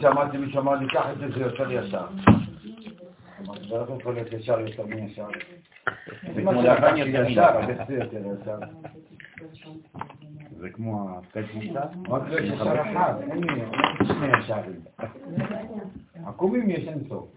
שמעתי מישהו אמר לי, קח את זה, זה יותר ישר. אמרתי, זה לא יכול להיות ישר יותר מישר. זה כמו לבן יותר ישר. זה כמו הפקד מוסר? רק לא ישר אחד, אין לי שני ישרים. עקומים יש אין סוף.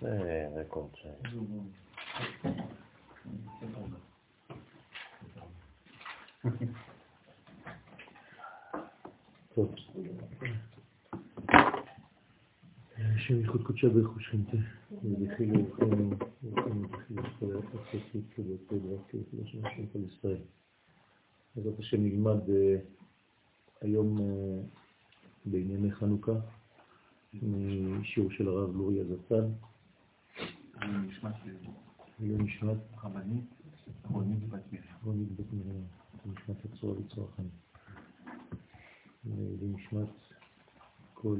זה רקורד ש... טוב. השם ייחוד קודשה ברכו שכנתה, ובחילו וחיינו, וחיינו בחילו כל הסוסית ובכל דבר כאילו של השם כל ישראל. בעזרת השם נלמד אה, היום אה, בענייני חנוכה, משיעור של הרב לורי הזצ"ל. לעילוי נשמת רבנית, רונית בת מרים. רונית בת מרים, נשמת הצורה לצורך חיים. לעילוי נשמת כל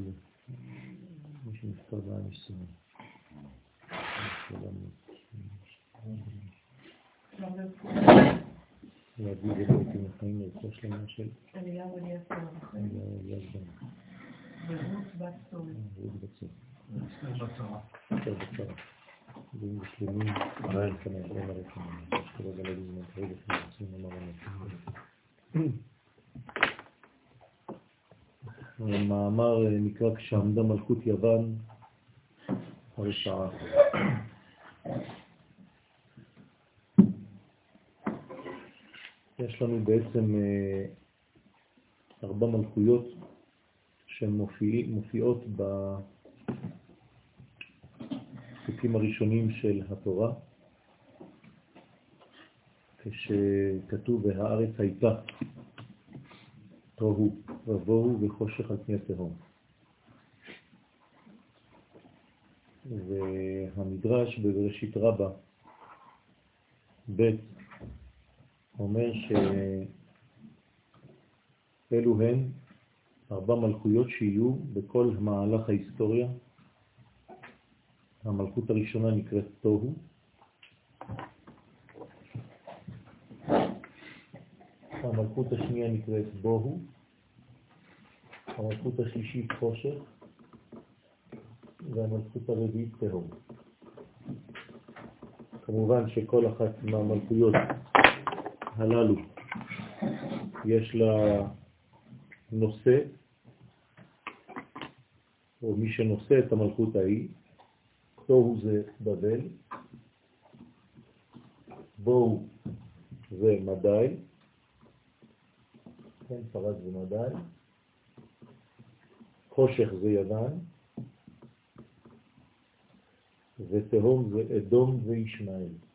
מי שנפטר בעם ישראל. להביא לבית עם החיים לרכוש שלמה של אליהו אליעזר, אליעזר. ורות בת צור. רות בצור. אסתר בצרה. דין ושלמים, אמן כנראה בן הרחמים. אשכרה בלד זמן כרגע שנמצאים אמר המאמר נקרא כשעמדה מלכות יוון הרשעה. יש לנו בעצם אה, ארבע מלכויות שמופיעות בפסוקים הראשונים של התורה, כשכתוב והארץ הייתה תוהו ובוהו וחושך על פני התהום. והמדרש בבראשית רבה, ב' אומר שאלו הן ארבע מלכויות שיהיו בכל מהלך ההיסטוריה. המלכות הראשונה נקראת תוהו, המלכות השנייה נקראת בוהו, המלכות השלישית חושך, והמלכות הרביעית תהום. כמובן שכל אחת מהמלכויות הללו יש לה נושא, או מי שנושא את המלכות ההיא, תוהו זה בבל, בואו זה מדי, כן, פרס זה מדי, חושך זה יוון, ותהום זה אדום וישמעאל.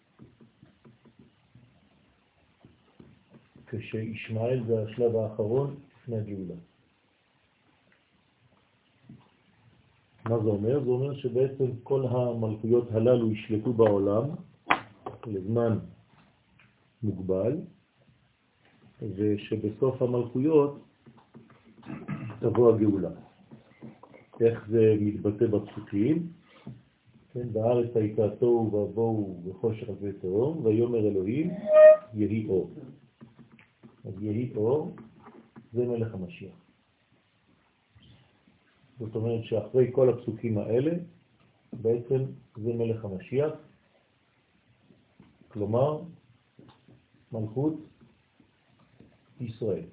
כשישמעאל זה השלב האחרון לפני הגאולה. מה זה אומר? זה אומר שבעצם כל המלכויות הללו ישלטו בעולם לזמן מוגבל, ושבסוף המלכויות תבוא הגאולה. איך זה מתבטא בפסוקים? כן, בארץ הייתה תוהו ובוהו וחושך ותהום, ויאמר אלוהים יהי אור. אז יהי אור זה מלך המשיח. זאת אומרת שאחרי כל הפסוקים האלה, בעצם זה מלך המשיח, כלומר מלכות ישראל.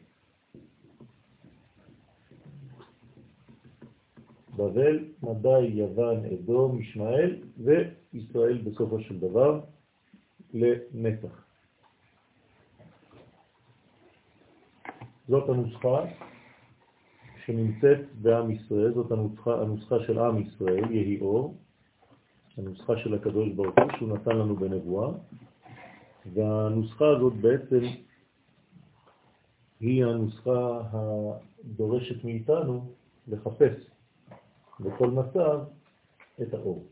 בבל, מדי, יוון, אדום, ישמעאל וישראל בסופו של דבר לנצח. זאת הנוסחה שנמצאת בעם ישראל, זאת הנוסחה, הנוסחה של עם ישראל, יהי אור, הנוסחה של הקדוש ברוך הוא שהוא נתן לנו בנבואה, והנוסחה הזאת בעצם היא הנוסחה הדורשת מאיתנו לחפש בכל מצב את האור.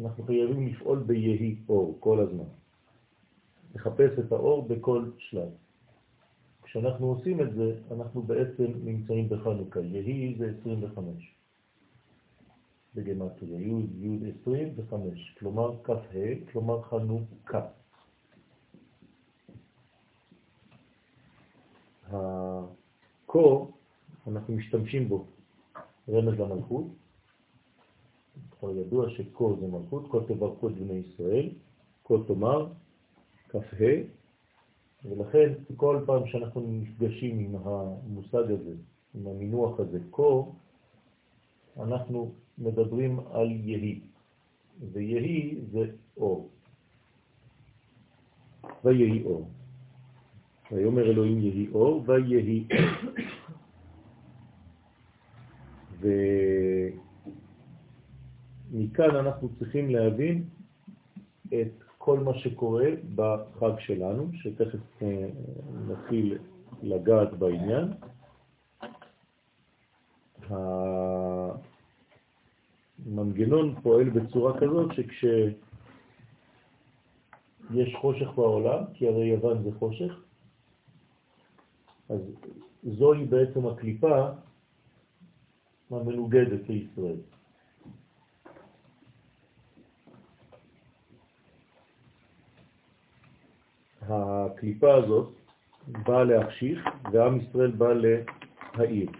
אנחנו חייבים לפעול ביהי אור כל הזמן. לחפש את האור בכל שלב. כשאנחנו עושים את זה, אנחנו בעצם נמצאים בחנוכה. יהי זה 25. בגמטריה, י' י' 25, כלומר כ"ה, כלומר חנוכה. הקור, אנחנו משתמשים בו, רמז למלכות. כבר ידוע שקור זה מלכות, כל תברכו את בני ישראל, כל תאמר, כ"ה, ולכן כל פעם שאנחנו נפגשים עם המושג הזה, עם המינוח הזה, קור, אנחנו מדברים על יהי, ויהי זה אור. ויהי אור. ויאמר אלוהים יהי אור, ויהי אור. ומכאן אנחנו צריכים להבין את כל מה שקורה בחג שלנו, שתכף אה, נתחיל לגעת בעניין. המנגנון פועל בצורה כזאת שכשיש חושך בעולם, כי הרי יוון זה חושך, אז זוהי בעצם הקליפה המנוגדת לישראל. הקליפה הזאת באה להחשיך ועם ישראל בא להעיר.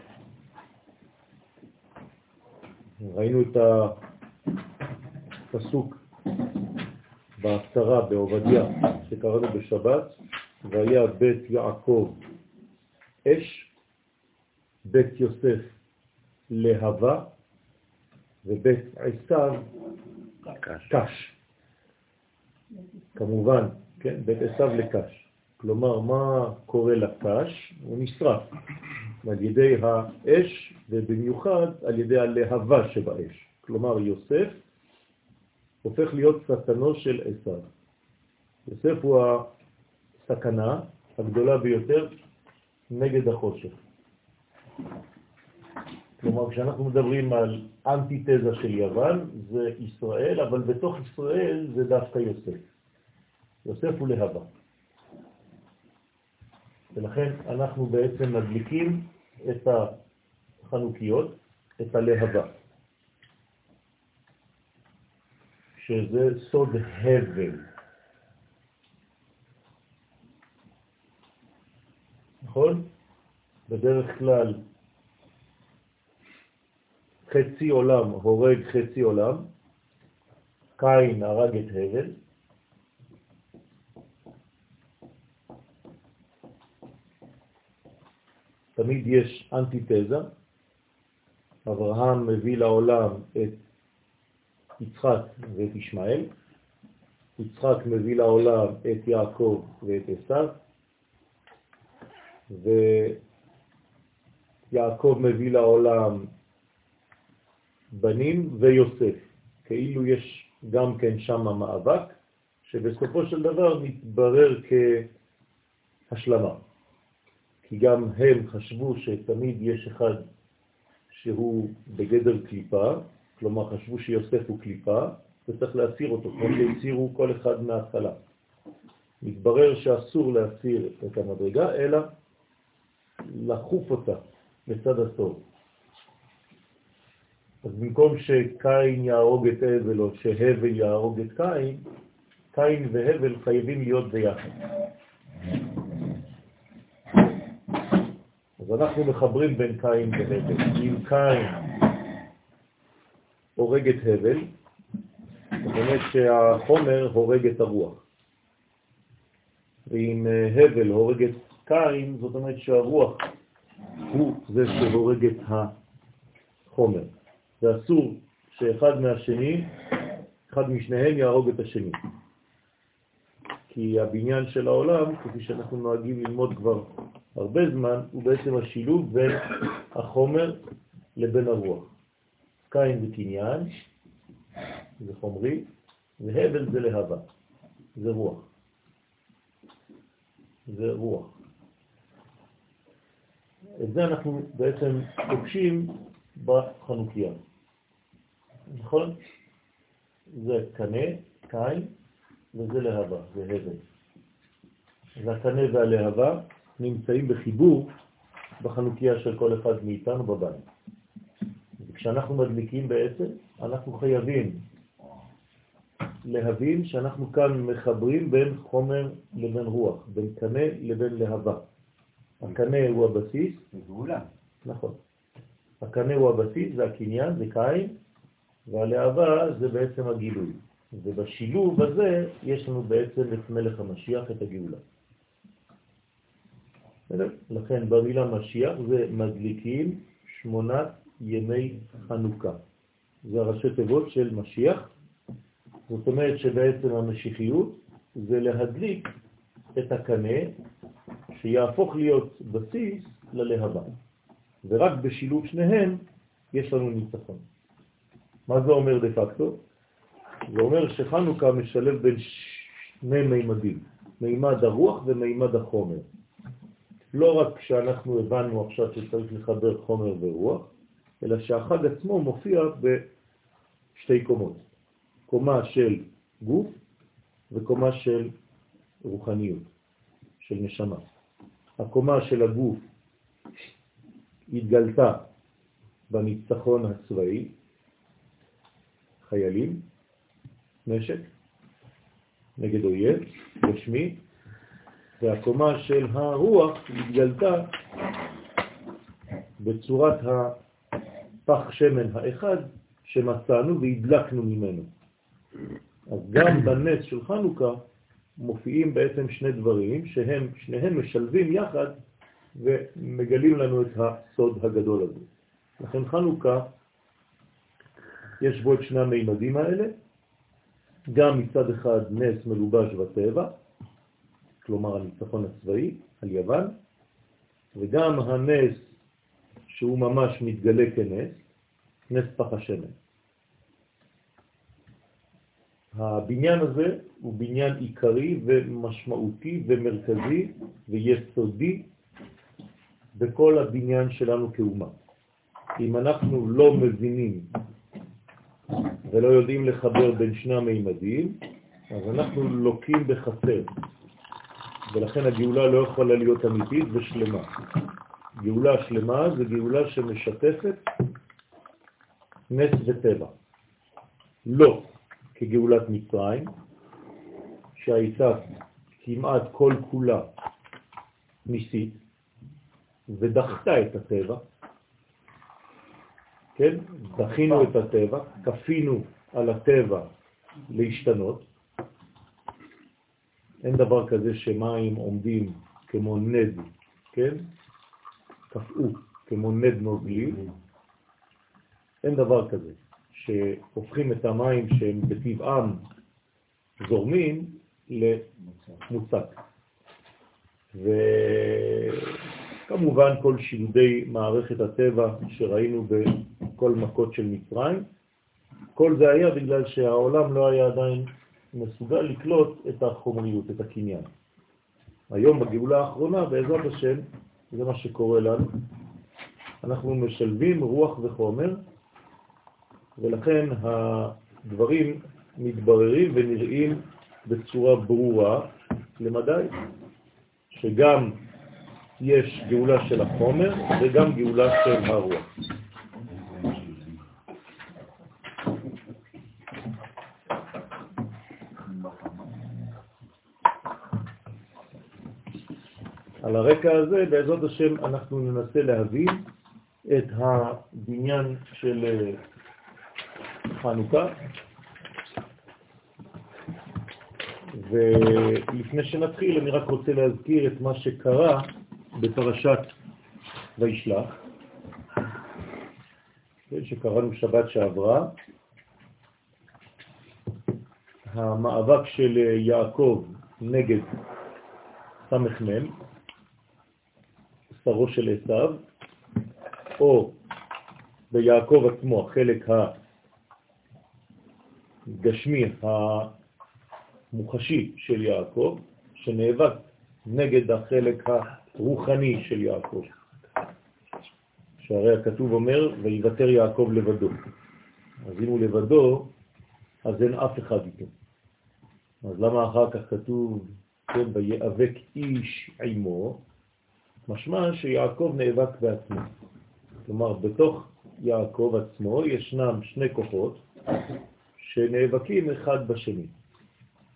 ראינו את הפסוק בהפטרה בעובדיה שקראנו בשבת, והיה בית יעקב אש, בית יוסף להבה ובית עשיו קש. כמובן, כן, בית עשיו לקש. כלומר, מה קורה לקש? הוא נשרף על ידי האש ובמיוחד על ידי הלהבה שבאש. כלומר, יוסף הופך להיות שטנו של עשיו. יוסף הוא הסכנה הגדולה ביותר נגד החושך. כלומר, כשאנחנו מדברים על אנטיתזה של יוון, זה ישראל, אבל בתוך ישראל זה דווקא יוסף. יוסף הוא להבה. ולכן אנחנו בעצם מדליקים את החנוכיות, את הלהבה, שזה סוד הבל. נכון? בדרך כלל חצי עולם הורג חצי עולם, קין הרג את הבל, תמיד יש אנטיתזה. אברהם מביא לעולם את יצחק ואת ישמעאל, יצחק מביא לעולם את יעקב ואת עשיו, ויעקב מביא לעולם בנים ויוסף. כאילו יש גם כן שם מאבק, שבסופו של דבר מתברר כהשלמה. כי גם הם חשבו שתמיד יש אחד שהוא בגדר קליפה, כלומר חשבו שיוסף הוא קליפה, וצריך להסיר אותו, כמו שהסירו כל אחד מההתחלה. מתברר שאסור להסיר את המדרגה, אלא לחוף אותה מצד הסוף. אז במקום שקין יהרוג את הבל או שהבל יהרוג את קין, קין והבל חייבים להיות ביחד. אז אנחנו מחברים בין קין והבל. אם קין הורג את הבל, זאת אומרת שהחומר הורג את הרוח. ואם הבל הורג את קין, זאת אומרת שהרוח הוא זה שהורג את החומר. ואסור שאחד מהשני, אחד משניהם יהרוג את השני. כי הבניין של העולם, כפי שאנחנו נוהגים ללמוד כבר הרבה זמן, הוא בעצם השילוב בין החומר לבין הרוח. קין זה קניין, זה חומרי, והבל זה להבה, זה רוח. זה רוח. את זה אנחנו בעצם פוגשים בחנוכיה. נכון? זה קנה, קין, וזה להבה, זה הבל. והקנה והלהבה נמצאים בחיבור בחנוכיה של כל אחד מאיתנו בבית. וכשאנחנו מדליקים בעצם, אנחנו חייבים להבין שאנחנו כאן מחברים בין חומר לבין רוח, בין קנה לבין להבה. הקנה הוא הבסיס. זה גאולה. נכון. הקנה הוא הבסיס, זה הקניין, זה קין, והלהבה זה בעצם הגילוי. ובשילוב הזה יש לנו בעצם את מלך המשיח, את הגאולה. לכן במילה משיח זה מדליקים שמונת ימי חנוכה. זה הראשי תיבות של משיח. זאת אומרת שבעצם המשיחיות זה להדליק את הקנה שיהפוך להיות בסיס ללהבה. ורק בשילוב שניהם יש לנו ניצחון. מה זה אומר דה פקטו? זה אומר שחנוכה משלב בין שני מימדים, מימד הרוח ומימד החומר. לא רק שאנחנו הבנו עכשיו שצריך לחבר חומר ורוח, אלא שהחג עצמו מופיע בשתי קומות. קומה של גוף וקומה של רוחניות, של נשמה. הקומה של הגוף התגלתה בניצחון הצבאי, חיילים, נשק, נגד אויב, גשמי, והקומה של הרוח התגלתה בצורת הפח שמן האחד שמצאנו והדלקנו ממנו. אז גם בנס של חנוכה מופיעים בעצם שני דברים שהם שניהם משלבים יחד ומגלים לנו את הסוד הגדול הזה. לכן חנוכה, יש בו את שני המימדים האלה, גם מצד אחד נס מלובש בטבע, כלומר הניצחון הצבאי על יוון, וגם הנס שהוא ממש מתגלה כנס, נס פח השמן. הבניין הזה הוא בניין עיקרי ומשמעותי ומרכזי ויסודי בכל הבניין שלנו כאומה. אם אנחנו לא מבינים ולא יודעים לחבר בין שני המימדים, אז אנחנו לוקים בחסר. ולכן הגאולה לא יכולה להיות אמיתית ושלמה. גאולה שלמה זה גאולה שמשתפת נס וטבע. לא כגאולת מצרים, שהייתה כמעט כל כולה ניסית, ודחתה את הטבע, כן? דחינו את הטבע, כפינו על הטבע להשתנות. אין דבר כזה שמים עומדים כמו נד, כן? קפאו כמו נד נוזלי. אין דבר כזה, שהופכים את המים שהם בטבעם זורמים למוצק. וכמובן כל שילודי מערכת הטבע שראינו בכל מכות של מצרים, כל זה היה בגלל שהעולם לא היה עדיין מסוגל לקלוט את החומריות, את הקניין. היום בגאולה האחרונה, בעזרת השם, זה מה שקורה לנו. אנחנו משלבים רוח וחומר, ולכן הדברים מתבררים ונראים בצורה ברורה למדי, שגם יש גאולה של החומר וגם גאולה של הרוח. על הרקע הזה, בעזרת השם, אנחנו ננסה להבין את הבניין של אה, חנוכה. ולפני שנתחיל, אני רק רוצה להזכיר את מה שקרה בפרשת וישלח, כן, שקראנו שבת שעברה. המאבק של יעקב נגד סמ"ם, שרו של עשיו, או ביעקב עצמו, החלק הגשמי, המוחשי של יעקב, שנאבק נגד החלק הרוחני של יעקב. שהרי הכתוב אומר, ויוותר יעקב לבדו. אז אם הוא לבדו, אז אין אף אחד איתו. אז למה אחר כך כתוב, כן, ויאבק איש עמו, משמע שיעקב נאבק בעצמו. כלומר, בתוך יעקב עצמו ישנם שני כוחות שנאבקים אחד בשני.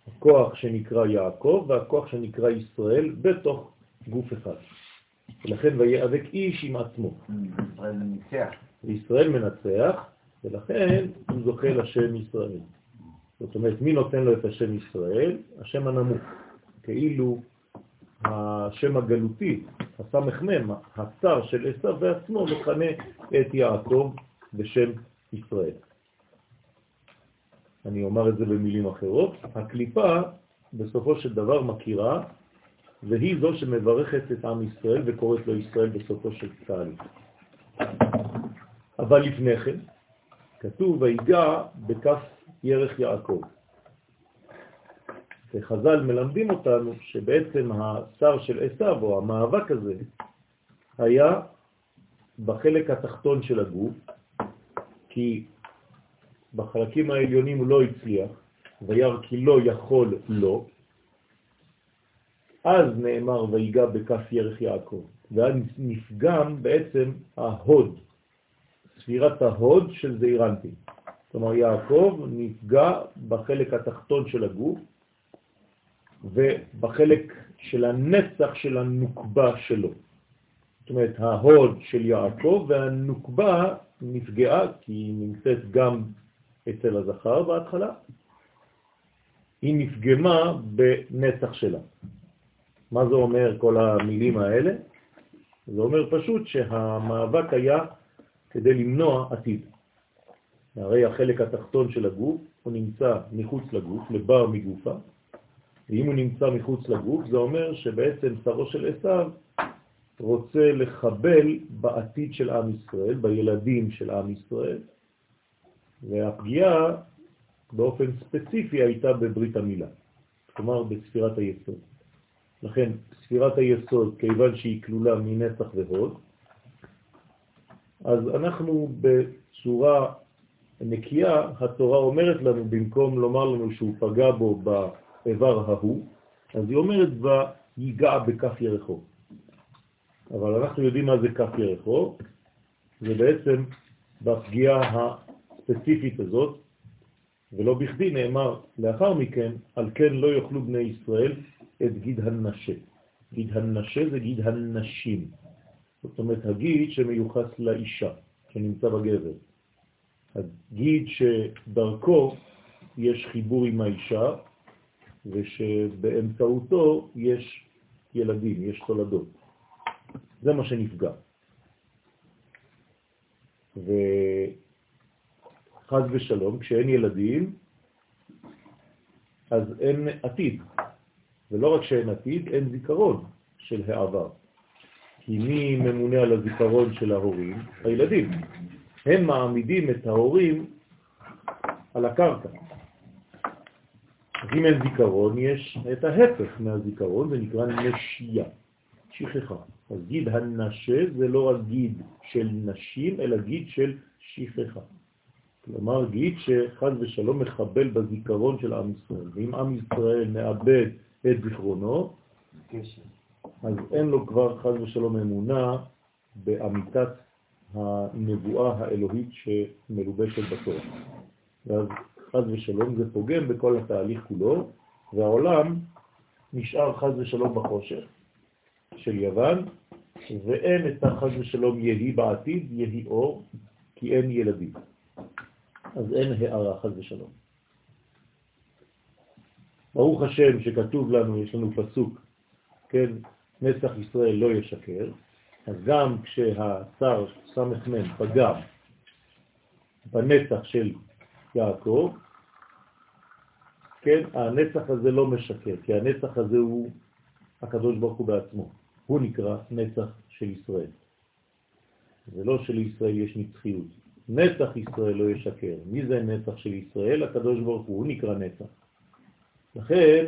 הכוח שנקרא יעקב והכוח שנקרא ישראל בתוך גוף אחד. ולכן ויאבק איש עם עצמו. ישראל ניצח. וישראל מנצח, ולכן הוא זוכה לשם ישראל. זאת אומרת, מי נותן לו את השם ישראל? השם הנמוך. כאילו השם הגלותי, הסמ"ם, הצר של עשיו בעצמו, מכנה את יעקב בשם ישראל. אני אומר את זה במילים אחרות. הקליפה בסופו של דבר מכירה, והיא זו שמברכת את עם ישראל וקוראת לו ישראל בסופו של תהליך. אבל לפני כן, כתוב ויגע בכף ירך יעקב. וחז"ל מלמדים אותנו שבעצם השר של עשיו, או המאבק הזה, היה בחלק התחתון של הגוף, כי בחלקים העליונים הוא לא הצליח, וירא כי לא יכול לא, אז נאמר ויגע בכף ירך יעקב, ואז נפגם בעצם ההוד, ספירת ההוד של זעירנטי. כלומר יעקב נפגע בחלק התחתון של הגוף, ובחלק של הנצח של הנוקבה שלו. זאת אומרת, ההוד של יעקב והנוקבה נפגעה, כי היא נמצאת גם אצל הזכר בהתחלה, היא נפגמה בנצח שלה. מה זה אומר כל המילים האלה? זה אומר פשוט שהמאבק היה כדי למנוע עתיד. הרי החלק התחתון של הגוף הוא נמצא מחוץ לגוף, לבר מגופה, ואם הוא נמצא מחוץ לגוף, זה אומר שבעצם שרו של עשיו רוצה לחבל בעתיד של עם ישראל, בילדים של עם ישראל, והפגיעה באופן ספציפי הייתה בברית המילה, כלומר בספירת היסוד. לכן ספירת היסוד, כיוון שהיא כלולה מנצח והוד, אז אנחנו בצורה נקייה, התורה אומרת לנו, במקום לומר לנו שהוא פגע בו באיבר ההוא, אז היא אומרת ויגע בכף ירחו. אבל אנחנו יודעים מה זה כף ירחו, זה בעצם בפגיעה הספציפית הזאת, ולא בכדי נאמר לאחר מכן, על כן לא יאכלו בני ישראל את גיד הנשה. גיד הנשה זה גיד הנשים. זאת אומרת, הגיד שמיוחס לאישה, שנמצא בגבר. הגיד שדרכו יש חיבור עם האישה, ושבאמצעותו יש ילדים, יש תולדות. זה מה שנפגע. וחז ושלום, כשאין ילדים, אז אין עתיד. ולא רק שאין עתיד, אין זיכרון של העבר. כי מי ממונה על הזיכרון של ההורים? הילדים. הם מעמידים את ההורים על הקרקע. אין זיכרון, יש את ההפך מהזיכרון, זה נקרא נשייה, שכחה. אז גיד הנשה זה לא רק גיד של נשים, אלא גיד של שכחה. כלומר, גיד שחז ושלום מחבל בזיכרון של עם ישראל. ואם עם ישראל מאבד את זיכרונו, אז אין לו כבר חז ושלום אמונה באמיתת הנבואה האלוהית שמלובשת בתורה. ואז חז ושלום זה פוגם בכל התהליך כולו, והעולם נשאר חז ושלום בחושך של יוון, ואין את החז ושלום יהי בעתיד, יהי אור, כי אין ילדים. אז אין הערה חז ושלום. ברוך השם שכתוב לנו, יש לנו פסוק, כן, נצח ישראל לא ישקר, אז גם כשהשר סמ"ם פגם בנצח של יעקב, כן, הנצח הזה לא משקר, כי הנצח הזה הוא הקדוש ברוך הוא בעצמו. הוא נקרא נצח של ישראל. זה לא שלישראל יש נצחיות. נצח ישראל לא ישקר. מי זה נצח של ישראל? הקדוש ברוך הוא, הוא נקרא נצח. לכן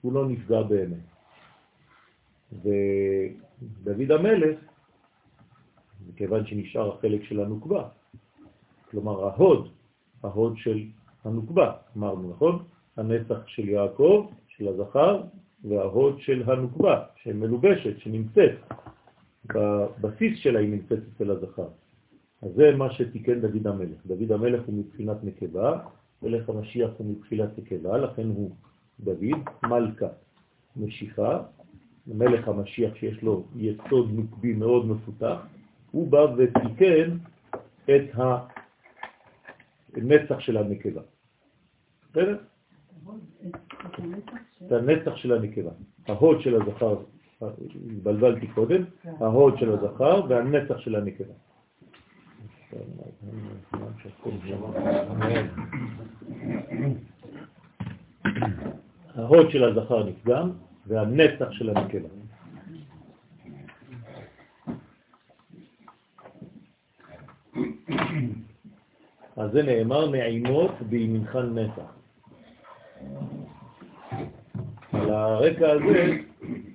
הוא לא נפגע באמת. ודוד המלך, מכיוון שנשאר החלק של הנוקבה, כלומר ההוד, ההוד של הנוקבה, אמרנו, נכון? הנצח של יעקב, של הזכר, וההוד של הנוקבה, שמלובשת, שנמצאת, בבסיס שלה היא נמצאת אצל הזכר. אז זה מה שתיקן דוד המלך. דוד המלך הוא מבחינת נקבה, מלך המשיח הוא מבחינת נקבה, לכן הוא דוד, מלכה, משיכה, מלך המשיח שיש לו יסוד נוקבי מאוד מפותח, הוא בא ותיקן את הנצח של הנקבה. בסדר? את הנצח של הנקבה. ההוד של הזכר, התבלבלתי קודם, ההוד של הזכר והנצח של הנקבה. ההוד של הזכר נפגם והנצח של הנקבה. אז זה נאמר נעימות בימינך נצח. על הרקע הזה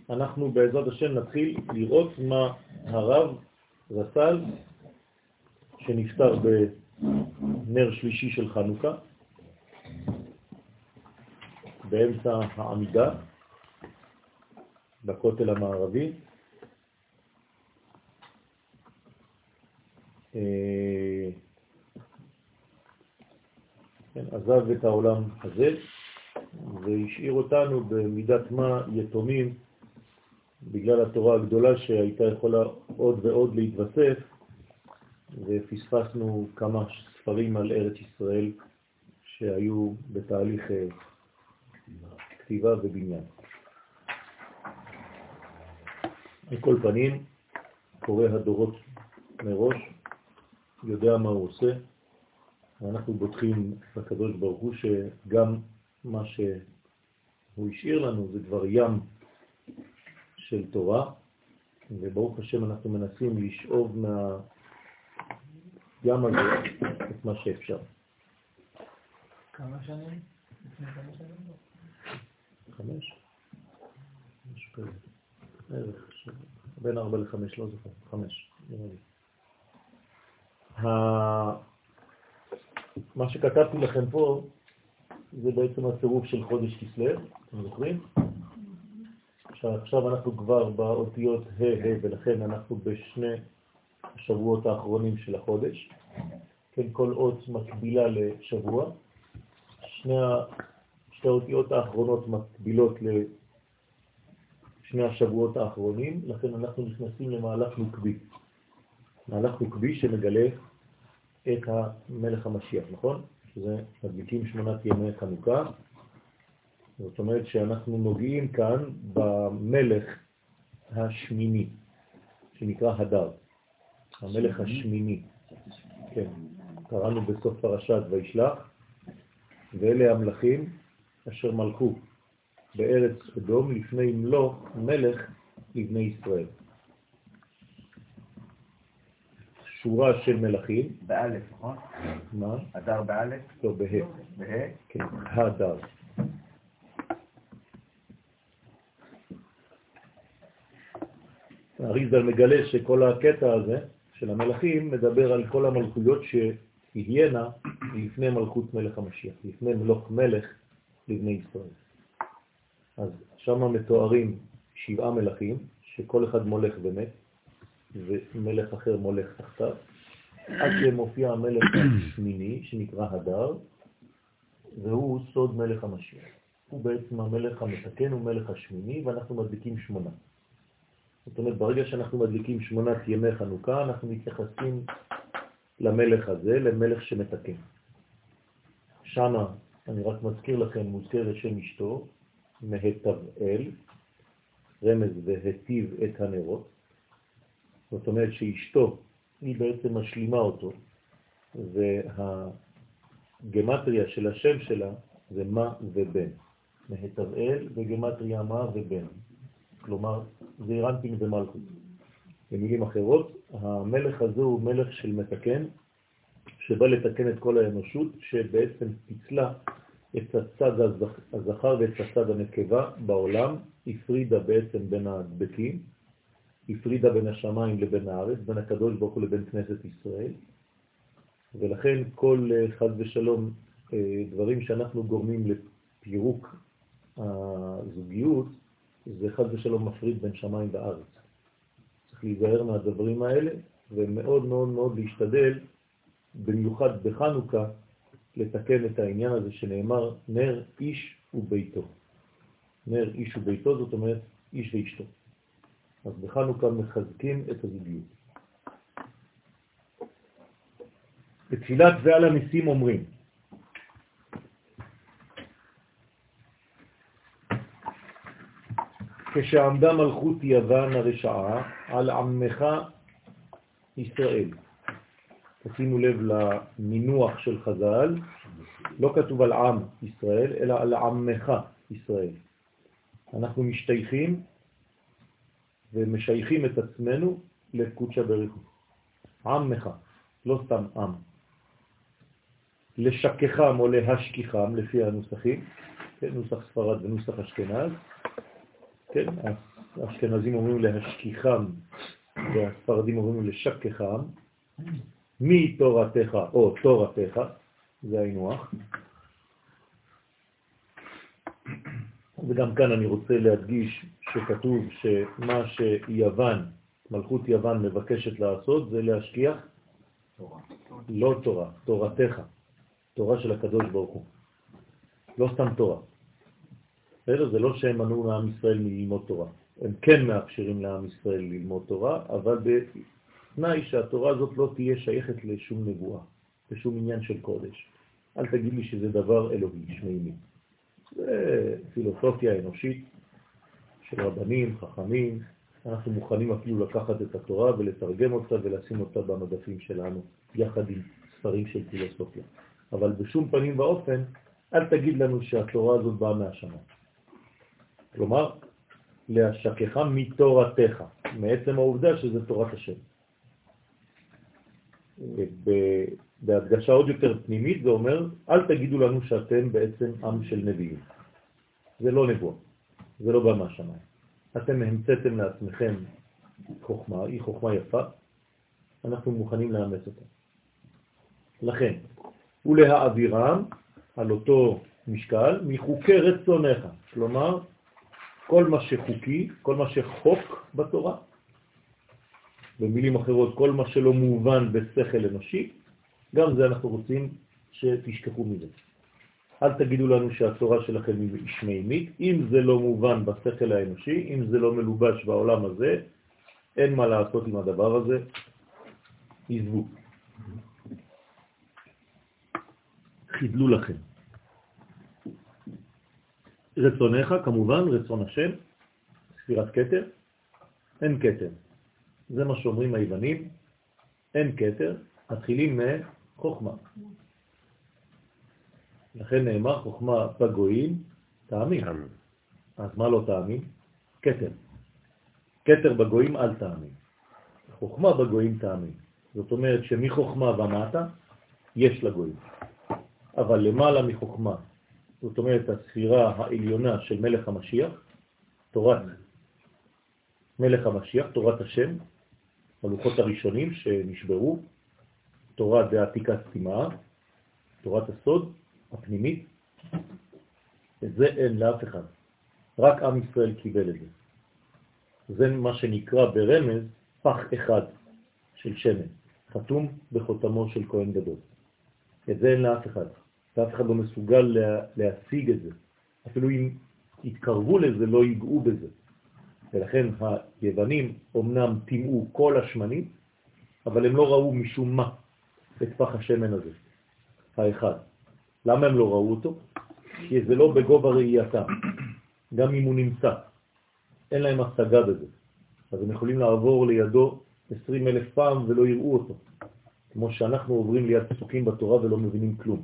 אנחנו בעזרת השם נתחיל לראות מה הרב רס"ל, שנפטר בנר שלישי של חנוכה, באמצע העמידה, בכותל המערבי. אה, כן, עזב את העולם הזה והשאיר אותנו במידת מה יתומים בגלל התורה הגדולה שהייתה יכולה עוד ועוד להתווסף ופספסנו כמה ספרים על ארץ ישראל שהיו בתהליך אה, כתיבה ובניין. על כל פנים, קורא הדורות מראש, יודע מה הוא עושה, ואנחנו בוטחים בקדוש ברוך הוא שגם מה שהוא השאיר לנו זה כבר ים של תורה, וברוך השם אנחנו מנסים לשאוב מהים הזה את מה שאפשר. כמה שנים? לפני כמה שנים? חמש? משהו כזה. ערך, בין ארבע לחמש, לא זוכר, חמש, נראה לי. מה שכתבתי לכם פה זה בעצם הצירוף של חודש כסלו, אתם זוכרים? עכשיו אנחנו כבר באותיות ה' ה' ולכן אנחנו בשני השבועות האחרונים של החודש. כן, כל אות מקבילה לשבוע. שני, שתי האותיות האחרונות מקבילות לשני השבועות האחרונים, לכן אנחנו נכנסים למהלך נוקבי. מהלך נוקבי שמגלה את המלך המשיח, נכון? שזה מדליקים שמונת ימי חנוכה. זאת אומרת שאנחנו נוגעים כאן במלך השמיני, שנקרא הדר, המלך השמיני. כן, קראנו בסוף פרשת וישלח, ואלה המלכים אשר מלכו בארץ אדום לפני מלוך מלך לבני ישראל. שורה של מלכים. באלף, נכון? מה? הדר באלף? לא, בה'. בה'? כן, הדר. אריזל מגלה שכל הקטע הזה של המלכים מדבר על כל המלכויות שתהיינה לפני מלכות מלך המשיח, לפני מלוך מלך לבני ישראל. אז שם מתוארים שבעה מלכים, שכל אחד מולך ומת, ומלך אחר מולך תחתיו, עד שמופיע המלך השמיני, שנקרא הדר, והוא סוד מלך המשיח. הוא בעצם המלך המתקן, הוא מלך השמיני, ואנחנו מדליקים שמונה. זאת אומרת, ברגע שאנחנו מדליקים שמונת ימי חנוכה, אנחנו מתייחסים למלך הזה, למלך שמתקן. שמה, אני רק מזכיר לכם, מוזכר שם אשתו, מהתבאל, רמז והטיב את הנרות. זאת אומרת שאשתו היא בעצם משלימה אותו, והגמטריה של השם שלה זה מה ובן. מהתבאל וגמטריה מה ובן. כלומר, זה אירנטין ומלכות. במילים אחרות, המלך הזה הוא מלך של מתקן, שבא לתקן את כל האנושות, שבעצם פיצלה את הצד הזכר ואת הצד הנקבה בעולם, הפרידה בעצם בין הדבקים, הפרידה בין השמיים לבין הארץ, בין הקדוש ברוך הוא לבין כנסת ישראל, ולכן כל חד ושלום אה, דברים שאנחנו גורמים לפירוק הזוגיות, זה חד ושלום מפריד בין שמיים וארץ. צריך להיזהר מהדברים האלה, ומאוד מאוד מאוד להשתדל, במיוחד בחנוכה, לתקן את העניין הזה שנאמר נר איש וביתו. נר איש וביתו, זאת אומרת איש ואשתו. אז בחנוכה מחזקים את הזוגיות. בתפילת ועל הניסים אומרים, כשעמדה מלכות יוון הרשעה על עמך ישראל. תשימו לב למינוח של חז"ל, לא כתוב על עם ישראל, אלא על עמך ישראל. אנחנו משתייכים ומשייכים את עצמנו לקודשא בריחו. עמך, לא סתם עם. לשכחם או להשכיחם, לפי הנוסחים, כן, נוסח ספרד ונוסח אשכנז, כן, האשכנזים אומרים להשכיחם והספרדים אומרים לשכחם, מתורתך או תורתך, זה היינו הך. וגם כאן אני רוצה להדגיש שכתוב שמה שיוון, מלכות יוון מבקשת לעשות זה להשכיח תורה. לא תורה, תורתך, תורה של הקדוש ברוך הוא. לא סתם תורה. בסדר? זה לא שהם מנעו מעם ישראל ללמוד תורה. הם כן מאפשרים לעם ישראל ללמוד תורה, אבל בתנאי שהתורה הזאת לא תהיה שייכת לשום נבואה, לשום עניין של קודש. אל תגיד לי שזה דבר אלוהי, שמימי. זה פילוסופיה אנושית של רבנים, חכמים. אנחנו מוכנים אפילו לקחת את התורה ולתרגם אותה ולשים אותה במדפים שלנו, יחד עם ספרים של פילוסופיה. אבל בשום פנים ואופן, אל תגיד לנו שהתורה הזאת באה מהשמיים. כלומר, להשכך מתורתך, מעצם העובדה שזה תורת השם. בהדגשה עוד יותר פנימית זה אומר, אל תגידו לנו שאתם בעצם עם של נביאים. זה לא נבואה, זה לא בא מהשמיים. אתם המצאתם לעצמכם חוכמה, היא חוכמה יפה, אנחנו מוכנים לאמץ אותה. לכן, ולהעבירם על אותו משקל מחוקי רצונך, כלומר כל מה שחוקי, כל מה שחוק בתורה, במילים אחרות, כל מה שלא מובן בשכל אנושי, גם זה אנחנו רוצים שתשכחו מזה. אל תגידו לנו שהתורה שלכם היא שמימית, אם זה לא מובן בשכל האנושי, אם זה לא מלובש בעולם הזה, אין מה לעשות עם הדבר הזה, עזבו. חידלו לכם. רצונך, כמובן, רצון השם, ספירת קטר, אין קטר. זה מה שאומרים היוונים, אין קטר, מתחילים מחוכמה. לכן נאמר חוכמה בגויים, תאמין. אז מה לא תאמין? קטר. קטר בגויים אל תאמין. חוכמה בגויים תאמין. זאת אומרת שמחוכמה ומטה יש לגויים. אבל למעלה מחוכמה זאת אומרת הספירה העליונה של מלך המשיח, תורת מלך המשיח, תורת השם, הלוחות הראשונים שנשברו, תורת העתיקה סתימה, תורת הסוד הפנימית, את זה אין לאף אחד. רק עם ישראל קיבל את זה. זה מה שנקרא ברמז פח אחד של שמן, חתום בחותמו של כהן גדול. את זה אין לאף אחד. ואף אחד לא מסוגל לה, להשיג את זה. אפילו אם יתקרבו לזה, לא ייגעו בזה. ולכן היוונים אומנם טימאו כל השמנים, אבל הם לא ראו משום מה את פח השמן הזה, האחד. למה הם לא ראו אותו? כי זה לא בגובה ראייתם, גם אם הוא נמצא. אין להם השגה בזה. אז הם יכולים לעבור לידו 20 אלף פעם ולא יראו אותו. כמו שאנחנו עוברים ליד פסוקים בתורה ולא מבינים כלום.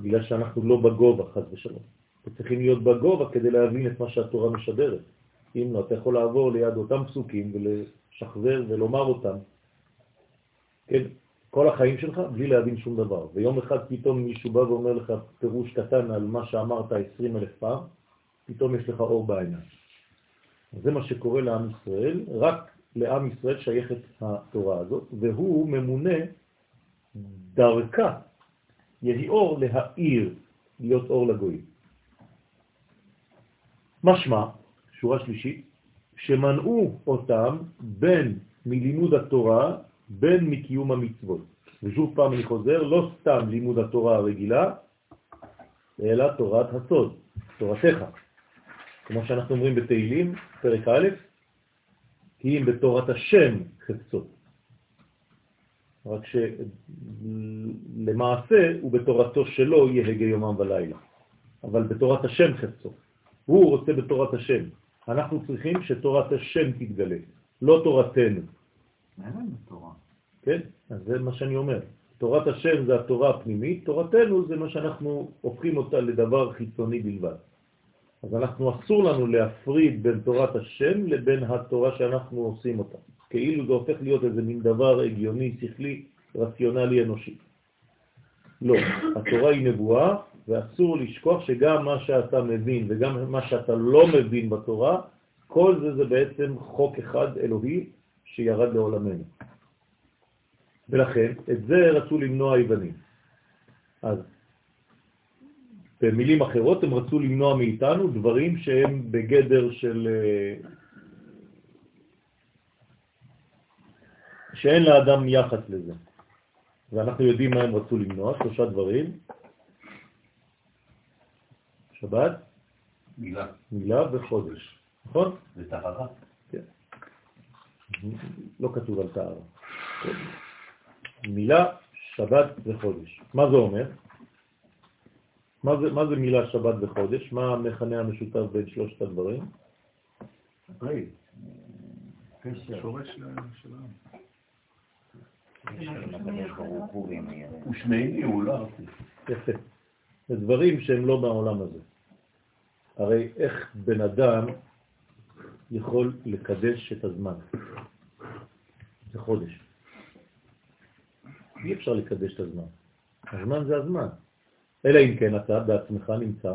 בגלל שאנחנו לא בגובה, חד ושלום. צריכים להיות בגובה כדי להבין את מה שהתורה משדרת. אם לא, אתה יכול לעבור ליד אותם פסוקים ולשחזר ולומר אותם, כן, כל החיים שלך בלי להבין שום דבר. ויום אחד פתאום מישהו בא ואומר לך פירוש קטן על מה שאמרת 20 אלף פעם, פתאום יש לך אור בעיניים. זה מה שקורה לעם ישראל, רק לעם ישראל שייכת התורה הזאת, והוא ממונה דרכה יהי אור להאיר, להיות אור לגויים. משמע, שורה שלישית, שמנעו אותם בין מלימוד התורה, בין מקיום המצוות. ושוב פעם אני חוזר, לא סתם לימוד התורה הרגילה, אלא תורת הסוד, תורתך. כמו שאנחנו אומרים בתהילים, פרק א', כי אם בתורת השם חפצות. רק שלמעשה הוא בתורתו שלו יהגה יומם ולילה, אבל בתורת השם חפצו. הוא רוצה בתורת השם. אנחנו צריכים שתורת השם תתגלה, לא תורתנו. כן? אז זה מה שאני אומר. תורת השם זה התורה הפנימית, תורתנו זה מה שאנחנו הופכים אותה לדבר חיצוני בלבד. אז אנחנו אסור לנו להפריד בין תורת השם לבין התורה שאנחנו עושים אותה. כאילו זה הופך להיות איזה מין דבר הגיוני, שכלי, רציונלי, אנושי. לא, התורה היא נבואה, ואסור לשכוח שגם מה שאתה מבין וגם מה שאתה לא מבין בתורה, כל זה זה בעצם חוק אחד אלוהי שירד לעולמנו. ולכן, את זה רצו למנוע היוונים. אז במילים אחרות, הם רצו למנוע מאיתנו דברים שהם בגדר של... אה, שאין לאדם יחס לזה. ואנחנו יודעים מה הם רצו למנוע, שלושה דברים. שבת, מילה. מילה וחודש, נכון? זה טהרה. כן. לא כתוב על טהרה. מילה, שבת וחודש. מה זה אומר? מה זה, מה זה מילה שבת וחודש? מה המכנה המשותף בין שלושת הדברים? ברית. קשר. שורש שלנו. הוא הוא שמימי, הוא לא ארצי. יפה. זה דברים שהם לא מהעולם הזה. הרי איך בן אדם יכול לקדש את הזמן? זה חודש. אי אפשר לקדש את הזמן. הזמן זה הזמן. אלא אם כן אתה בעצמך נמצא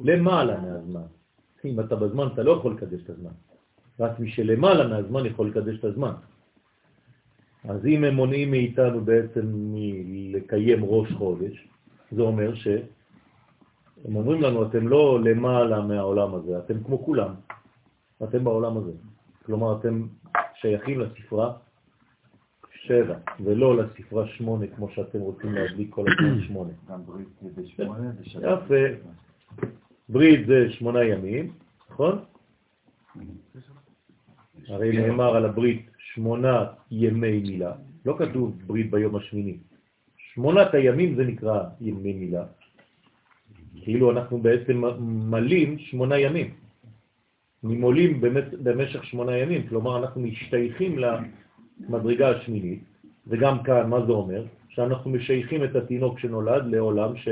למעלה מהזמן. אם אתה בזמן, אתה לא יכול לקדש את הזמן. רק מי שלמעלה מהזמן יכול לקדש את הזמן. אז אם הם מונעים מאיתנו בעצם מלקיים ראש חודש, זה אומר שהם אומרים לנו, אתם לא למעלה מהעולם הזה, אתם כמו כולם, אתם בעולם הזה. כלומר, אתם שייכים לספרה שבע, ולא לספרה שמונה, כמו שאתם רוצים להדליק כל הזמן שמונה. גם ברית זה בשמונה ושבת. יפה. ברית זה שמונה ימים, נכון? הרי נאמר על הברית שמונה ימי מילה, לא כתוב ברית ביום השמיני. שמונת הימים זה נקרא ימי מילה. כאילו אנחנו בעצם מלים שמונה ימים. ממולים במשך שמונה ימים, כלומר אנחנו משתייכים למדרגה השמינית, וגם כאן מה זה אומר? שאנחנו משייכים את התינוק שנולד לעולם ש...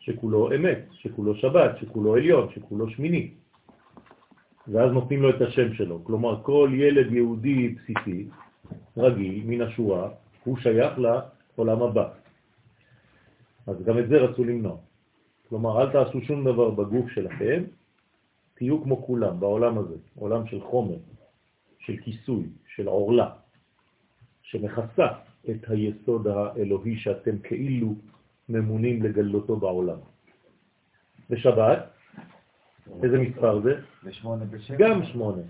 שכולו אמת, שכולו שבת, שכולו עליון, שכולו שמיני. ואז נותנים לו את השם שלו. כלומר, כל ילד יהודי בסיסי, רגיל, מן השורה, הוא שייך לעולם הבא. אז גם את זה רצו למנוע. כלומר, אל תעשו שום דבר בגוף שלכם, תהיו כמו כולם בעולם הזה, עולם של חומר, של כיסוי, של עורלה, שמכסה את היסוד האלוהי שאתם כאילו ממונים לגלותו בעולם. בשבת, איזה מספר זה? ושמונה. גם שמונה.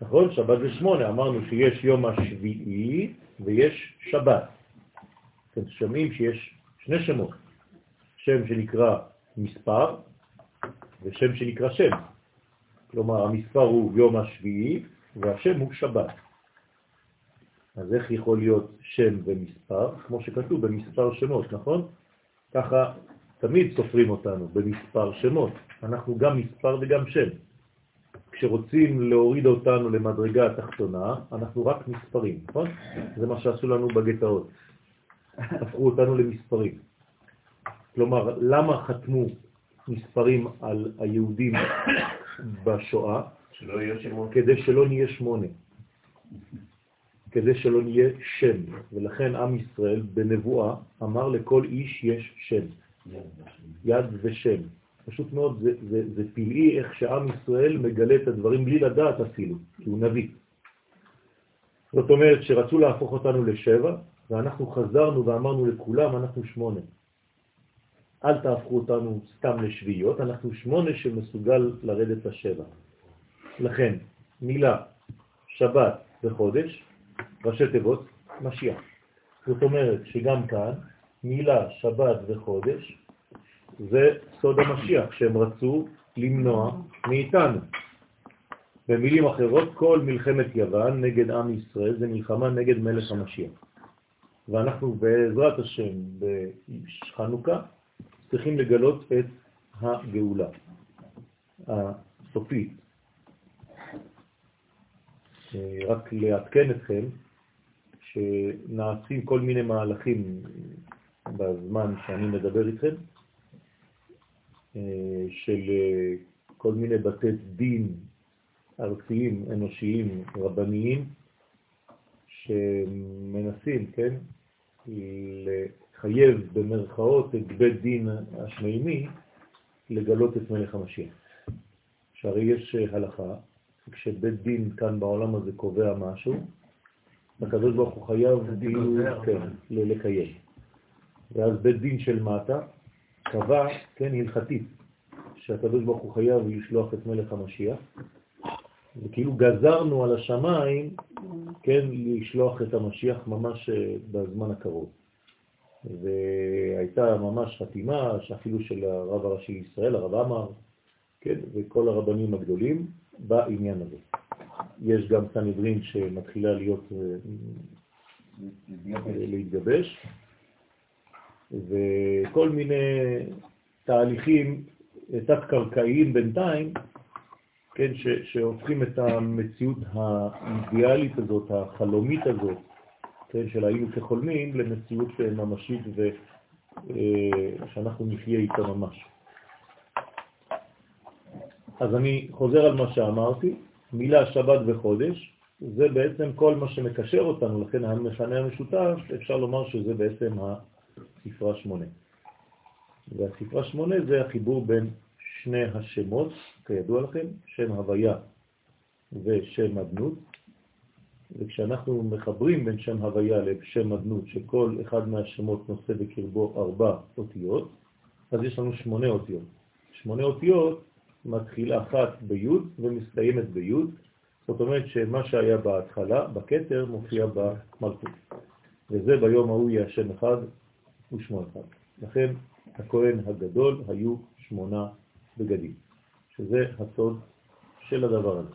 נכון? שבת זה שמונה. אמרנו שיש יום השביעי ויש שבת. אתם שומעים שיש שני שמות. שם שנקרא מספר ושם שנקרא שם. כלומר, המספר הוא יום השביעי והשם הוא שבת. אז איך יכול להיות שם ומספר? כמו שכתוב במספר שמות, נכון? ככה תמיד סופרים אותנו במספר שמות. אנחנו גם מספר וגם שם. כשרוצים להוריד אותנו למדרגה התחתונה, אנחנו רק מספרים, נכון? זה מה שעשו לנו בגטאות. הפכו אותנו למספרים. כלומר, למה חתמו מספרים על היהודים בשואה? שלא יהיה שמות. כדי שלא נהיה שמונה. כדי שלא נהיה שם. ולכן עם ישראל בנבואה אמר לכל איש יש שם. יד ושם. פשוט מאוד, זה, זה, זה פלאי איך שעם ישראל מגלה את הדברים בלי לדעת אפילו, כי הוא נביא. זאת אומרת שרצו להפוך אותנו לשבע, ואנחנו חזרנו ואמרנו לכולם, אנחנו שמונה. אל תהפכו אותנו סתם לשביעיות, אנחנו שמונה שמסוגל לרדת לשבע. לכן, מילה, שבת וחודש, ראשי תיבות, משיח. זאת אומרת שגם כאן, מילה, שבת וחודש, זה סוד המשיח שהם רצו למנוע מאיתנו. במילים אחרות, כל מלחמת יוון נגד עם ישראל זה מלחמה נגד מלך המשיח. ואנחנו בעזרת השם בחנוכה צריכים לגלות את הגאולה הסופית. רק לעדכן אתכם שנעשים כל מיני מהלכים בזמן שאני מדבר איתכם, של כל מיני בתי דין ארציים, אנושיים, רבניים, שמנסים, כן, לחייב במרכאות את בית דין השמימי לגלות את מלך המשיח. שהרי יש הלכה, כשבית דין כאן בעולם הזה קובע משהו, הקדוש ברוך הוא חייב כן, לקיים. ואז בית דין של מטה קבע, כן, הלכתית, שהקדוש ברוך הוא חייב לשלוח את מלך המשיח, וכאילו גזרנו על השמיים, כן, לשלוח את המשיח ממש אה, בזמן הקרוב. והייתה ממש חתימה, אפילו של הרב הראשי לישראל, הרב אמר, כן, וכל הרבנים הגדולים בעניין הזה. יש גם סנהדרין שמתחילה להיות, אה, להתגבש, וכל מיני תהליכים תת-קרקעיים בינתיים, כן, ש, שהופכים את המציאות האידיאלית הזאת, החלומית הזאת, כן, של היינו כחולמים, למציאות ממשית ושאנחנו אה, נחיה איתה ממש. אז אני חוזר על מה שאמרתי, מילה שבת וחודש, זה בעצם כל מה שמקשר אותנו, לכן המכנה המשותף, אפשר לומר שזה בעצם הספרה שמונה. והספרה שמונה זה החיבור בין שני השמות, כידוע לכם, שם הוויה ושם אדנות, וכשאנחנו מחברים בין שם הוויה לשם אדנות, שכל אחד מהשמות נושא בקרבו ארבע אותיות, אז יש לנו שמונה אותיות. שמונה אותיות מתחילה אחת בי' ומסתיימת בי', זאת אומרת שמה שהיה בהתחלה, בכתר, מופיע במלכות. וזה ביום ההוא יהיה השם אחד ושמו אחד. לכן הכהן הגדול היו שמונה בגדים, שזה הסוד של הדבר הזה.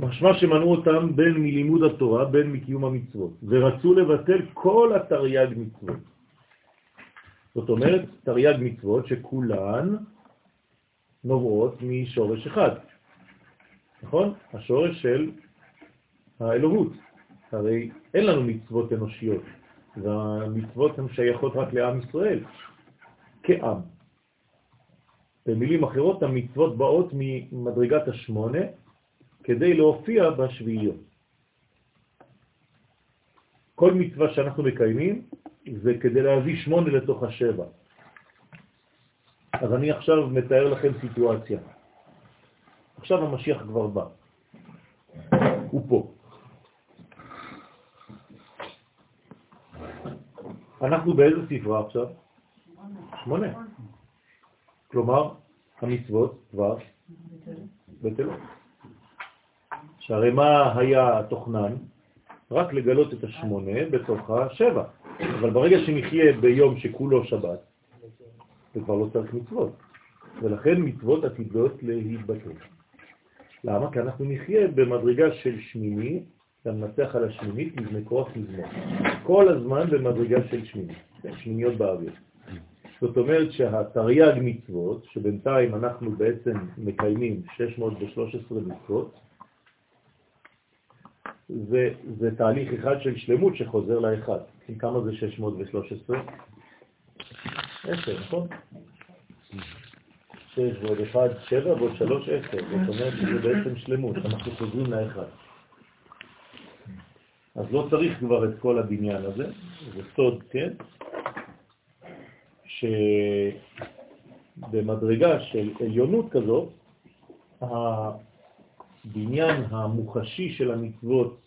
משמע שמנעו אותם בין מלימוד התורה, בין מקיום המצוות, ורצו לבטל כל התרי"ג מצוות. זאת אומרת, תרי"ג מצוות שכולן נובעות משורש אחד, נכון? השורש של האלוהות. הרי אין לנו מצוות אנושיות, והמצוות הן שייכות רק לעם ישראל, כעם. במילים אחרות, המצוות באות ממדרגת השמונה, כדי להופיע בשביעיות. כל מצווה שאנחנו מקיימים זה כדי להביא שמונה לתוך השבע. אז אני עכשיו מתאר לכם סיטואציה. עכשיו המשיח כבר בא. הוא פה. אנחנו באיזה ספרה עכשיו? שמונה. כלומר, המצוות כבר בטלות. שהרי מה היה התוכנן? רק לגלות את השמונה בתוך השבע. אבל ברגע שנחיה ביום שכולו שבת, זה כבר לא צריך מצוות. ולכן מצוות עתידות להתבטל. למה? כי אנחנו נחיה במדרגה של שמיני, אתה מנצח על השמינית, מבנה כוח מזמור. כל הזמן במדרגה של שמינית, שמיניות באוויר. זאת אומרת שהתרי"ג מצוות, שבינתיים אנחנו בעצם מקיימים 613 מצוות, זה, זה תהליך אחד של שלמות שחוזר לאחד. כמה זה 613? 10, נכון? 6 ועוד 1, 7 ועוד 3, 10. זאת אומרת שזה בעצם שלמות, אנחנו חוזרים לאחד. אז לא צריך כבר את כל הבניין הזה, זה סוד, כן? שבמדרגה של עליונות כזאת, הבניין המוחשי של המצוות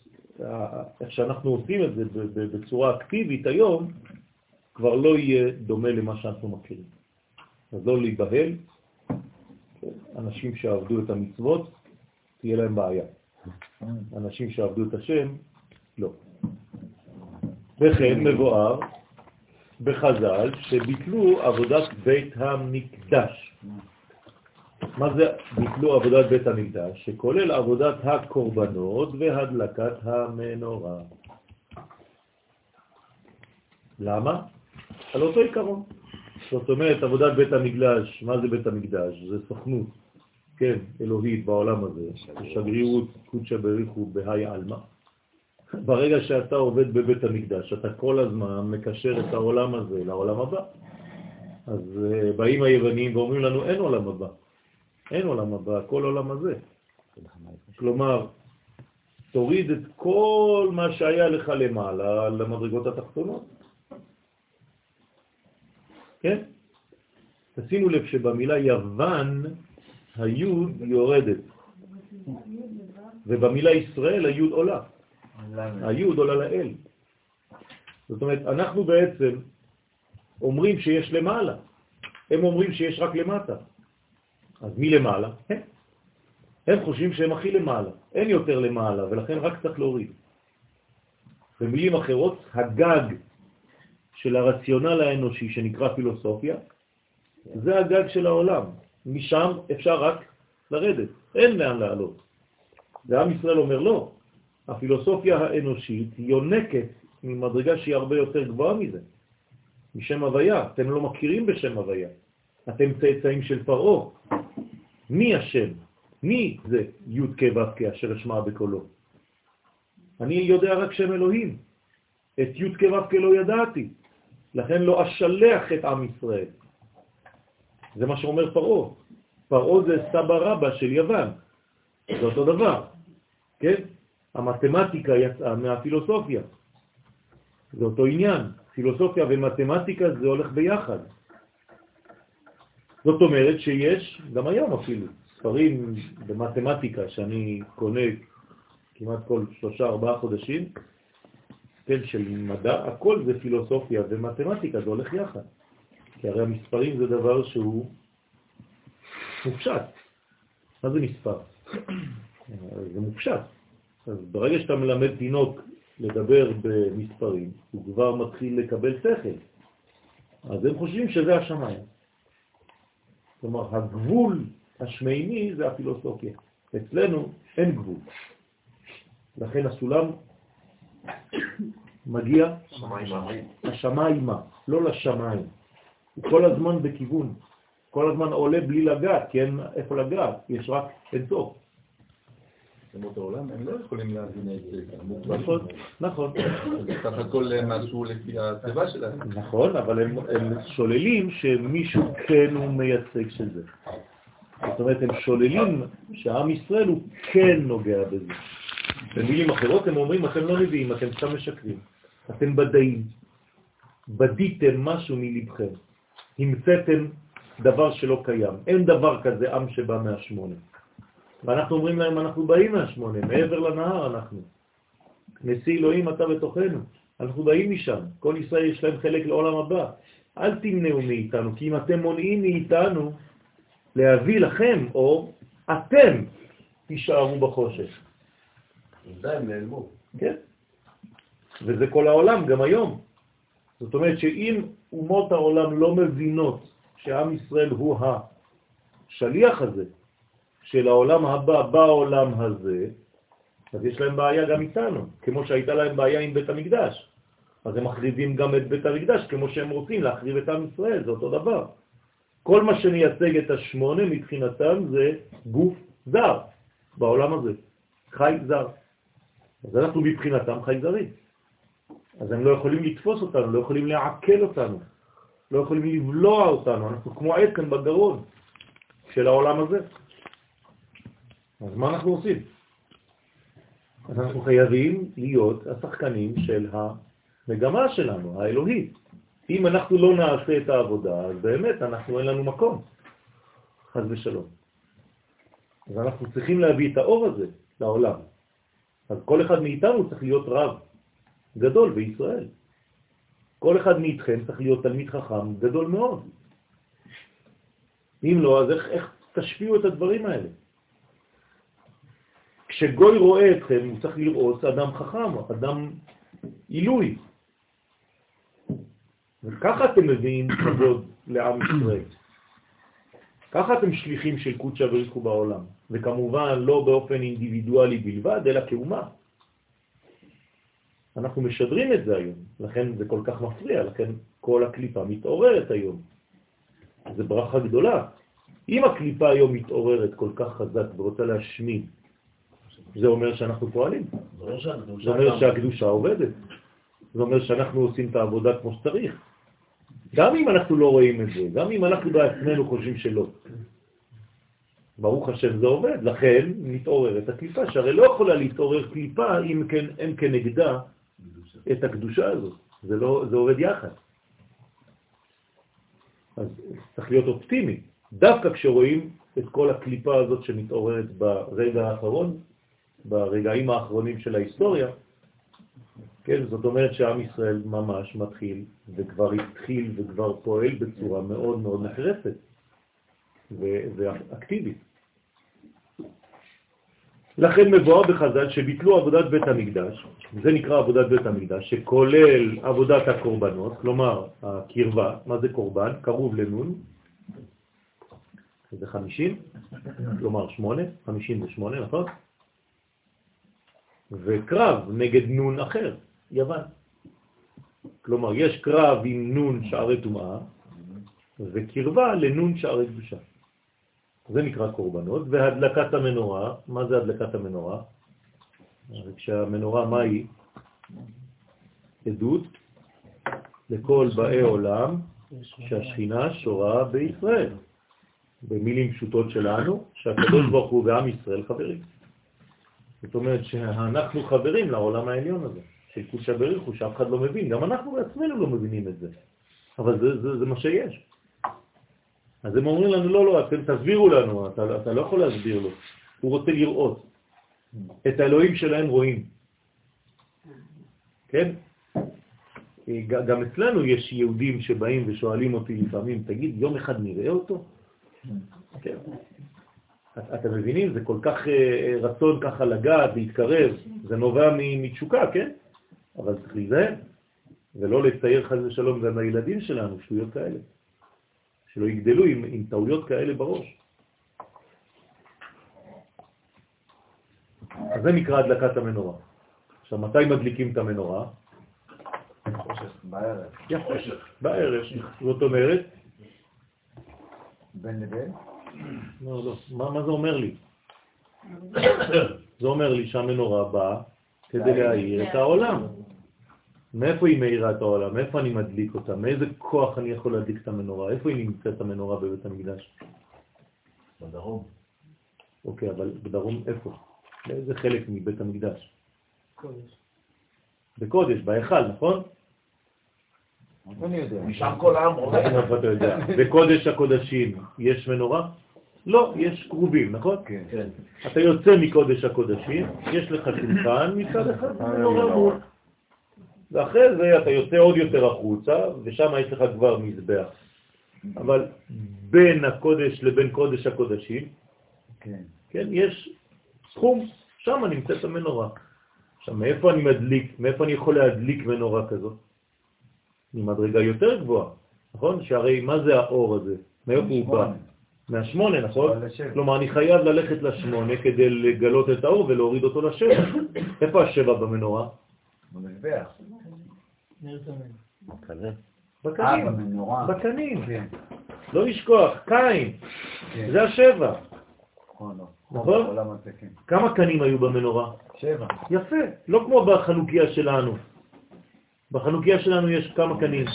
איך שאנחנו עושים את זה בצורה אקטיבית היום, כבר לא יהיה דומה למה שאנחנו מכירים. אז לא להיבהל, אנשים שעבדו את המצוות, תהיה להם בעיה. אנשים שעבדו את השם, לא. וכן מבואר בחז"ל שביטלו עבודת בית המקדש. מה זה ביטלו עבודת בית המקדש? שכולל עבודת הקורבנות והדלקת המנורה. למה? על אותו עיקרון. זאת אומרת, עבודת בית המקדש, מה זה בית המקדש? זה סוכנות, כן, אלוהית בעולם הזה, שגרירות קודשא בריחו בהי עלמא. ברגע שאתה עובד בבית המקדש, אתה כל הזמן מקשר את העולם הזה לעולם הבא. אז uh, באים היוונים ואומרים לנו, אין עולם הבא. אין עולם הבא, הכל עולם הזה. כלומר, תוריד את כל מה שהיה לך למעלה למדרגות התחתונות. כן? תשימו לב שבמילה יוון היוד יורדת, ובמילה ישראל היוד עולה. היוד עולה לאל. זאת אומרת, אנחנו בעצם אומרים שיש למעלה, הם אומרים שיש רק למטה. אז מי למעלה? הם. הם חושבים שהם הכי למעלה, אין יותר למעלה, ולכן רק צריך להוריד. במילים אחרות, הגג של הרציונל האנושי שנקרא פילוסופיה, זה הגג של העולם. משם אפשר רק לרדת, אין לאן לעלות. ועם ישראל אומר לא, הפילוסופיה האנושית יונקת ממדרגה שהיא הרבה יותר גבוהה מזה, משם הוויה. אתם לא מכירים בשם הוויה. אתם צאצאים של פרעה. מי השם? מי זה י' כ' ו' כ' אשר אשמע בקולו? אני יודע רק שם אלוהים. את י' כ' ו' כ' לא ידעתי. לכן לא אשלח את עם ישראל. זה מה שאומר פרעה. פרעה זה סבא רבא של יוון. זה אותו דבר, כן? המתמטיקה יצאה מהפילוסופיה. זה אותו עניין. פילוסופיה ומתמטיקה זה הולך ביחד. זאת אומרת שיש, גם היום אפילו, ספרים במתמטיקה שאני קונה כמעט כל שלושה ארבעה חודשים, כן, של מדע, הכל זה פילוסופיה ומתמטיקה, זה הולך יחד. כי הרי המספרים זה דבר שהוא מופשט. מה זה מספר? זה מופשט. אז ברגע שאתה מלמד תינוק לדבר במספרים, הוא כבר מתחיל לקבל שכל. אז הם חושבים שזה השמיים. כלומר, הגבול השמייני זה הפילוסופיה. אצלנו אין גבול. לכן הסולם מגיע השמיימה, לא לשמיים. הוא כל הזמן בכיוון, כל הזמן עולה בלי לגעת, כי אין איפה לגעת, יש רק אין סוף. שמות העולם, הם לא יכולים להבין את זה. נכון, נכון. זה סך הכל משהו לפי הצבע שלהם. נכון, אבל הם, הם שוללים שמישהו כן הוא מייצג של זה. זאת אומרת, הם שוללים שהעם ישראל הוא כן נוגע בזה. במילים אחרות הם אומרים, אתם לא נביאים, אתם סתם משקרים. אתם בדאים. בדיתם משהו מלבכם. המצאתם דבר שלא קיים. אין דבר כזה עם שבא מהשמונה. ואנחנו אומרים להם, אנחנו באים מהשמונה, מעבר לנהר אנחנו. נשיא אלוהים אתה בתוכנו, אנחנו באים משם. כל ישראל יש להם חלק לעולם הבא. אל תמנעו מאיתנו, כי אם אתם מונעים מאיתנו להביא לכם אור, אתם תישארו בחושך. די, הם נעלמו. כן. וזה כל העולם, גם היום. זאת אומרת שאם אומות העולם לא מבינות שעם ישראל הוא השליח הזה, של העולם הבא בעולם הזה, אז יש להם בעיה גם איתנו, כמו שהייתה להם בעיה עם בית המקדש. אז הם מחריבים גם את בית המקדש כמו שהם רוצים להחריב את עם ישראל, זה אותו דבר. כל מה שמייצג את השמונה מבחינתם זה גוף זר בעולם הזה, חי זר. אז אנחנו מבחינתם חי זרים. אז הם לא יכולים לתפוס אותנו, לא יכולים לעכל אותנו, לא יכולים לבלוע אותנו, אנחנו כמו עקן בגרון של העולם הזה. אז מה אנחנו עושים? אז אנחנו חייבים להיות השחקנים של המגמה שלנו, האלוהית. אם אנחנו לא נעשה את העבודה, אז באמת אנחנו אין לנו מקום, חז ושלום. אז אנחנו צריכים להביא את האור הזה לעולם. אז כל אחד מאיתנו צריך להיות רב גדול בישראל. כל אחד מאיתכם צריך להיות תלמיד חכם גדול מאוד. אם לא, אז איך, איך תשפיעו את הדברים האלה? כשגוי רואה אתכם, הוא צריך לראות אדם חכם, אדם עילוי. וככה אתם מביאים כבוד לעם ישראל. ככה אתם שליחים של קודשא בריחו בעולם, וכמובן לא באופן אינדיבידואלי בלבד, אלא כאומה. אנחנו משדרים את זה היום, לכן זה כל כך מפריע, לכן כל הקליפה מתעוררת היום. זה ברכה גדולה. אם הקליפה היום מתעוררת כל כך חזק ורוצה להשמיד, זה אומר שאנחנו פועלים. זה אומר שהקדושה עובדת. זה אומר שאנחנו עושים את העבודה כמו שצריך. גם אם אנחנו לא רואים את זה, גם אם אנחנו בעצמנו חושבים שלא. ברוך השם זה עובד, לכן מתעוררת הקליפה, שהרי לא יכולה להתעורר קליפה אם כן, אין כנגדה את הקדושה הזאת. זה, לא, זה עובד יחד. אז צריך להיות אופטימי. דווקא כשרואים את כל הקליפה הזאת שמתעוררת ברגע האחרון, ברגעים האחרונים של ההיסטוריה, כן, זאת אומרת שעם ישראל ממש מתחיל וכבר התחיל וכבר פועל בצורה מאוד מאוד נחרצת ואקטיבית. לכן מבואר בחז"ל שביטלו עבודת בית המקדש, זה נקרא עבודת בית המקדש, שכולל עבודת הקורבנות, כלומר הקרבה, מה זה קורבן? קרוב לנון, זה 50, כלומר 8, 58, נכון? וקרב נגד נון אחר, יוון. כלומר, יש קרב עם נון שערי טומאה, וקרבה לנון שערי קדושה. זה נקרא קורבנות, והדלקת המנורה, מה זה הדלקת המנורה? כשהמנורה, מה היא? עדות לכל באי עולם שהשכינה שורה בישראל. במילים פשוטות שלנו, שהקדוש ברוך הוא ועם ישראל חברים. זאת אומרת שאנחנו חברים לעולם העליון הזה, של קודשא בריחו, שאף אחד לא מבין, גם אנחנו בעצמנו לא מבינים את זה, אבל זה, זה, זה מה שיש. אז הם אומרים לנו, לא, לא, אתם תסבירו לנו, אתה, אתה לא יכול להסביר לו, הוא רוצה לראות. את האלוהים שלהם רואים. כן? גם אצלנו יש יהודים שבאים ושואלים אותי לפעמים, תגיד, יום אחד נראה אותו? כן. אתם מבינים? זה כל כך אה, רצון ככה לגעת, להתקרב, זה נובע מתשוקה, כן? אבל צריך להיזהר, ולא לצייר חז ושלום גם לילדים שלנו, שטויות כאלה. שלא יגדלו עם, עם טעויות כאלה בראש. אז זה נקרא הדלקת המנורה. עכשיו, מתי מדליקים את המנורה? בערב. יפה, בערב. זאת אומרת, בין לבין? לא, לא. מה, מה זה אומר לי? זה אומר לי שהמנורה באה כדי להאיר את העולם. מאיפה היא מאירה את העולם? מאיפה אני מדליק אותה? מאיזה כוח אני יכול להדליק את המנורה? איפה היא נמצאת המנורה בבית המקדש? בדרום. אוקיי, אבל בדרום איפה? באיזה חלק מבית המקדש? קודש. בקודש, בהיכל, נכון? אני יודע. משם כל העם רואה. אתה יודע? בקודש הקודשים יש מנורה? לא, יש קרובים, נכון? כן. כן. אתה יוצא מקודש הקודשים, יש לך שולחן מצד אחד, מנורה מול. ואחרי זה אתה יוצא עוד יותר החוצה, ושם יש לך כבר מזבח. אבל בין הקודש לבין קודש הקודשים, כן. כן, יש סכום, שם נמצאת המנורה. עכשיו, מאיפה אני מדליק, מאיפה אני יכול להדליק מנורה כזאת? ממדרגה יותר גבוהה, נכון? שהרי מה זה האור הזה? מאיפה הוא בא? שמונה. מהשמונה, נכון? כלומר, אני חייב ללכת לשמונה כדי לגלות את האור ולהוריד אותו לשבע. איפה השבע במנורה? במזבח. אה, בקנים. בקנים. כן. לא לשכוח, קין, כן. זה השבע. נכון, לא. נכון? הזה, כן. כמה קנים היו במנורה? שבע. יפה, לא כמו בחנוכיה שלנו. בחנוכיה שלנו יש כמה קנים.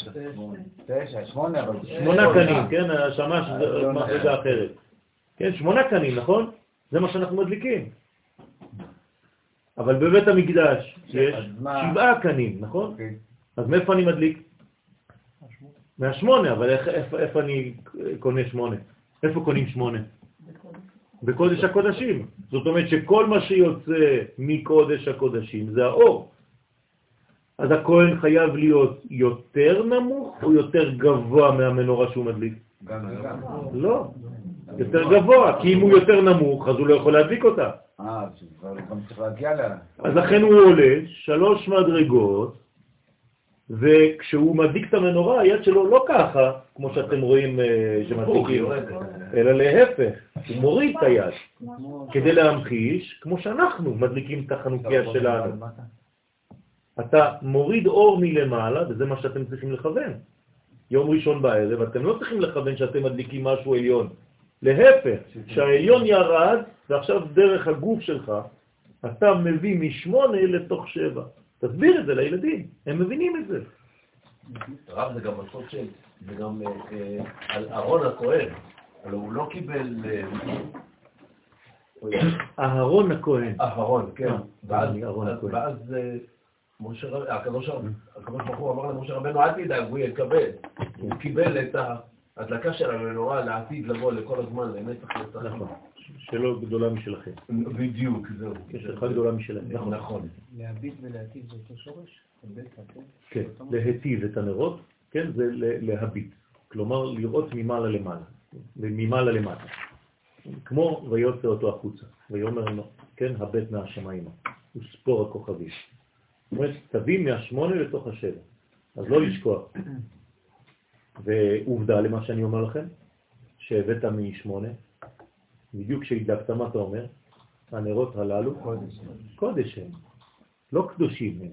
תשע, שמונה, אבל... שמונה קנים, כן? השמש זה מדרגה אחרת. כן, שמונה קנים, נכון? זה מה שאנחנו מדליקים. אבל בבית המקדש יש שבעה קנים, נכון? אז מאיפה אני מדליק? מהשמונה, אבל איך- איפה איפה אני קונה שמונה? איפה קונים שמונה? בקודש הקודשים. זאת אומרת שכל מה שיוצא מקודש הקודשים זה האור. אז הכהן חייב להיות יותר נמוך או יותר גבוה מהמנורה שהוא מדליק? לא, יותר גבוה, כי אם הוא יותר נמוך אז הוא לא יכול להדליק אותה. אה. אז לכן הוא עולה שלוש מדרגות, וכשהוא מדליק את המנורה, היד שלו לא ככה, כמו שאתם רואים אה, שמדליקים, אלא להפך, הוא מוריד את היד, כדי להמחיש, כמו שאנחנו מדליקים את החנוכיה שלנו. אתה מוריד אור מלמעלה, וזה מה שאתם צריכים לכוון. יום ראשון בערב, אתם לא צריכים לכוון שאתם מדליקים משהו עליון. להפך, שהעליון ירד, ועכשיו דרך הגוף שלך, אתה מביא משמונה לתוך שבע. תסביר את זה לילדים, הם מבינים את זה. רב זה גם הסוד של, זה גם אה, אה, על אהרון הכהן, הלוא הוא לא קיבל... אה, אהרון הכהן. אהרון, כן. ואז הקדוש הקדוש ברוך הוא אמר למשה רבנו, אל תדאג, הוא יקבל. הוא קיבל את ההדלקה של המנורה לעתיד לבוא לכל הזמן, לנצח נצח. שלא גדולה משלכם. בדיוק, זהו. שלך גדולה משלהם. נכון. נכון. להביט ולהטיב זה אותו שורש? כן, להטיב את הנרות, כן, זה להביט. כלומר, לראות ממעלה למעלה, ממעלה למטה. כמו ויוצא אותו החוצה, ויאמר כן, הבט מהשמיים, וספור הכוכבים. זאת אומרת, תביא מהשמונה לתוך השבע, אז לא לשכוח. ועובדה למה שאני אומר לכם, שהבאת משמונה, בדיוק כשהדלקת, מה אתה אומר? הנרות הללו קודש. קודש הם, לא קדושים הם.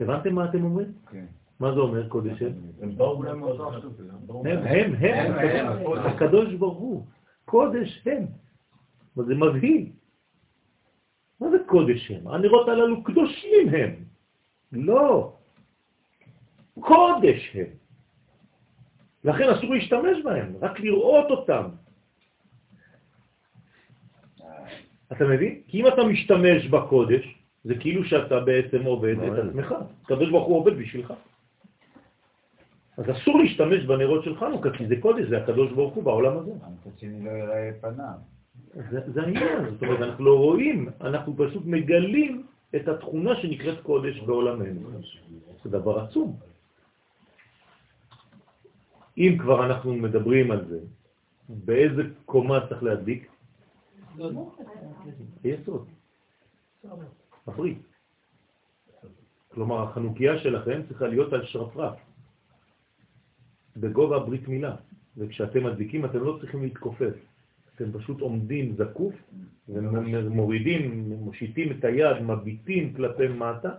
הבנתם מה אתם אומרים? כן. מה זה אומר קודש הם? הם באו הם, הם, הקדוש- ברוך הוא, קודש הם. אבל זה מבהיל. מה זה קודש הם? הנרות הללו קדושים הם. לא. קודש הם. לכן אסור להשתמש בהם, רק לראות אותם. אתה מבין? כי אם אתה משתמש בקודש, זה כאילו שאתה בעצם עובד את עצמך. הקדוש ברוך הוא עובד בשבילך. אז אסור להשתמש בנרות של חנוכה, כי זה קודש, זה הקדוש ברוך הוא בעולם הזה. המצד שני לא יראה פניו. זה, זה העניין, זאת אומרת, אנחנו לא רואים, אנחנו פשוט מגלים את התכונה שנקראת קודש בעולמנו. זה דבר עצום. אם כבר אנחנו מדברים על זה, באיזה קומה צריך להדליק? ביסוד, מפריד. כלומר, החנוכיה שלכם צריכה להיות על שרפרף, בגובה ברית מילה, וכשאתם מדליקים אתם לא צריכים להתכופף, אתם פשוט עומדים זקוף ומורידים, מושיטים את היד, מביטים כלפי מטה,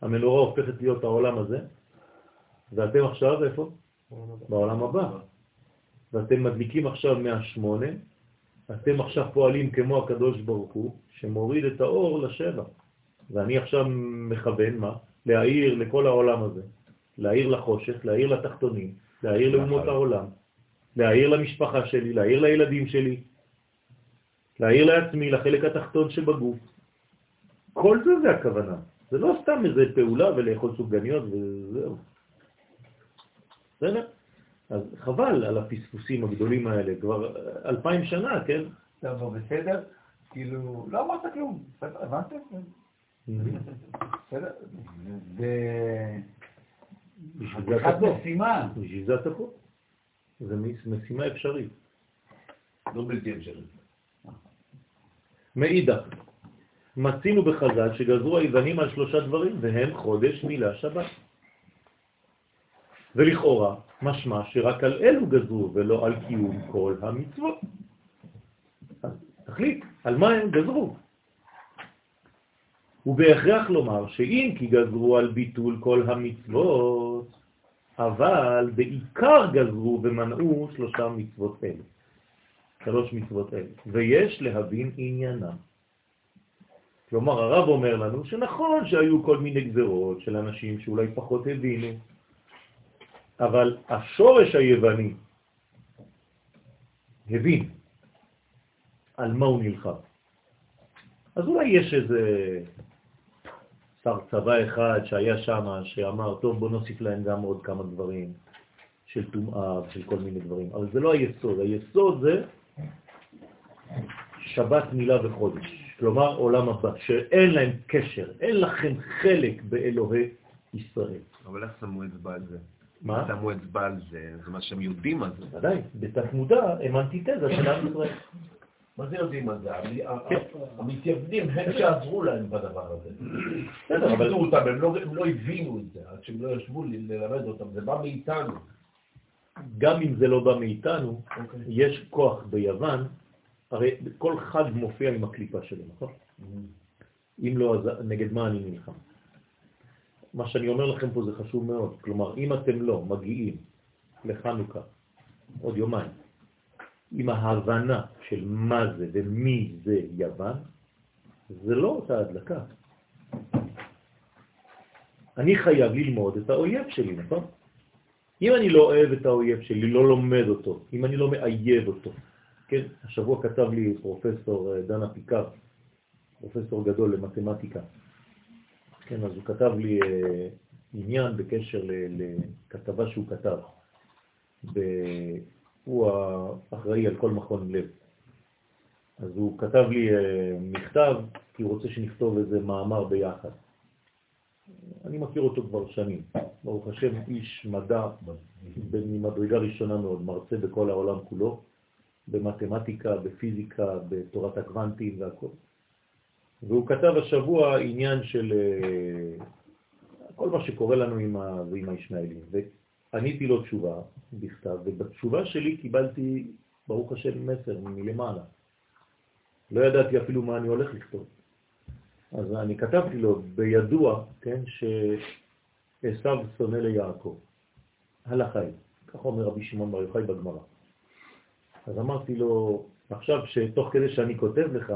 המנורה הופכת להיות העולם הזה, ואתם עכשיו איפה? בעולם הבא. ואתם מדליקים עכשיו מהשמונה, אתם עכשיו פועלים כמו הקדוש ברוך הוא, שמוריד את האור לשבע. ואני עכשיו מכוון מה? להעיר לכל העולם הזה, להעיר לחושך, להעיר לתחתונים, להעיר לאומות העולם, להעיר למשפחה שלי, להעיר לילדים שלי, להעיר לעצמי, לחלק התחתון שבגוף. כל זה זה הכוונה. זה לא סתם איזה פעולה ולאכול סופגניות וזהו. בסדר? אז חבל על הפספוסים הגדולים האלה, כבר אלפיים שנה, כן? טוב, בסדר? כאילו, לא אמרת כלום. הבנתם? בסדר? בשביל זה אתה פה. בשביל זה אתה פה. זו מש- משימה אפשרית. לא בלתי אפשרי. מאידך, מצינו בחז"ל שגזרו היוונים על שלושה דברים, והם חודש, מילה, שבת. ולכאורה, משמע שרק על אלו גזרו ולא על קיום כל המצוות. אז תחליט, על מה הם גזרו? ובהכרח לומר שאם כי גזרו על ביטול כל המצוות, אבל בעיקר גזרו ומנעו שלושה מצוות אלה. שלוש מצוות אלה, ויש להבין עניינם. כלומר, הרב אומר לנו שנכון שהיו כל מיני גזרות של אנשים שאולי פחות הבינו, אבל השורש היווני הבין על מה הוא נלחם. אז אולי יש איזה שר צבא אחד שהיה שם, שאמר, טוב, בוא נוסיף להם גם עוד כמה דברים של טומאה ושל כל מיני דברים, אבל זה לא היסוד. היסוד זה שבת, מילה וחודש, כלומר עולם הבא, שאין להם קשר, אין לכם חלק באלוהי ישראל. אבל איך שמו אצבע על זה? מה? שמו אצבע על זה, זה מה שהם יודעים על זה. ודאי, בתת מודע הם אנטיתזה של עם ישראל. מה זה יודעים על זה? כן. המתייוונים הם שעזרו להם בדבר הזה. בסדר, אבל אותם, הם לא- הם לא הבינו את זה, עד שהם לא ישבו ללמד אותם, זה בא מאיתנו. גם אם זה לא בא מאיתנו, אוקיי. יש כוח ביוון, הרי כל חג מופיע עם הקליפה שלו, נכון? אם לא, אז נגד מה אני נלחם? מה שאני אומר לכם פה זה חשוב מאוד. כלומר, אם אתם לא מגיעים לחנוכה עוד יומיים, עם ההבנה של מה זה ומי זה יוון, זה לא אותה הדלקה. אני חייב ללמוד את האויב שלי, נכון? אם אני לא אוהב את האויב שלי, לא לומד אותו, אם אני לא מאייב אותו, כן? השבוע כתב לי פרופסור אה, דנה פיקר, פרופסור גדול למתמטיקה, כן, אז הוא כתב לי אה, עניין בקשר לכתבה שהוא כתב. הוא האחראי על כל מכון לב. אז הוא כתב לי אה, מכתב, כי הוא רוצה שנכתוב איזה מאמר ביחד. אני מכיר אותו כבר שנים. ברוך השם, איש מדע ממדרגה ראשונה מאוד, מרצה בכל העולם כולו, במתמטיקה, בפיזיקה, בתורת הקוונטים והכל. והוא כתב השבוע עניין של אה, כל מה שקורה לנו עם, ה... ועם הישמעאלים. ועניתי לו תשובה בכתב, ובתשובה שלי קיבלתי, ברוך השם, מסר מלמעלה. לא ידעתי אפילו מה אני הולך לכתוב. אז אני כתבתי לו בידוע, כן, שעשו שונא ליעקב. הלכה כך אומר רבי שמעון בר יוחאי בגמרא. אז אמרתי לו, עכשיו שתוך כדי שאני כותב לך,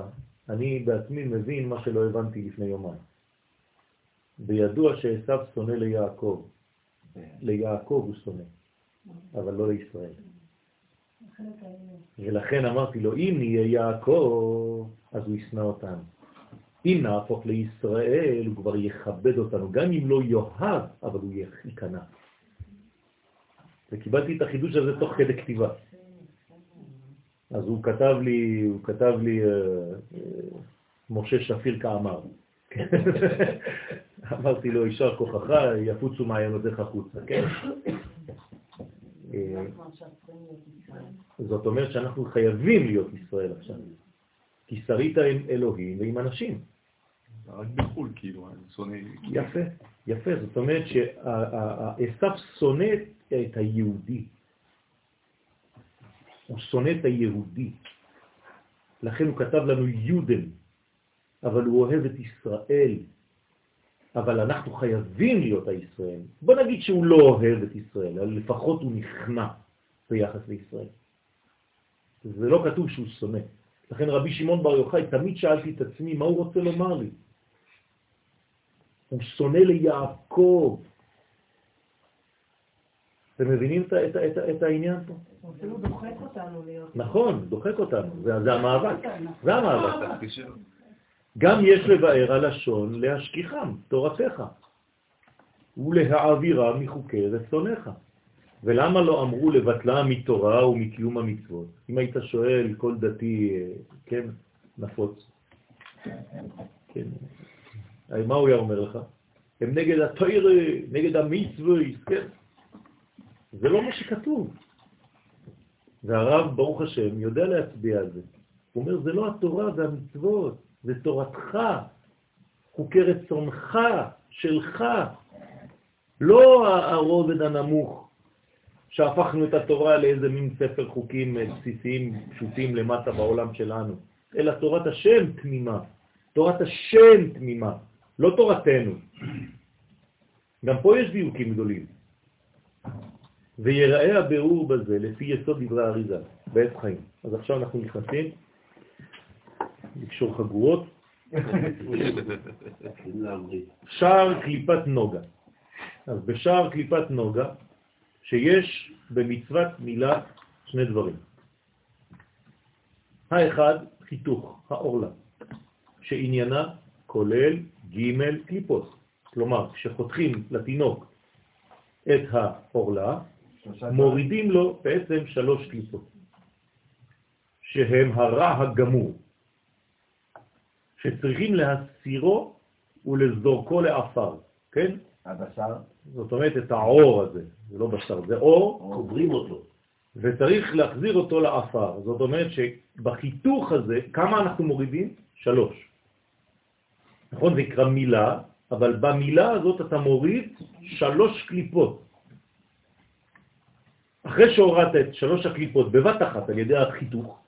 אני בעצמי מבין מה שלא הבנתי לפני יומיים. בידוע שעשו שונא ליעקב. ליעקב הוא שונא, אבל לא לישראל. ולכן אמרתי לו, אם נהיה יעקב, אז הוא ישנא אותנו. אם נהפוך לישראל, הוא כבר יכבד אותנו, גם אם לא יאהב, אבל הוא ייכנע. וקיבלתי את החידוש הזה תוך כדי כתיבה. אז הוא כתב לי, הוא כתב לי, אה, אה, משה שפיר כאמר. אמרתי לו, יישר כוחך, יפוצו מעיינותיך חוצה, כן? אה, זאת אומרת שאנחנו חייבים להיות ישראל עכשיו. כי שרית עם אלוהים ועם אנשים. רק בחו"ל, כאילו, אני שונא... יפה, יפה. זאת אומרת שעשף שונא את היהודי. הוא שונא את היהודי. לכן הוא כתב לנו יודן, אבל הוא אוהב את ישראל. אבל אנחנו חייבים להיות הישראל. בוא נגיד שהוא לא אוהב את ישראל, אבל לפחות הוא נכנע ביחס לישראל. זה לא כתוב שהוא שונא. לכן רבי שמעון בר יוחאי, תמיד שאלתי את עצמי, מה הוא רוצה לומר לי? הוא שונא ליעקב. אתם מבינים את, את, את, את העניין פה? אפילו דוחק אותנו להיות... נכון, דוחק אותנו, זה, זה המאבק, זה המאבק. גם יש לבאר הלשון להשכיחם, תורתך, ולהעבירה מחוקי רצונך. ולמה לא אמרו לבטלה מתורה ומקיום המצוות? אם היית שואל כל דתי, כן, נפוץ, כן, מה הוא היה אומר לך? הם נגד התוירה, נגד המצוות, כן. זה לא מה שכתוב. והרב, ברוך השם, יודע להצביע על זה. הוא אומר, זה לא התורה והמצוות, זה תורתך, חוקי רצונך, שלך, לא הרובד הנמוך, שהפכנו את התורה לאיזה מין ספר חוקים בסיסיים, פשוטים למטה בעולם שלנו, אלא תורת השם תמימה, תורת השם תמימה, לא תורתנו. גם פה יש דיוקים גדולים. ויראה הבירור בזה לפי יסוד דברי האריזה, בעת חיים. אז עכשיו אנחנו נכנסים לקשור חגורות. שער קליפת נוגה. אז בשער קליפת נוגה, שיש במצוות מילה שני דברים. האחד, חיתוך, האורלה, שעניינה כולל ג' קליפות. כלומר, כשחותכים לתינוק את האורלה, מורידים לו בעצם שלוש קליפות, שהם הרע הגמור, שצריכים להסירו ולזורקו לאפר, כן? הבשר, זאת אומרת את העור הזה, זה לא בשר, זה אור, קוברים אותו. וצריך להחזיר אותו לאפר. זאת אומרת שבחיתוך הזה, כמה אנחנו מורידים? שלוש. נכון? זה נקרא מילה, אבל במילה הזאת אתה מוריד שלוש קליפות. אחרי שהורדת את שלוש הקליפות בבת אחת על ידי החיתוך,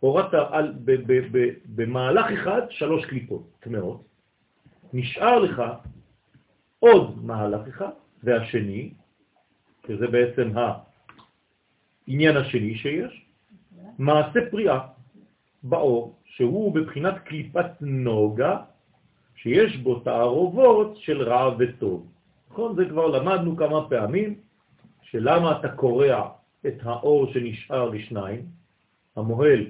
הורדת על, ב, ב, ב, במהלך אחד שלוש קליפות טמאות, נשאר לך עוד מהלך אחד, והשני, שזה בעצם העניין השני שיש, מעשה פריאה באור, שהוא בבחינת קליפת נוגה, שיש בו תערובות של רע וטוב. נכון? זה כבר למדנו כמה פעמים, שלמה אתה קורע את האור שנשאר לשניים, המוהל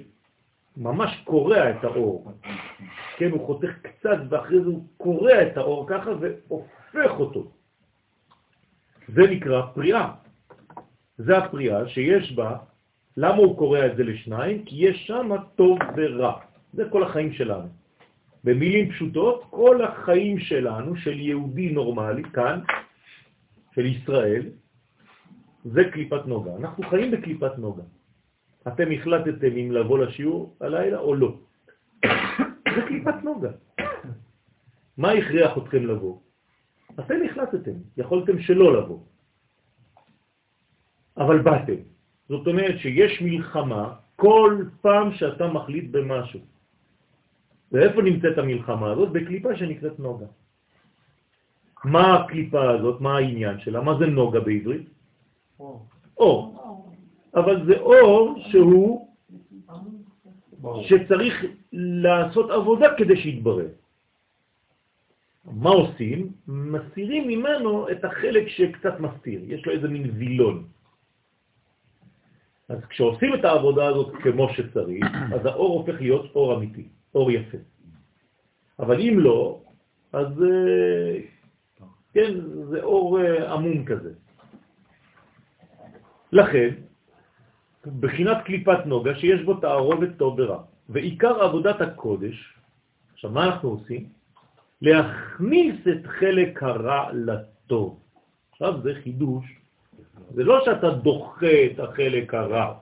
ממש קורע את האור. כן, הוא חותך קצת ואחרי זה הוא קורע את האור ככה והופך אותו. זה נקרא פריאה. זה הפריאה שיש בה, למה הוא קורע את זה לשניים? כי יש שם טוב ורע. זה כל החיים שלנו. במילים פשוטות, כל החיים שלנו, של יהודי נורמלי, כאן, של ישראל, זה קליפת נוגה. אנחנו חיים בקליפת נוגה. אתם החלטתם אם לבוא לשיעור הלילה או לא. זה קליפת נוגה. מה הכריח אתכם לבוא? אתם החלטתם, יכולתם שלא לבוא. אבל באתם. זאת אומרת שיש מלחמה כל פעם שאתה מחליט במשהו. ואיפה נמצאת המלחמה הזאת? בקליפה שנקראת נוגה. מה הקליפה הזאת? מה העניין שלה? מה זה נוגה בעברית? אור. אבל זה אור שהוא, שצריך לעשות עבודה כדי שיתברר. מה עושים? מסירים ממנו את החלק שקצת מסתיר, יש לו איזה מין וילון. אז כשעושים את העבודה הזאת כמו שצריך, אז האור הופך להיות אור אמיתי, אור יפה. אבל אם לא, אז אה, כן, זה אור אה, עמום כזה. לכן, בחינת קליפת נוגה שיש בו תערובת טוב ורע. ועיקר עבודת הקודש, עכשיו מה אנחנו עושים? להכניס את חלק הרע לטוב. עכשיו זה חידוש, זה לא שאתה דוחה את החלק הרע,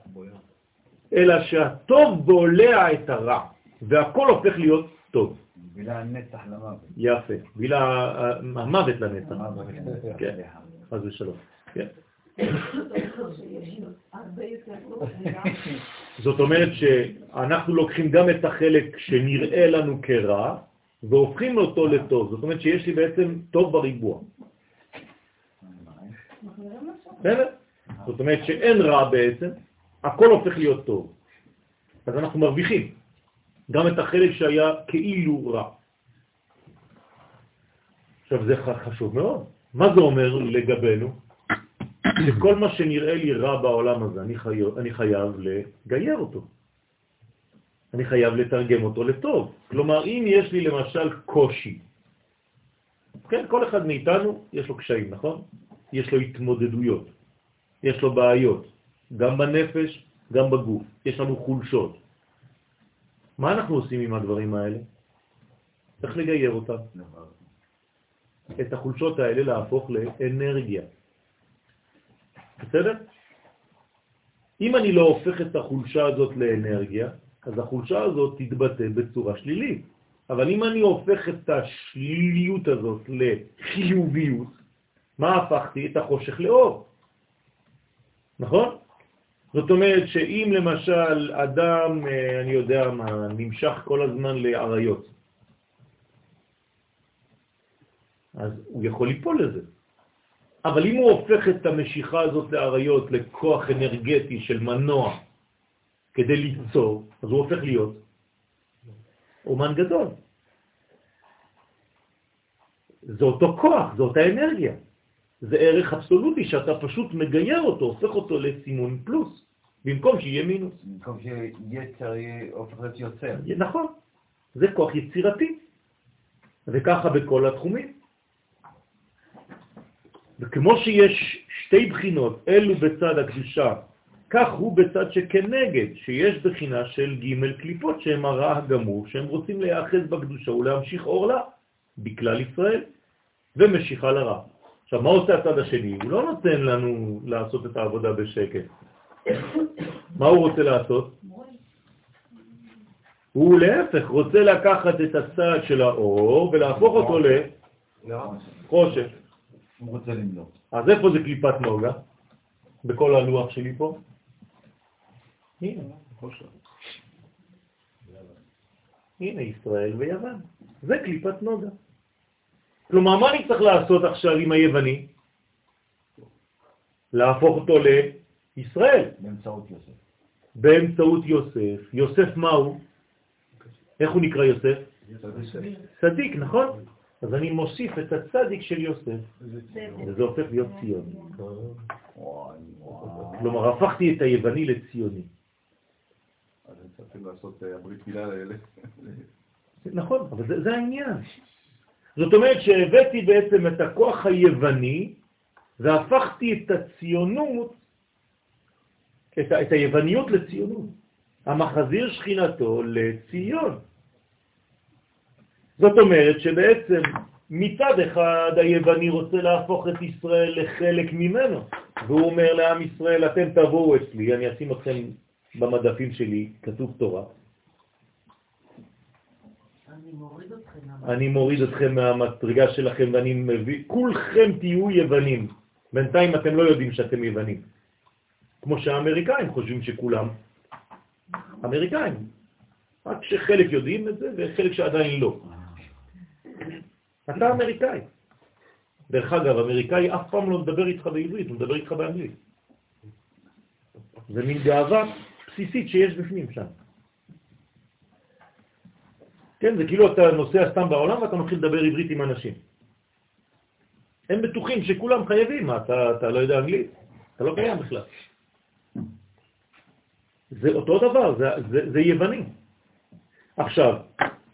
אלא שהטוב בולע את הרע, והכל הופך להיות טוב. בילה הנצח למוות. יפה, בילה המוות לנצח. כן, חס ושלום. זאת אומרת שאנחנו לוקחים גם את החלק שנראה לנו כרע והופכים אותו לטוב. זאת אומרת שיש לי בעצם טוב בריבוע. זאת אומרת שאין רע בעצם, הכל הופך להיות טוב. אז אנחנו מרוויחים גם את החלק שהיה כאילו רע. עכשיו זה חשוב מאוד. מה זה אומר לגבינו? שכל מה שנראה לי רע בעולם הזה, אני חייב, אני חייב לגייר אותו. אני חייב לתרגם אותו לטוב. כלומר, אם יש לי למשל קושי, כן, כל אחד מאיתנו יש לו קשיים, נכון? יש לו התמודדויות, יש לו בעיות, גם בנפש, גם בגוף, יש לנו חולשות. מה אנחנו עושים עם הדברים האלה? צריך לגייר אותם. את החולשות האלה להפוך לאנרגיה. בסדר? אם אני לא הופך את החולשה הזאת לאנרגיה, אז החולשה הזאת תתבטא בצורה שלילית. אבל אם אני הופך את השליליות הזאת לחיוביות, מה הפכתי? את החושך לאור. נכון? זאת אומרת שאם למשל אדם, אה, אני יודע מה, נמשך כל הזמן לעריות, אז הוא יכול ליפול לזה. אבל אם הוא הופך את המשיכה הזאת לעריות לכוח אנרגטי של מנוע כדי ליצור, אז הוא הופך להיות אומן גדול. זה אותו כוח, זה אותה אנרגיה. זה ערך אבסולוטי שאתה פשוט מגייר אותו, הופך אותו לסימון פלוס, במקום שיהיה מינוס. במקום שיצר יהיה הופך להיות יוצר. נכון, זה כוח יצירתי, וככה בכל התחומים. וכמו שיש שתי בחינות, אלו בצד הקדושה, כך הוא בצד שכנגד, שיש בחינה של ג' קליפות שהם הרע הגמור, שהם רוצים להיאחז בקדושה ולהמשיך אורלה בכלל ישראל, ומשיכה לרע. עכשיו, מה עושה הצד השני? הוא לא נותן לנו לעשות את העבודה בשקט. מה הוא רוצה לעשות? הוא להפך רוצה לקחת את הצד של האור ולהפוך אותו לחושך. הוא רוצה למנות. אז איפה זה קליפת נוגה? בכל הלוח שלי פה? הנה, הנה ישראל ויוון. זה קליפת נוגה. כלומר, מה אני צריך לעשות עכשיו עם היווני? להפוך אותו לישראל. באמצעות יוסף. באמצעות יוסף. יוסף מה הוא? איך הוא נקרא יוסף? צדיק, נכון? אז אני מוסיף את הצדיק של יוסף, וזה הופך להיות ציוני. כלומר, הפכתי את היווני לציוני. אז צריכים לעשות אה, הברית מילה לאלה. נכון, אבל זה, זה העניין. זאת אומרת שהבאתי בעצם את הכוח היווני והפכתי את הציונות, את, ה, את היווניות לציונות. המחזיר שכינתו לציון. זאת אומרת שבעצם מצד אחד היווני רוצה להפוך את ישראל לחלק ממנו, והוא אומר לעם ישראל, אתם תבואו אצלי, אני אשים אתכם במדפים שלי, כתוב תורה, אני מוריד אתכם. אני מוריד אתכם מהמדרגה שלכם ואני מביא, כולכם תהיו יוונים. בינתיים אתם לא יודעים שאתם יוונים. כמו שהאמריקאים חושבים שכולם אמריקאים. רק שחלק יודעים את זה וחלק שעדיין לא. אתה אמריקאי. דרך אגב, אמריקאי אף פעם לא מדבר איתך בעברית, הוא מדבר איתך באנגלית. זה מין גאווה בסיסית שיש בפנים שם. כן, זה כאילו אתה נוסע סתם בעולם ואתה מתחיל לדבר עברית עם אנשים. הם בטוחים שכולם חייבים, מה, אתה, אתה לא יודע אנגלית? אתה לא קיים בכלל. זה אותו דבר, זה, זה, זה יווני. עכשיו,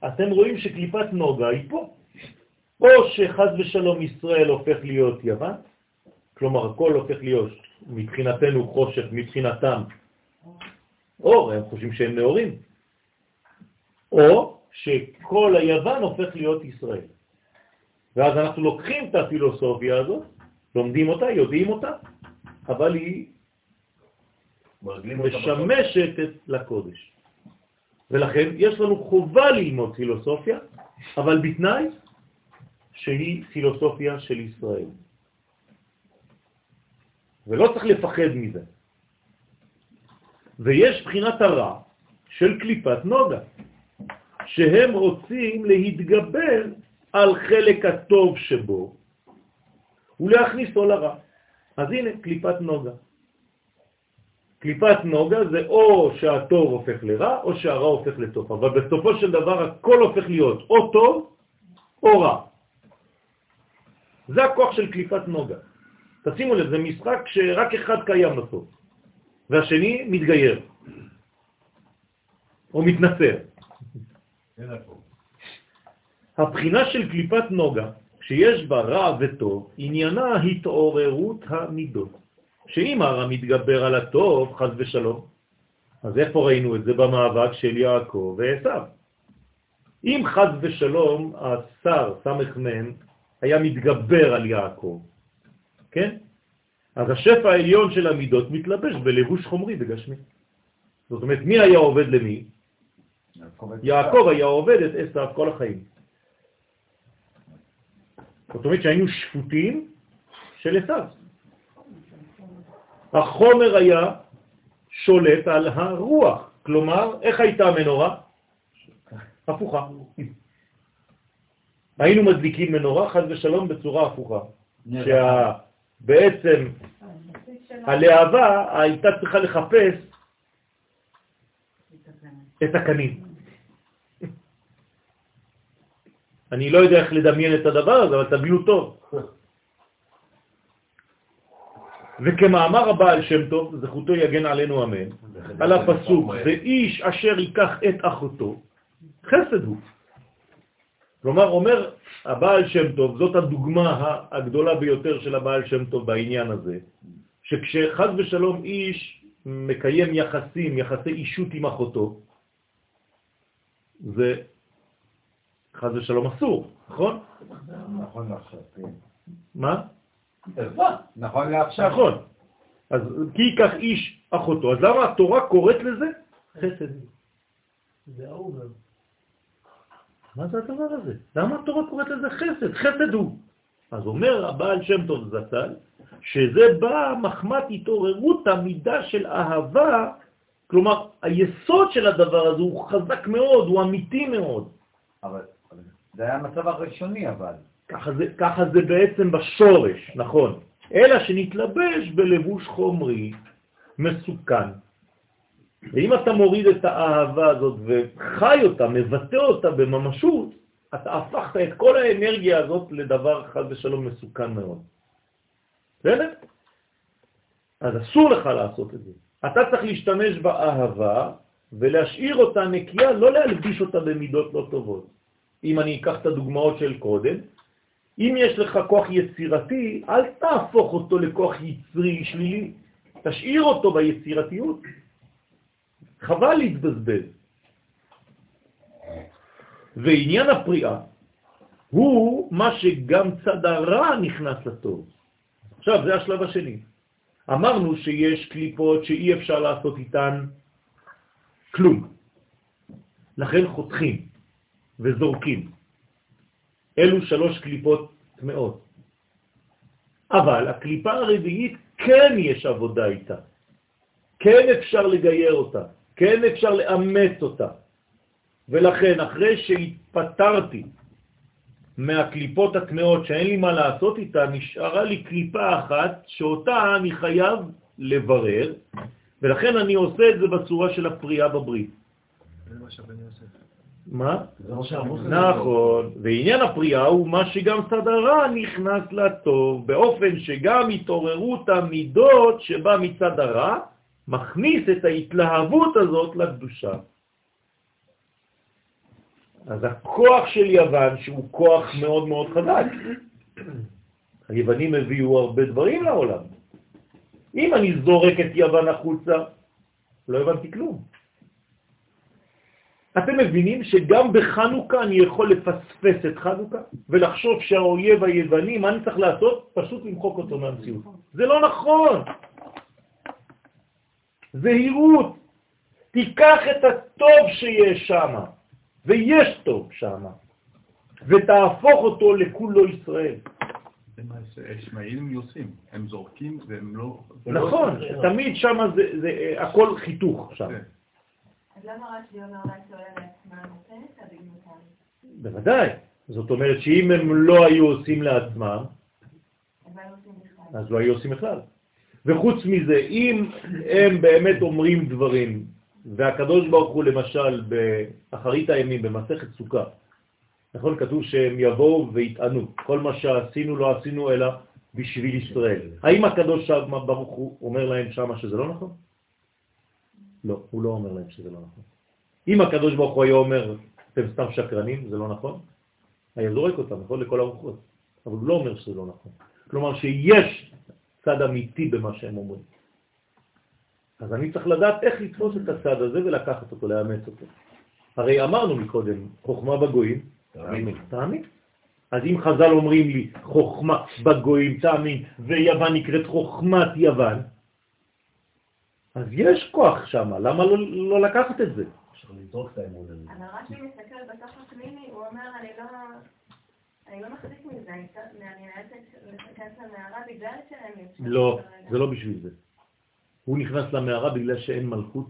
אתם רואים שקליפת נוגה היא פה. או שחז ושלום ישראל הופך להיות יוון, כלומר הכל הופך להיות מבחינתנו חושך, מבחינתם אור, הם חושבים שהם נאורים, או שכל היוון הופך להיות ישראל. ואז אנחנו לוקחים את הפילוסופיה הזאת, לומדים אותה, יודעים אותה, אבל היא משמשת את- לקודש. ולכן יש לנו חובה ללמוד פילוסופיה, אבל בתנאי שהיא פילוסופיה של ישראל. ולא צריך לפחד מזה. ויש בחינת הרע של קליפת נוגה, שהם רוצים להתגבר על חלק הטוב שבו ולהכניסו לרע. אז הנה, קליפת נוגה. קליפת נוגה זה או שהטוב הופך לרע או שהרע הופך לטוב, אבל בסופו של דבר הכל הופך להיות או טוב או רע. זה הכוח של קליפת נוגה. תשימו לב, זה משחק שרק אחד קיים בסוף, והשני מתגייר, או מתנצר. הבחינה של קליפת נוגה, שיש בה רע וטוב, עניינה התעוררות המידות. שאם הרע מתגבר על הטוב, חז ושלום, אז איפה ראינו את זה במאבק של יעקב ועשיו? אם חז ושלום השר סמ"ם היה מתגבר על יעקב, כן? אז השפע העליון של המידות מתלבש בלבוש חומרי וגשמי. זאת אומרת, מי היה עובד למי? יעקב היה עובד את עשיו כל החיים. זאת אומרת שהיינו שפוטים של עשיו. החומר היה שולט על הרוח, כלומר, איך הייתה המנורה? הפוכה. היינו מדליקים מנורה חד ושלום בצורה הפוכה. שבעצם הלהבה הייתה צריכה לחפש את הקנים. אני לא יודע איך לדמיין את הדבר הזה, אבל תבינו טוב. וכמאמר הבעל שם טוב, זכותו יגן עלינו אמן, על הפסוק, ואיש אשר ייקח את אחותו, חסד הוא. כלומר, אומר הבעל שם טוב, זאת הדוגמה הגדולה ביותר של הבעל שם טוב בעניין הזה, שכשחז ושלום איש מקיים יחסים, יחסי אישות עם אחותו, זה חז ושלום אסור, נכון? נכון לעכשיו, כן. מה? נכון לעכשיו. נכון. אז כי ייקח איש אחותו, אז למה התורה קוראת לזה חסד? זה האובר. מה זה הדבר הזה? למה התורה קוראת לזה חסד? חסד הוא. אז אומר הבעל שם טוב זצ"ל, שזה בא מחמת התעוררות המידה של אהבה, כלומר היסוד של הדבר הזה הוא חזק מאוד, הוא אמיתי מאוד. אבל אבל זה היה המצב הראשוני אבל. ככה זה, בעצם בשורש, נכון. אלא שנתלבש בלבוש חומרי מסוכן. ואם אתה מוריד את האהבה הזאת וחי אותה, מבטא אותה בממשות, אתה הפכת את כל האנרגיה הזאת לדבר חד ושלום מסוכן מאוד. בסדר? אז אסור לך לעשות את זה. אתה צריך להשתמש באהבה ולהשאיר אותה נקייה, לא להלביש אותה במידות לא טובות. אם אני אקח את הדוגמאות של קודם, אם יש לך כוח יצירתי, אל תהפוך אותו לכוח יצרי שלילי, תשאיר אותו ביצירתיות. חבל להתבזבז. ועניין הפריאה הוא מה שגם צד הרע נכנס לטוב. עכשיו, זה השלב השני. אמרנו שיש קליפות שאי אפשר לעשות איתן כלום. לכן חותכים וזורקים. אלו שלוש קליפות טמאות. אבל הקליפה הרביעית כן יש עבודה איתה. כן אפשר לגייר אותה, כן אפשר לאמץ אותה. ולכן, אחרי שהתפטרתי מהקליפות הטמאות שאין לי מה לעשות איתה, נשארה לי קליפה אחת שאותה אני חייב לברר, ולכן אני עושה את זה בצורה של הפריאה בברית. מה? נכון, ועניין הפריאה הוא מה שגם הרע נכנס לטוב, באופן שגם התעוררות המידות שבא מצד הרע, מכניס את ההתלהבות הזאת לקדושה. אז הכוח של יוון, שהוא כוח מאוד מאוד חזק, היוונים הביאו הרבה דברים לעולם. אם אני זורק את יוון החוצה, לא הבנתי כלום. אתם מבינים שגם בחנוכה אני יכול לפספס את חנוכה ולחשוב שהאויב היווני, מה אני צריך לעשות? פשוט למחוק אותו מהמציאות. זה לא נכון. זהירות. תיקח את הטוב שיש שם, ויש טוב שם, ותהפוך אותו לכולו ישראל. זה מה עושים, הם זורקים והם לא... נכון, תמיד שם זה, זה הכל חיתוך שם. אז למה רש"י אומר לה לעצמה נותנת לה בגנותם? בוודאי. זאת אומרת שאם הם לא היו עושים לעצמם, בכלל? אז לא היו עושים בכלל. וחוץ מזה, אם הם באמת אומרים דברים, והקדוש ברוך הוא למשל באחרית הימים במסכת סוכה, נכון, כתוב שהם יבואו ויטענו, כל מה שעשינו לא עשינו אלא בשביל ישראל. האם הקדוש ברוך הוא אומר להם שמה שזה לא נכון? לא, הוא לא אומר להם שזה לא נכון. אם הקדוש ברוך הוא היה אומר, אתם סתם שקרנים, זה לא נכון, היה זורק אותם, נכון, לכל הרוחות. אבל הוא לא אומר שזה לא נכון. כלומר שיש צד אמיתי במה שהם אומרים. אז אני צריך לדעת איך לתפוס את הצד הזה ולקחת אותו, לאמץ אותו. הרי אמרנו מקודם, חוכמה בגויים, תאמין. תאמין. אז אם חז"ל אומרים לי חוכמה בגויים, תאמין, ויוון נקראת חוכמת יוון, אז יש כוח שם, למה לא, לא לקחת את זה? אפשר לזרוק את האמון הזה. אבל רש"י מסתכל בתוך הפנימי, הוא אומר, אני לא... אני לא מחזיק מזה, אני נאלצת להיכנס למערה בגלל שהם יושבים לא, כרגע. זה לא בשביל זה. הוא נכנס למערה בגלל שאין מלכות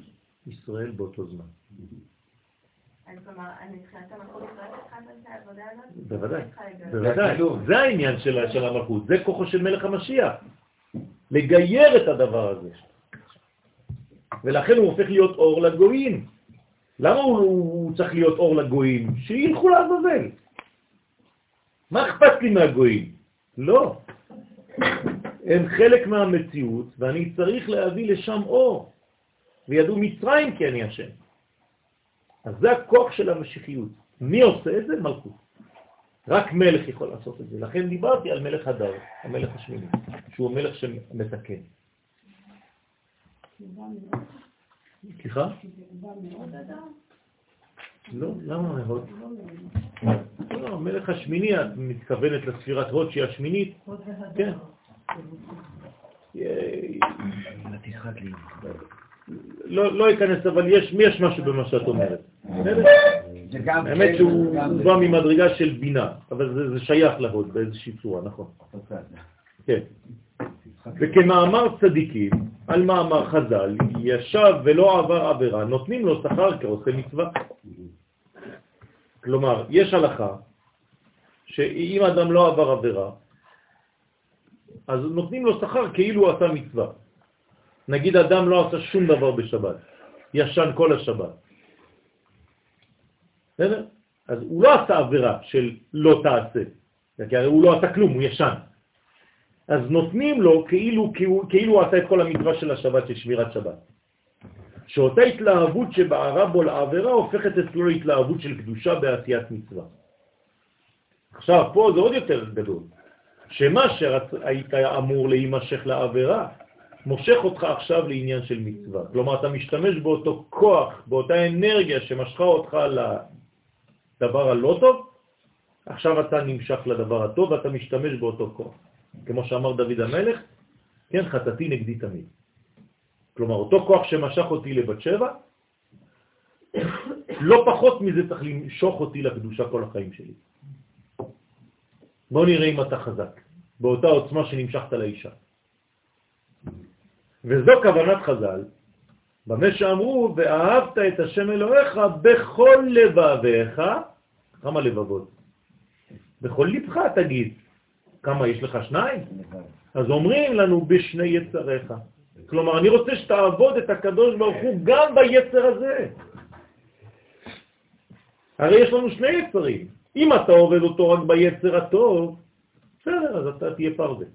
ישראל באותו זמן. כלומר, אני מבחינת המלכות ישראל צריכה את העבודה הזאת? בוודאי. בוודאי. זה העניין של המלכות, זה כוחו של מלך המשיח. לגייר את הדבר הזה. ולכן הוא הופך להיות אור לגויים. למה הוא, הוא צריך להיות אור לגויים? שילכו לעזאזל. מה אכפת לי מהגויים? לא. הם חלק מהמציאות, ואני צריך להביא לשם אור. וידעו מצרים כי אני השם. אז זה הכוח של המשיחיות. מי עושה את זה? מלכות. רק מלך יכול לעשות את זה. לכן דיברתי על מלך הדר, המלך השמיני, שהוא מלך שמתקן. סליחה? לא, למה מאוד? לא, המלך השמיני, את מתכוונת לספירת הוד שהיא השמינית? כן. לא, לא אכנס, אבל יש, יש משהו במה שאת אומרת. האמת שהוא גם- בא ממדרגה של בינה, אבל זה, זה שייך להוד באיזושהי צורה, נכון. כן. וכמאמר צדיקים, על מאמר חז"ל, ישב ולא עבר עבירה, נותנים לו שכר כעושה מצווה. כלומר, יש הלכה שאם אדם לא עבר עבירה, אז נותנים לו שכר כאילו עשה מצווה. נגיד אדם לא עשה שום דבר בשבת, ישן כל השבת. בסדר? אז הוא לא עשה עבירה של לא תעשה, כי הרי הוא לא עשה כלום, הוא ישן. אז נותנים לו כאילו, כאילו, כאילו הוא עשה את כל המצווה של השבת, של שמירת שבת. שאותה התלהבות שבערה בו לעבירה הופכת אצלו להתלהבות של קדושה בעשיית מצווה. עכשיו, פה זה עוד יותר גדול. שמה שהיית אמור להימשך לעבירה, מושך אותך עכשיו לעניין של מצווה. כלומר, אתה משתמש באותו כוח, באותה אנרגיה שמשכה אותך לדבר הלא טוב, עכשיו אתה נמשך לדבר הטוב ואתה משתמש באותו כוח. כמו שאמר דוד המלך, כן, חטאתי נגדי תמיד. כלומר, אותו כוח שמשך אותי לבת שבע, לא פחות מזה צריך למשוך אותי לקדושה כל החיים שלי. בוא נראה אם אתה חזק, באותה עוצמה שנמשכת לאישה. וזו כוונת חז"ל, במה שאמרו, ואהבת את השם אלוהיך בכל לבביך, כמה לבבות? בכל לבך תגיד. כמה יש לך שניים? אז אומרים לנו בשני יצריך. כלומר, אני רוצה שתעבוד את הקדוש ברוך הוא גם ביצר הזה. הרי יש לנו שני יצרים. אם אתה עובד אותו רק ביצר הטוב, בסדר, אז אתה תהיה פרווה.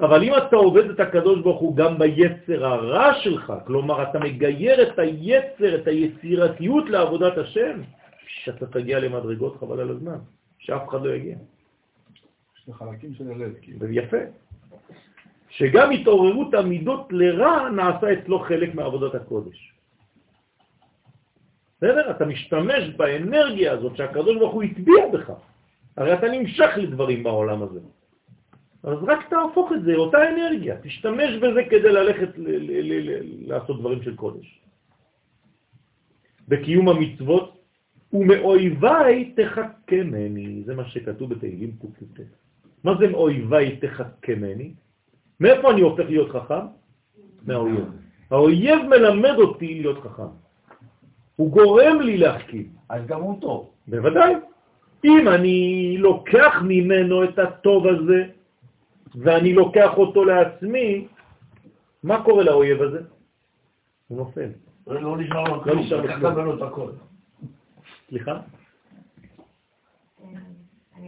אבל אם אתה עובד את הקדוש ברוך הוא גם ביצר הרע שלך, כלומר אתה מגייר את היצר, את היצירתיות לעבודת השם, שאתה תגיע למדרגות חבל על הזמן, שאף אחד לא יגיע. לך חלקים של הלב, כאילו. זה יפה. שגם התעוררות המידות לרע נעשה אצלו חלק מעבודת הקודש. בסדר? אתה משתמש באנרגיה הזאת שהקדוש ברוך הוא הטביע בך. הרי אתה נמשך לדברים בעולם הזה. אז רק תהפוך את זה, אותה אנרגיה, תשתמש בזה כדי ללכת לעשות דברים של קודש. בקיום המצוות, ומאויביי תחכמני, זה מה שכתוב בתהילים ק"ט. מה זה מאויביי תחכמני? מאיפה אני הופך להיות חכם? מהאויב. האויב מלמד אותי להיות חכם. הוא גורם לי להחכים. אז גם הוא טוב. בוודאי. אם אני לוקח ממנו את הטוב הזה, ואני לוקח אותו לעצמי, מה קורה לאויב הזה? הוא נופל. לא נשאר לו לא כלום, נשאר לו לקחת כלום. ממנו את הכל. סליחה?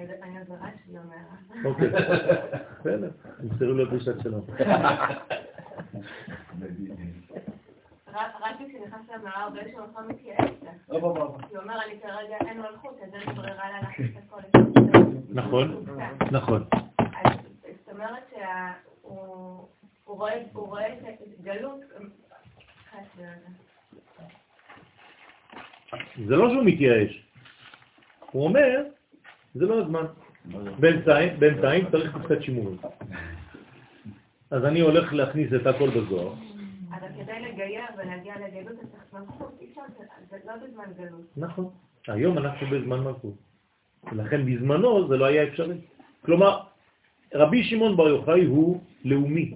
אני עוד זרה שלי אומרת. אוקיי. בסדר, תמסרו לו דרישת שלום. רק כשנכנס למערה באיזשהו מקום התייעץ. לא, לא, לא. כי הוא אומר, אני כרגע אין מלכות, אז אין לי ברירה לה להכניס את הכל. נכון, נכון. זאת אומרת שהוא הוא רואה את גלות. זה לא שהוא מתייאש. הוא אומר, זה לא הזמן. בינתיים, בינתיים צריך קצת שימורים. אז אני הולך להכניס את הכל בזוהר. אבל כדי לגייר ולהגיע לגלות, אז צריך מלכות. אי אפשר, זה- זה לא בזמן גלות. נכון. היום אנחנו בזמן מלכות. ולכן בזמנו זה לא היה אפשרי. כלומר, רבי שמעון בר יוחאי הוא לאומי.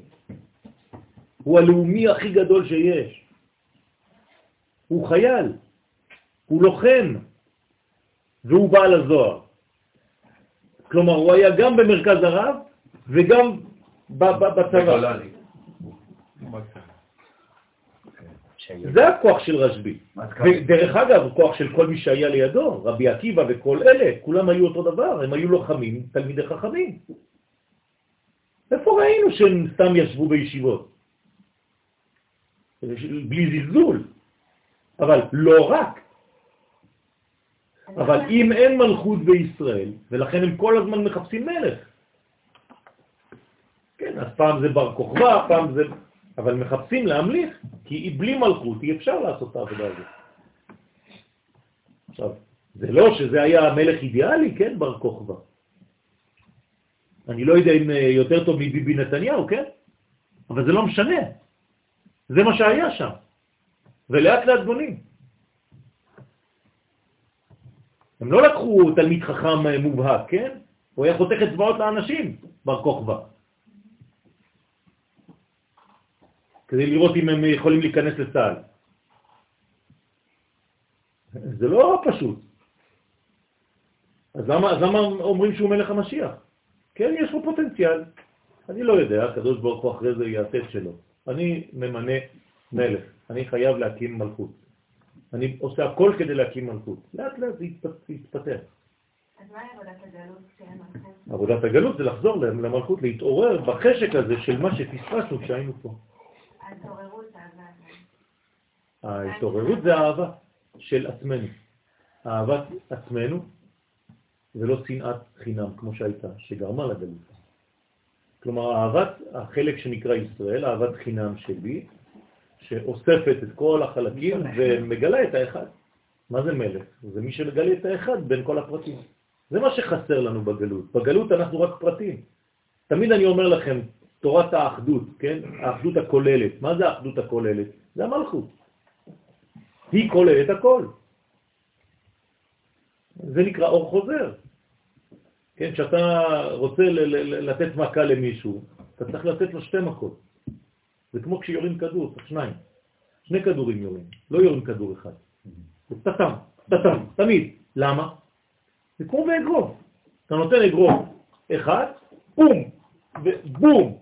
הוא הלאומי הכי גדול שיש. הוא חייל, הוא לוחם, והוא בעל הזוהר. כלומר, הוא היה גם במרכז הרב וגם בצבא. זה הכוח של רשב"י. ודרך אגב, כוח של כל מי שהיה לידו, רבי עקיבא וכל אלה, כולם היו אותו דבר, הם היו לוחמים, תלמידי חכמים. איפה ראינו שהם סתם ישבו בישיבות? בלי זלזול. אבל לא רק. אבל אם אין מלכות בישראל, ולכן הם כל הזמן מחפשים מלך. כן, אז פעם זה בר כוכבא, פעם זה... אבל מחפשים להמליך, כי בלי מלכות אי אפשר לעשות את העבודה הזאת. עכשיו, זה לא שזה היה מלך אידיאלי, כן, בר כוכבא. אני לא יודע אם אה, יותר טוב מביבי נתניהו, כן? אבל זה לא משנה. זה מה שהיה שם. ולאט לאט בונים. הם לא לקחו תלמיד חכם אה, מובהק, כן? הוא היה חותך אצבעות לאנשים, בר כוכבא. כדי לראות אם הם יכולים להיכנס לצה"ל. זה לא פשוט. אז למה, אז למה אומרים שהוא מלך המשיח? כן, יש לו פוטנציאל. אני לא יודע, הקדוש ברוך הוא אחרי זה יעשה את שלו. אני ממנה מלך, אני חייב להקים מלכות. אני עושה הכל כדי להקים מלכות. לאט לאט זה יתפתח. אז מהי עבודת הגלות כשאין מלכות? עבודת הגלות זה לחזור למלכות, להתעורר בחשק הזה של מה שפספסנו כשהיינו פה. ההתעוררות, אהבה. ההתעוררות זה האהבה של עצמנו. אהבת עצמנו ולא שנאת חינם כמו שהייתה, שגרמה לגלות. כלומר, אהבת החלק שנקרא ישראל, אהבת חינם שלי, שאוספת את כל החלקים ומגלה את האחד. מה זה מלך? זה מי שמגלה את האחד בין כל הפרטים. זה מה שחסר לנו בגלות. בגלות אנחנו רק פרטים. תמיד אני אומר לכם, תורת האחדות, כן? האחדות הכוללת. מה זה האחדות הכוללת? זה המלכות. היא כוללת הכל. זה נקרא אור חוזר. כן, כשאתה רוצה לתת מכה למישהו, אתה צריך לתת לו שתי מכות. זה כמו כשיורים כדור, צריך שניים. שני כדורים יורים, לא יורים כדור אחד. זה טטם, טטם, תמיד. למה? זה כמו באגרוף. אתה נותן אגרוף אחד, בום, ובום.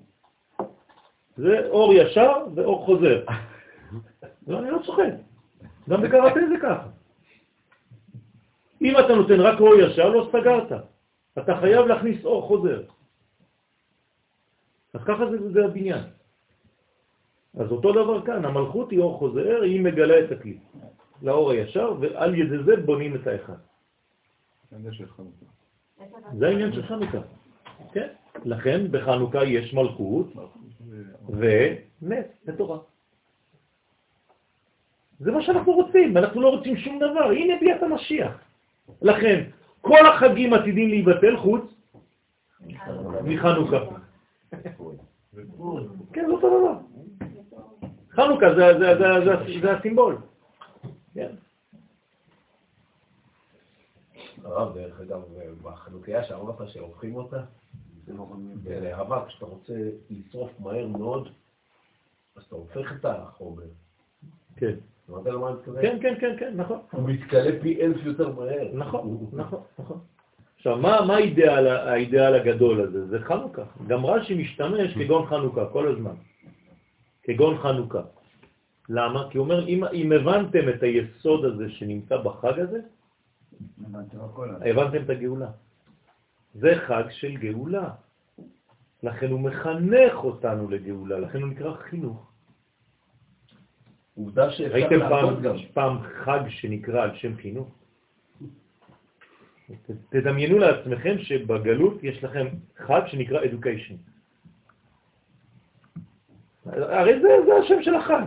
זה אור ישר ואור חוזר. לא, אני לא צוחק. גם בקראטה זה ככה. אם אתה נותן רק אור ישר, לא סגרת. אתה חייב להכניס אור חוזר. אז ככה זה, זה הבניין. אז אותו דבר כאן, המלכות היא אור חוזר, היא מגלה את הכלי לאור הישר, ועל ידי זה בונים את האחד. זה העניין של חנוכה. כן. לכן בחנוכה יש מלכות ונס ותורה. זה מה שאנחנו רוצים, אנחנו לא רוצים שום דבר. הנה ביאת המשיח. לכן, כל החגים עתידים להיבטל חוץ מחנוכה. כן, זה אותו דבר. חנוכה זה, זה, זה, זה, זה הסימבול. כן. הרב, דרך אגב, בחנוכיה שאמרת שהופכים אותה, להבה, כשאתה רוצה לשרוף מהר מאוד, אז אתה הופך את החומר. כן. אמרת למה אני מתכוון? כן, כן, כן, כן, נכון. הוא מתקלה פי אלף יותר מהר. נכון, נכון, נכון. עכשיו, מה, מה האידאל, האידאל הגדול הזה? זה חנוכה. גם רש"י משתמש כגון חנוכה כל הזמן. כגון חנוכה. למה? כי הוא אומר, אם, אם הבנתם את היסוד הזה שנמצא בחג הזה, הבנתם את הגאולה. זה חג של גאולה. לכן הוא מחנך אותנו לגאולה, לכן הוא נקרא חינוך. עובדה שאפשר ראיתם לעבוד פעם, גם. פעם חג שנקרא על שם חינוך? תדמיינו לעצמכם שבגלות יש לכם חג שנקרא education. הרי זה, זה השם של החג.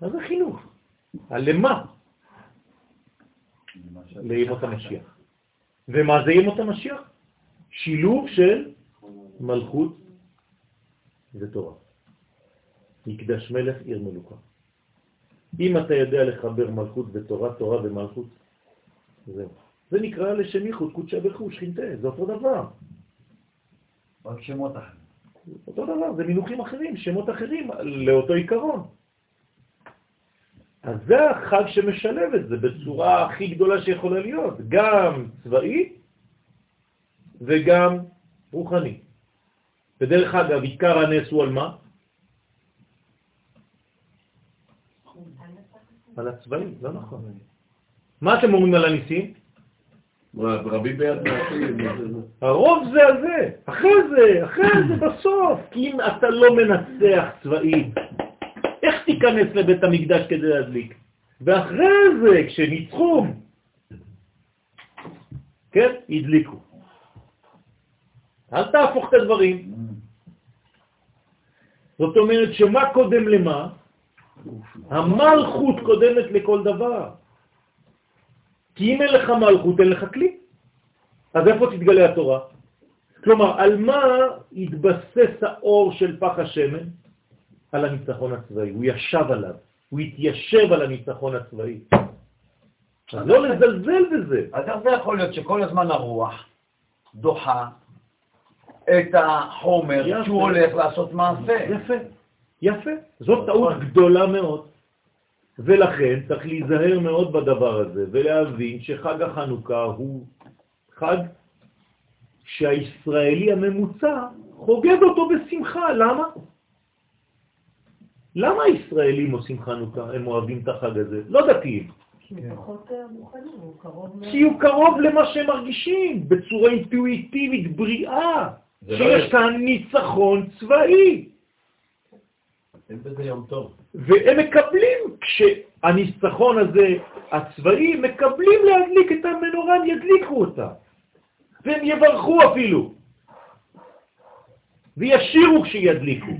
מה זה חינוך? למה? לימות המשיח. ומה זה ימות המשיח? שילוב של מלכות ותורה. מקדש מלך עיר מלוכה. אם אתה יודע לחבר מלכות ותורה, תורה ומלכות, זהו. זה נקרא לשם ייחוד קודשא שכינתה, זה אותו דבר. רק שמות אחרים. אותו דבר, זה מינוחים אחרים, שמות אחרים לאותו עיקרון. אז זה החג שמשלב את זה בצורה הכי גדולה שיכולה להיות, גם צבאי וגם רוחני. ודרך אגב, עיקר הנס הוא על מה? על הצבאי, לא נכון. מה אתם אומרים על הניסים? רבים ביד. הרוב זה על זה, אחרי זה, אחרי זה בסוף. כי אם אתה לא מנצח צבאית, איך תיכנס לבית המקדש כדי להדליק? ואחרי זה, כשניצחו, כן, הדליקו. אל תהפוך את הדברים. זאת אומרת שמה קודם למה? המלכות קודמת לכל דבר. כי אם אין לך מלכות, אין לך כלי. אז איפה תתגלה התורה? כלומר, על מה התבסס האור של פח השמן? על הניצחון הצבאי. הוא ישב עליו, הוא התיישב על הניצחון הצבאי. אז לא לזלזל בזה. אז איך זה יכול להיות שכל הזמן הרוח דוחה את החומר יפה. שהוא הולך לעשות מעשה? יפה, יפה. זאת טעות גדולה מאוד. ולכן צריך להיזהר מאוד בדבר הזה ולהבין שחג החנוכה הוא חג שהישראלי הממוצע חוגג אותו בשמחה. למה? למה הישראלים עושים חנוכה? הם אוהבים את החג הזה? לא דתיים. כי הוא אה, קרוב למה שהם מרגישים, בצורה אינטואיטיבית, בריאה, לא שיש יש. כאן ניצחון צבאי. אין בזה יום טוב. והם מקבלים, כשהניצחון הזה, הצבאי, מקבלים להדליק את המנורה, הם ידליקו אותה. והם יברכו אפילו. וישירו כשידליקו.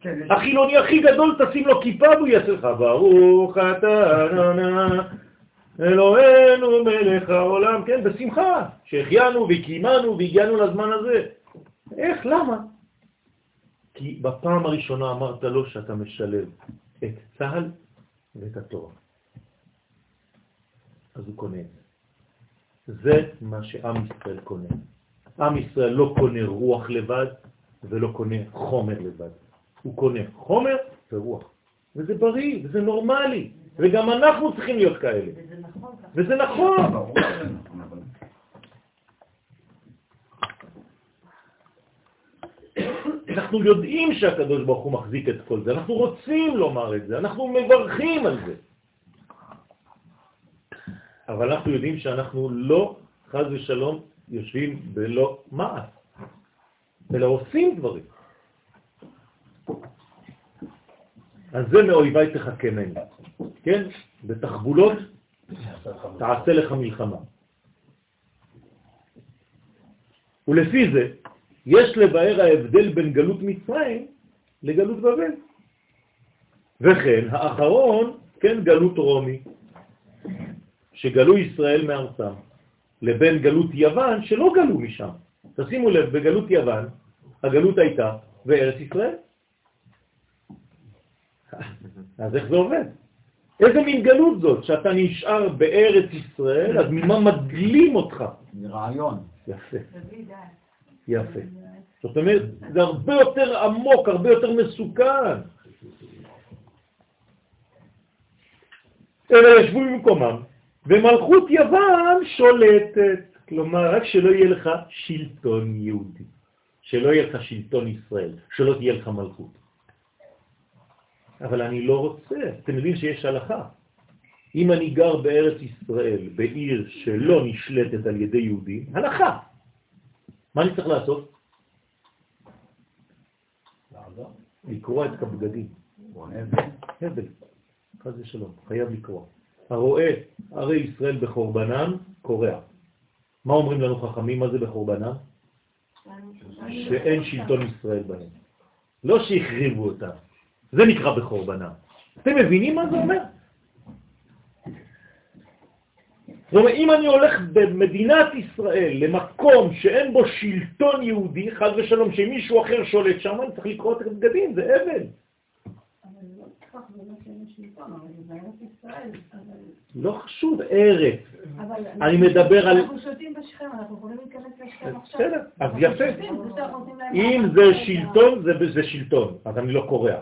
כן, החילוני הכי גדול, תשים לו כיפה והוא יעשה לך, ברוך אתה אלוהינו מלך העולם, כן, בשמחה, שהחיינו וקיימנו והגיענו לזמן הזה. איך, למה? כי בפעם הראשונה אמרת לו שאתה משלב את צה"ל ואת התורה. אז הוא קונה את זה. זה מה שעם ישראל קונה. עם ישראל לא קונה רוח לבד ולא קונה חומר לבד. הוא קונה חומר ורוח. וזה בריא, וזה נורמלי, וגם אנחנו צריכים להיות כאלה. וזה נכון. וזה נכון. ברור. אבל- אנחנו יודעים שהקדוש ברוך הוא מחזיק את כל זה, אנחנו רוצים לומר את זה, אנחנו מברכים על זה. אבל אנחנו יודעים שאנחנו לא, חז ושלום, יושבים בלא מעש, אלא עושים דברים. אז זה מאויביי תחכמני, כן? בתחבולות תעשה לך מלחמה. ולפי זה, יש לבאר ההבדל בין גלות מצרים לגלות בבל. וכן, האחרון, כן, גלות רומי, שגלו ישראל מארצם, לבין גלות יוון שלא גלו משם. תשימו לב, בגלות יוון, הגלות הייתה בארץ ישראל. אז איך זה עובד? איזה מין גלות זאת, שאתה נשאר בארץ ישראל, אז ממה מגלים אותך? זה רעיון. יפה. יפה. זאת אומרת, זה הרבה יותר עמוק, הרבה יותר מסוכן. אלא ישבו במקומם, ומלכות יוון שולטת. כלומר, רק שלא יהיה לך שלטון יהודי, שלא יהיה לך שלטון ישראל, שלא תהיה לך מלכות. אבל אני לא רוצה, אתם יודעים שיש הלכה. אם אני גר בארץ ישראל, בעיר שלא נשלטת על ידי יהודים, הלכה. מה אני צריך לעשות? לקרוע את הבגדים. הבל, חס ושלום, חייב לקרוע. הרואה ערי ישראל בחורבנם, קורע. מה אומרים לנו חכמים? מה זה בחורבנם? שאין שלטון ישראל בהם. לא שהחריבו אותם. זה נקרא בחורבנם. אתם מבינים מה זה אומר? זאת אומרת, אם אני הולך במדינת ישראל למקום שאין בו שלטון יהודי, חד ושלום, שמישהו אחר שולט שם, אני צריך לקרוא את הבגדים, זה אבל. אבל לא חשוב, ארץ. אני מדבר על... אנחנו שולטים בשכם, אנחנו יכולים להיכנס לשכם עכשיו. בסדר, אז יפה. אם זה. שלטון, זה, שלטון, אז אני לא קורא.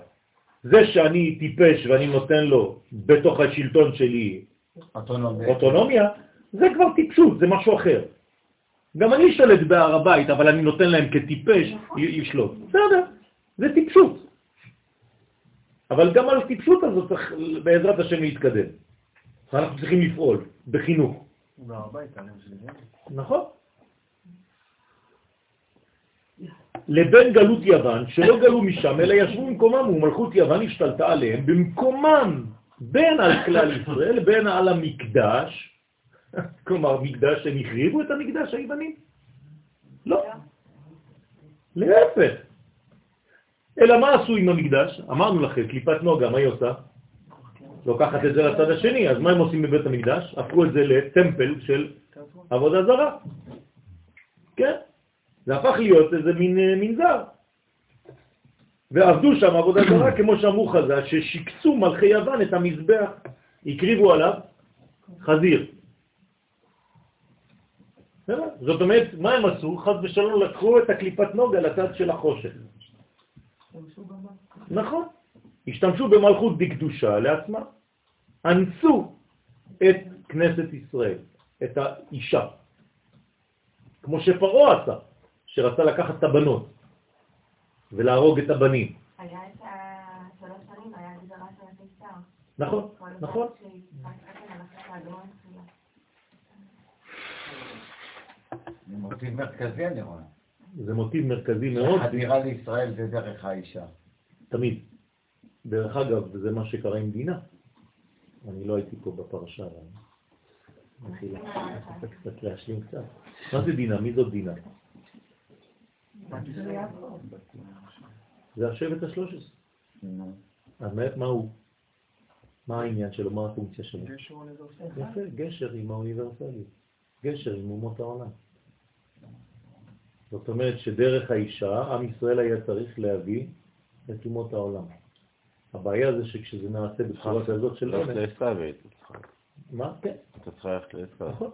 זה שאני טיפש ואני נותן לו בתוך השלטון שלי אוטונומיה. אוטונומיה, זה כבר טיפשות, זה משהו אחר. גם אני שולט בהר הבית, אבל אני נותן להם כטיפש י- לשלוט. בסדר, זה טיפשות. אבל גם על הטיפשות הזאת צריך בעזרת השם להתקדם. אנחנו צריכים לפעול בחינוך. נכון. לבין גלות יוון, שלא גלו משם, אלא ישבו במקומם, ומלכות יוון השתלטה עליהם במקומם, בין על כלל ישראל, בין על המקדש, כלומר מקדש, הם החריבו את המקדש היווני, לא. להפך. אלא מה עשו עם המקדש? אמרנו לכם, קליפת נוגה, מה היא עושה? לוקחת את זה לצד השני, אז מה הם עושים בבית המקדש? הפכו את זה לטמפל של עבודה זרה. כן? זה הפך להיות איזה מין אה, מנזר. ועבדו שם עבודה זרה, כמו שאמרו חז"ל, ששיקצו מלכי יוון את המזבח, הקריבו עליו חזיר. זאת אומרת, מה הם עשו? חז ושלום לקחו את הקליפת נוגה לצד של החושך. נכון. השתמשו במלכות דקדושה לעצמה. אנסו את כנסת ישראל, את האישה. כמו שפרעה עשה, שרצה לקחת את הבנות ולהרוג את הבנים. היה את השלוש שנים, היה גזרה של הקיסר. נכון, נכון. זה מוטיב מרכזי אני רואה. זה מוטיב מרכזי מאוד, החדירה לישראל זה דרך האישה. תמיד. דרך אגב, זה מה שקרה עם דינה. אני לא הייתי פה בפרשה, אבל... מחילה. צריך קצת להשלים קצת. מה זה דינה? מי זאת דינה? זה השבט השלוש עשרה. אז מה- הוא? מה העניין שלו? מה הפונקציה שלו? יפה, גשר עם האוניברסליות. גשר עם אומות העולם. זאת אומרת שדרך האישה, עם ישראל היה צריך להביא את אומות העולם. הבעיה זה שכשזה נעשה בצורה כזאת של ללכת אמת, לעשו היית צריכה. מה? כן, אתה צריך ללכת לעשו. נכון.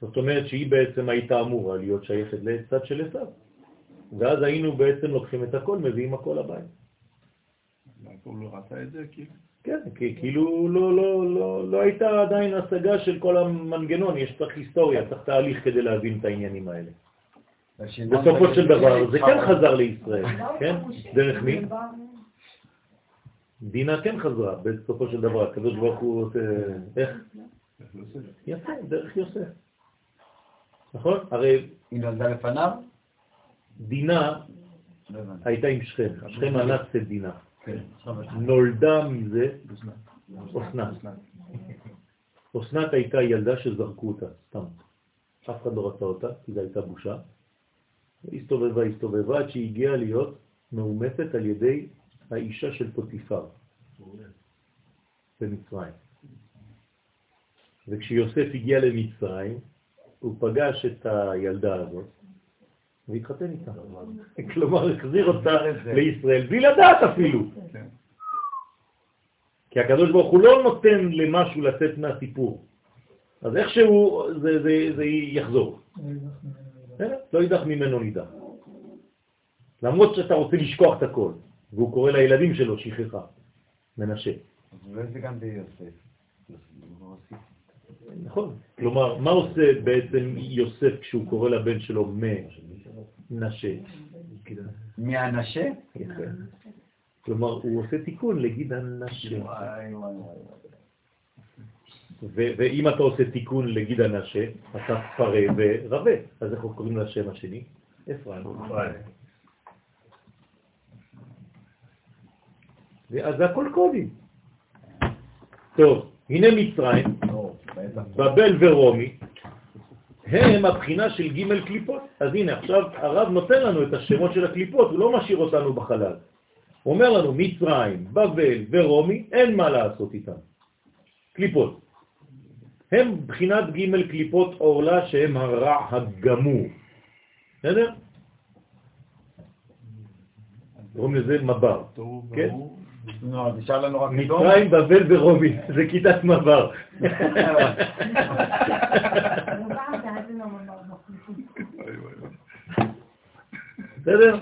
זאת אומרת שהיא בעצם הייתה אמורה להיות שייכת לצד של עשיו. ואז היינו בעצם לוקחים את הכל, מביאים הכל הבית. הוא לא רצה את זה, כאילו. כן, כי כאילו לא, לא, לא, לא הייתה עדיין השגה של כל המנגנון, יש צריך היסטוריה, צריך תהליך כדי להבין את העניינים האלה. בסופו של דבר זה כן חזר לישראל, כן? דרך מי? דינה כן חזרה, בסופו של דבר, הקדוש ברוך הוא עושה, איך? יפה, דרך יוסף. נכון? הרי היא נולדה לפניו? דינה. הייתה עם שכם, שכם אנס את דינה. כן. נולדה מזה אסנת. אסנת הייתה ילדה שזרקו אותה, סתם. אף אחד לא רצה אותה, כי זו הייתה בושה. הסתובבה, הסתובבה, עד שהיא הגיעה להיות מאומצת על ידי האישה של פוטיפר במצרים. וכשיוסף הגיע למצרים, הוא פגש את הילדה הזאת והתחתן איתה. כלומר, החזיר אותה לישראל, בלי לדעת אפילו. כי הקדוש ברוך הוא לא נותן למשהו לצאת מהסיפור. אז איכשהו זה, זה, זה יחזור. לא יידח ממנו נידח. למרות שאתה רוצה לשכוח את הכל, והוא קורא לילדים שלו שכחה, מנשה. אז אולי זה גם ביוסף. נכון. כלומר, מה עושה בעצם יוסף כשהוא קורא לבן שלו מנשה? מהנשה? יפה. כלומר, הוא עושה תיקון לגיד הנשה. ואם אתה עושה תיקון לגיד הנשה, אתה פרה ורבה. אז איך קוראים לשם השני? אפרים. אז זה הכל קודים. טוב, הנה מצרים, לא, בטח. בבל ורומי, הם הבחינה של ג' קליפות. אז הנה, עכשיו הרב נותן לנו את השמות של הקליפות, הוא לא משאיר אותנו בחלל. הוא אומר לנו, מצרים, בבל ורומי, אין מה לעשות איתם. קליפות. הם בחינת ג' קליפות עורלה שהם הרע הגמור. בסדר? קוראים לזה מבר. כן? אז נשאר לנו רק אדום. מצרים, בבל ורומי, זה כיתת מבר. בסדר?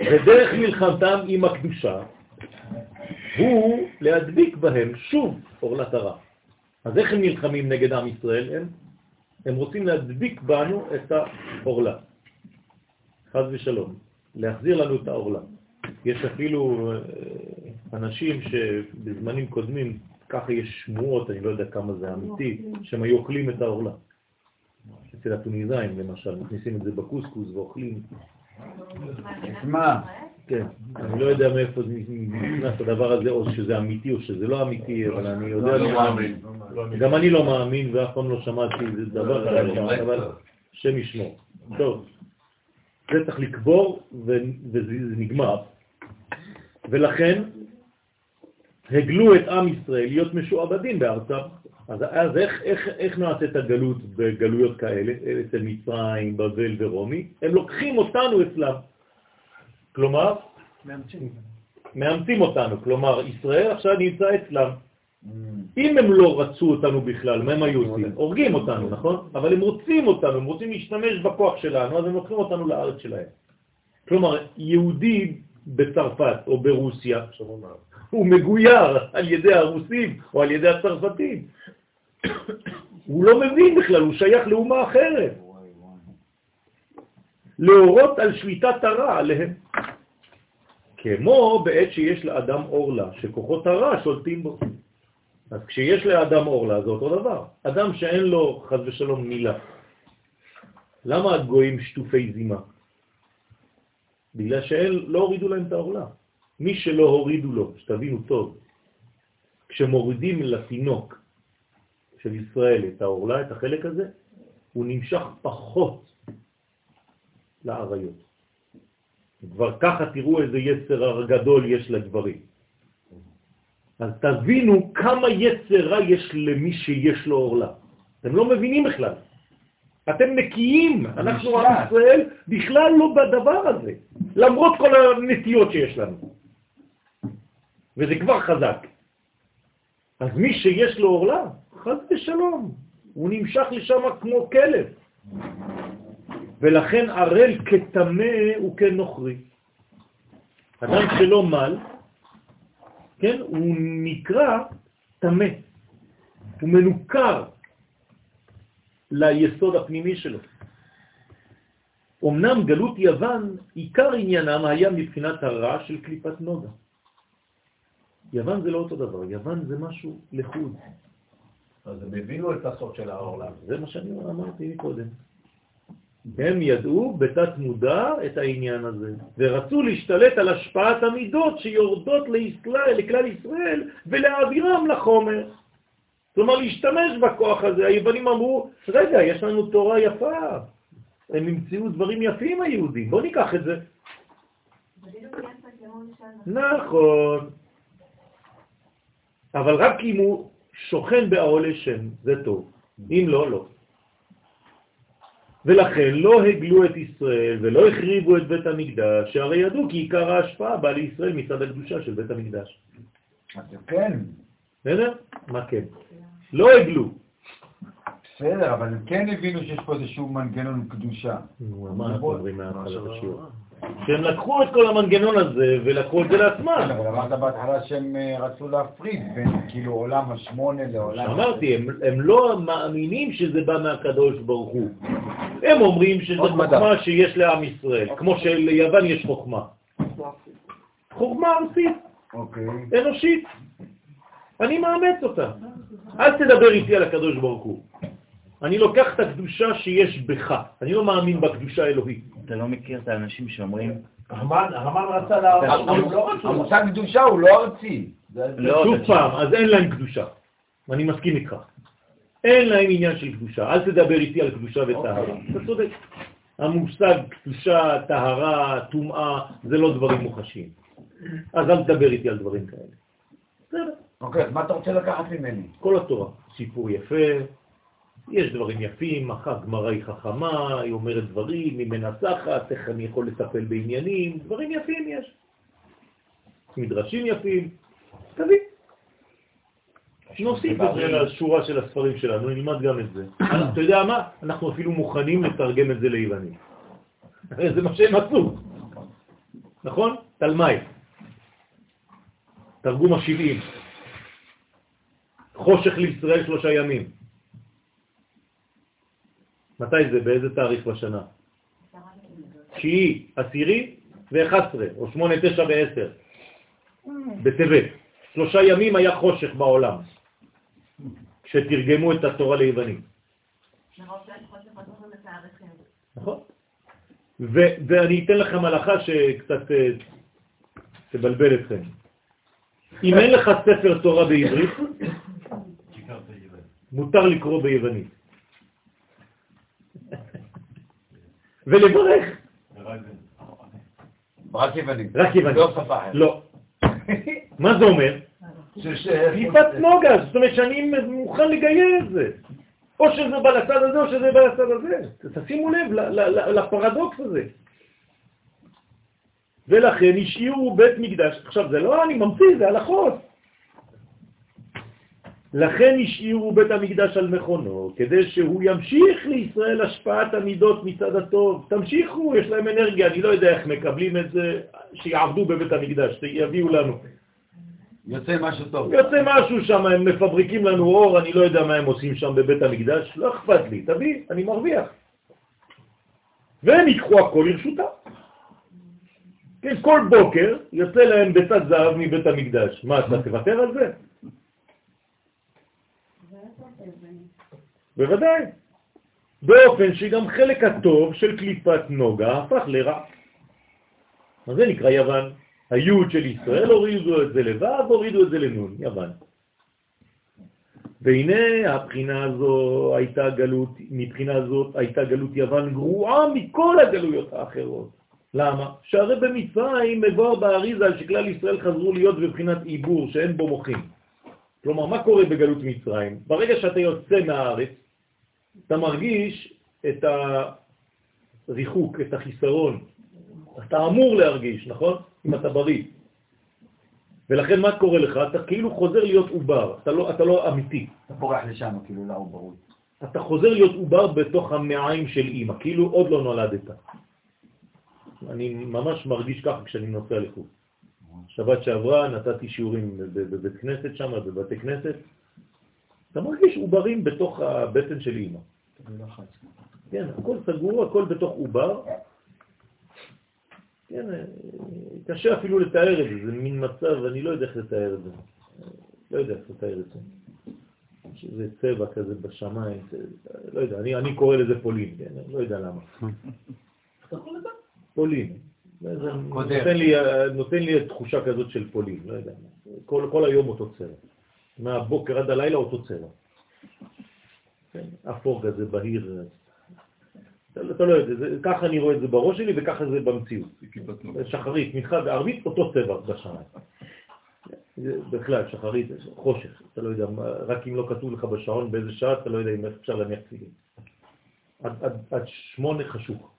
ודרך מלחמתם עם הקדושה הוא להדביק בהם שוב אורלת הרע. אז איך הם נלחמים נגד עם ישראל? הם, הם רוצים להדביק בנו את האורלה. חז ושלום. להחזיר לנו את האורלה. יש אפילו אה, אנשים שבזמנים קודמים, ככה יש שמועות, אני לא יודע כמה זה אמיתי, שהם היו אוכלים את האורלה. אצל הטוניזאים למשל, מכניסים את זה בקוסקוס ואוכלים. מה? כן, אני לא יודע מאיפה נכנס הדבר הזה, או שזה אמיתי או שזה לא אמיתי, אבל אני יודע... לא מאמין. גם אני לא מאמין ואף פעם לא שמעתי דבר כזה, אבל השם ישמור. טוב, זה צריך לקבור וזה נגמר. ולכן הגלו את עם ישראל להיות משועבדים בארצם. אז, אז איך, איך, איך נעשית הגלות בגלויות כאלה, אצל מצרים, בבל ורומי? הם לוקחים אותנו אצלם. כלומר, מאמצים. מאמצים אותנו. כלומר, ישראל עכשיו נמצא אצלם. אם הם לא רצו אותנו בכלל, מה הם היו עושים? הורגים אותנו, נכון? אבל הם רוצים אותנו, הם רוצים להשתמש בכוח שלנו, אז הם לוקחים אותנו לארץ שלהם. כלומר, יהודי בצרפת או ברוסיה, הוא מגויר על ידי הרוסים או על ידי הצרפתים. הוא לא מבין בכלל, הוא שייך לאומה אחרת. להורות על שליטת הרע עליהם. כמו בעת שיש לאדם אורלה, שכוחות הרע שולטים בו. אז כשיש לאדם אורלה זה אותו דבר. אדם שאין לו חז ושלום מילה. למה הגויים שטופי זימה? בגלל שלא הורידו להם את האורלה. מי שלא הורידו לו, שתבינו טוב, כשמורידים לתינוק של ישראל את האורלה, את החלק הזה, הוא נמשך פחות לעריות. כבר ככה תראו איזה יצר גדול יש לגברים. אז תבינו כמה יצרה יש למי שיש לו אורלה. אתם לא מבינים בכלל. אתם נקיים, אנחנו עם ישראל בכלל לא בדבר הזה, למרות כל הנטיות שיש לנו. וזה כבר חזק. אז מי שיש לו אורלה, חז ושלום, הוא נמשך לשם כמו כלב. ולכן ערל כתמה וכנוכרי. אדם שלא מל, כן, הוא נקרא תמה, הוא מנוכר ליסוד הפנימי שלו. אמנם גלות יוון, עיקר עניינם היה מבחינת הרע של קליפת נוגה. יוון זה לא אותו דבר, יוון זה משהו לחוד. אז הם הבינו את הסוד של העולם. זה מה שאני אמרתי קודם. הם ידעו בתת מודע את העניין הזה, ורצו להשתלט על השפעת המידות שיורדות לישראל, לכלל ישראל ולהעבירם לחומר. כלומר, להשתמש בכוח הזה. היוונים אמרו, רגע, יש לנו תורה יפה, הם ימצאו דברים יפים היהודים, בואו ניקח את זה. נכון. אבל רק אם הוא שוכן בעולה שם, זה טוב. אם לא, לא. ולכן לא הגלו את ישראל ולא החריבו את בית המקדש, שהרי ידעו כי עיקר ההשפעה בא לישראל מצד הקדושה של בית המקדש. אז כן. בסדר? מה כן? לא הגלו. בסדר, אבל הם כן הבינו שיש פה איזשהו מנגנון קדושה. נו, מה אנחנו אומרים מההתחלת השיעור? שהם לקחו את כל המנגנון הזה ולקחו את זה כן, לעצמם. אבל אמרת בהתחלה שהם אה, רצו להפריד בין כאילו עולם השמונה לעולם... אמרתי, הם, הם לא מאמינים שזה בא מהקדוש ברוך הוא. הם אומרים שזו. חוכמה שיש לעם ישראל, כמו שליוון יש חוכמה. חוכמה ארצית, אוקיי. אנושית. אני מאמץ אותה. אל תדבר איתי על הקדוש ברוך הוא. אני לוקח את הקדושה שיש בך. אני לא מאמין בקדושה האלוהית. אתה לא מכיר את האנשים שאומרים, המן רצה לא רצו. המושג קדושה הוא לא ארצי. לא, שוב. פעם, אז אין להם קדושה. אני מסכים איתך. אין להם עניין של קדושה. אל תדבר איתי על קדושה וטהרה. אתה צודק. המושג קדושה, טהרה, טומאה, זה לא דברים מוחשיים. אז אל תדבר איתי על דברים כאלה. בסדר. אוקיי, אז מה אתה רוצה לקחת ממני? כל התורה, סיפור יפה, יש דברים יפים, אחת גמרא היא חכמה, היא אומרת דברים, היא מנסחת, איך אני יכול לטפל בעניינים, דברים יפים יש. מדרשים יפים, תביא. נוסיף את זה לשורה של הספרים שלנו, נלמד גם את זה. אתה יודע מה? אנחנו אפילו מוכנים לתרגם את זה ליוונית. זה מה שהם עשו. נכון? תלמי. תרגום השבעים. חושך לישראל שלושה ימים. מתי זה? באיזה תאריך בשנה? תשיעי, עשירי ו-11, או שמונה, תשע ועשר, בטבת. שלושה ימים היה חושך בעולם, כשתרגמו את התורה לתאריכים. נכון? ו- ואני אתן לכם הלכה שקצת אה, תבלבל אתכם. אם אין לך ספר תורה בעברית, מותר לקרוא ביוונית. ולברך. רק יוונית. רק יוונית. לא שפה אחרת. לא. מה זה אומר? קליפת נוגה, זאת אומרת שאני מוכן לגייר את זה. או שזה בא לצד הזה או שזה בא לצד הזה. תשימו לב לפרדוקס הזה. ולכן השאירו בית מקדש. עכשיו, זה לא אני ממציא, זה הלכות. לכן השאירו בית המקדש על מכונו, כדי שהוא ימשיך לישראל השפעת המידות מצד הטוב. תמשיכו, יש להם אנרגיה, אני לא יודע איך מקבלים את זה, שיעבדו בבית המקדש, שיביאו לנו. יוצא משהו טוב. יוצא משהו שם, הם מפבריקים לנו אור, אני לא יודע מה הם עושים שם בבית המקדש, לא אכפת לי, תביא, אני מרוויח. והם ייקחו הכל לרשותם. כן, כל בוקר יוצא להם ביצת זהב מבית המקדש. מה, אתה תוותר על זה? בוודאי. באופן שגם חלק הטוב של קליפת נוגה הפך לרע. מה זה נקרא יוון? היוד של ישראל הורידו את זה לו', הורידו את זה לנון, יוון. והנה הבחינה הזו הייתה גלות, מבחינה זאת הייתה גלות יוון גרועה מכל הגלויות האחרות. למה? שהרי במצרים מבואר באריזה על שכלל ישראל חזרו להיות בבחינת עיבור שאין בו מוחים. כלומר, מה קורה בגלות מצרים? ברגע שאתה יוצא מהארץ, אתה מרגיש את הריחוק, את החיסרון. אתה אמור להרגיש, נכון? אם אתה בריא. ולכן מה קורה לך? אתה כאילו חוזר להיות עובר, אתה לא, אתה לא אמיתי. אתה פורח לשם, כאילו, לעוברות. אתה חוזר להיות עובר בתוך המעיים של אימא, כאילו עוד לא נולדת. אני ממש מרגיש ככה כשאני נוסע לחו"ל. שבת שעברה נתתי שיעורים בבית כנסת שם, בבתי כנסת. אתה מרגיש עוברים בתוך הבטן של אימא. כן, הכל סגור, הכל בתוך עובר. כן, קשה אפילו לתאר את זה, זה מין מצב, אני לא יודע איך לתאר את זה. לא יודע איך לתאר את זה. שזה צבע כזה בשמיים, לא יודע, אני, אני קורא לזה פולין, כן, לא יודע למה. פולין. זה. נותן לי, נותן לי תחושה כזאת של פולין, לא יודע. כל, כל היום אותו צבע. מהבוקר עד הלילה אותו צבע. כן, אפור כזה, בהיר. אתה, לא יודע, זה, ככה אני רואה את זה בראש שלי וככה זה במציאות. שחרית, מנחה וערבית, אותו צבע בשמיים. בכלל, שחרית, חושך, אתה לא יודע, רק אם לא כתוב לך בשעון באיזה שעה, אתה לא יודע אם אפשר להניח תפילין. עד, עד, עד שמונה חשוך.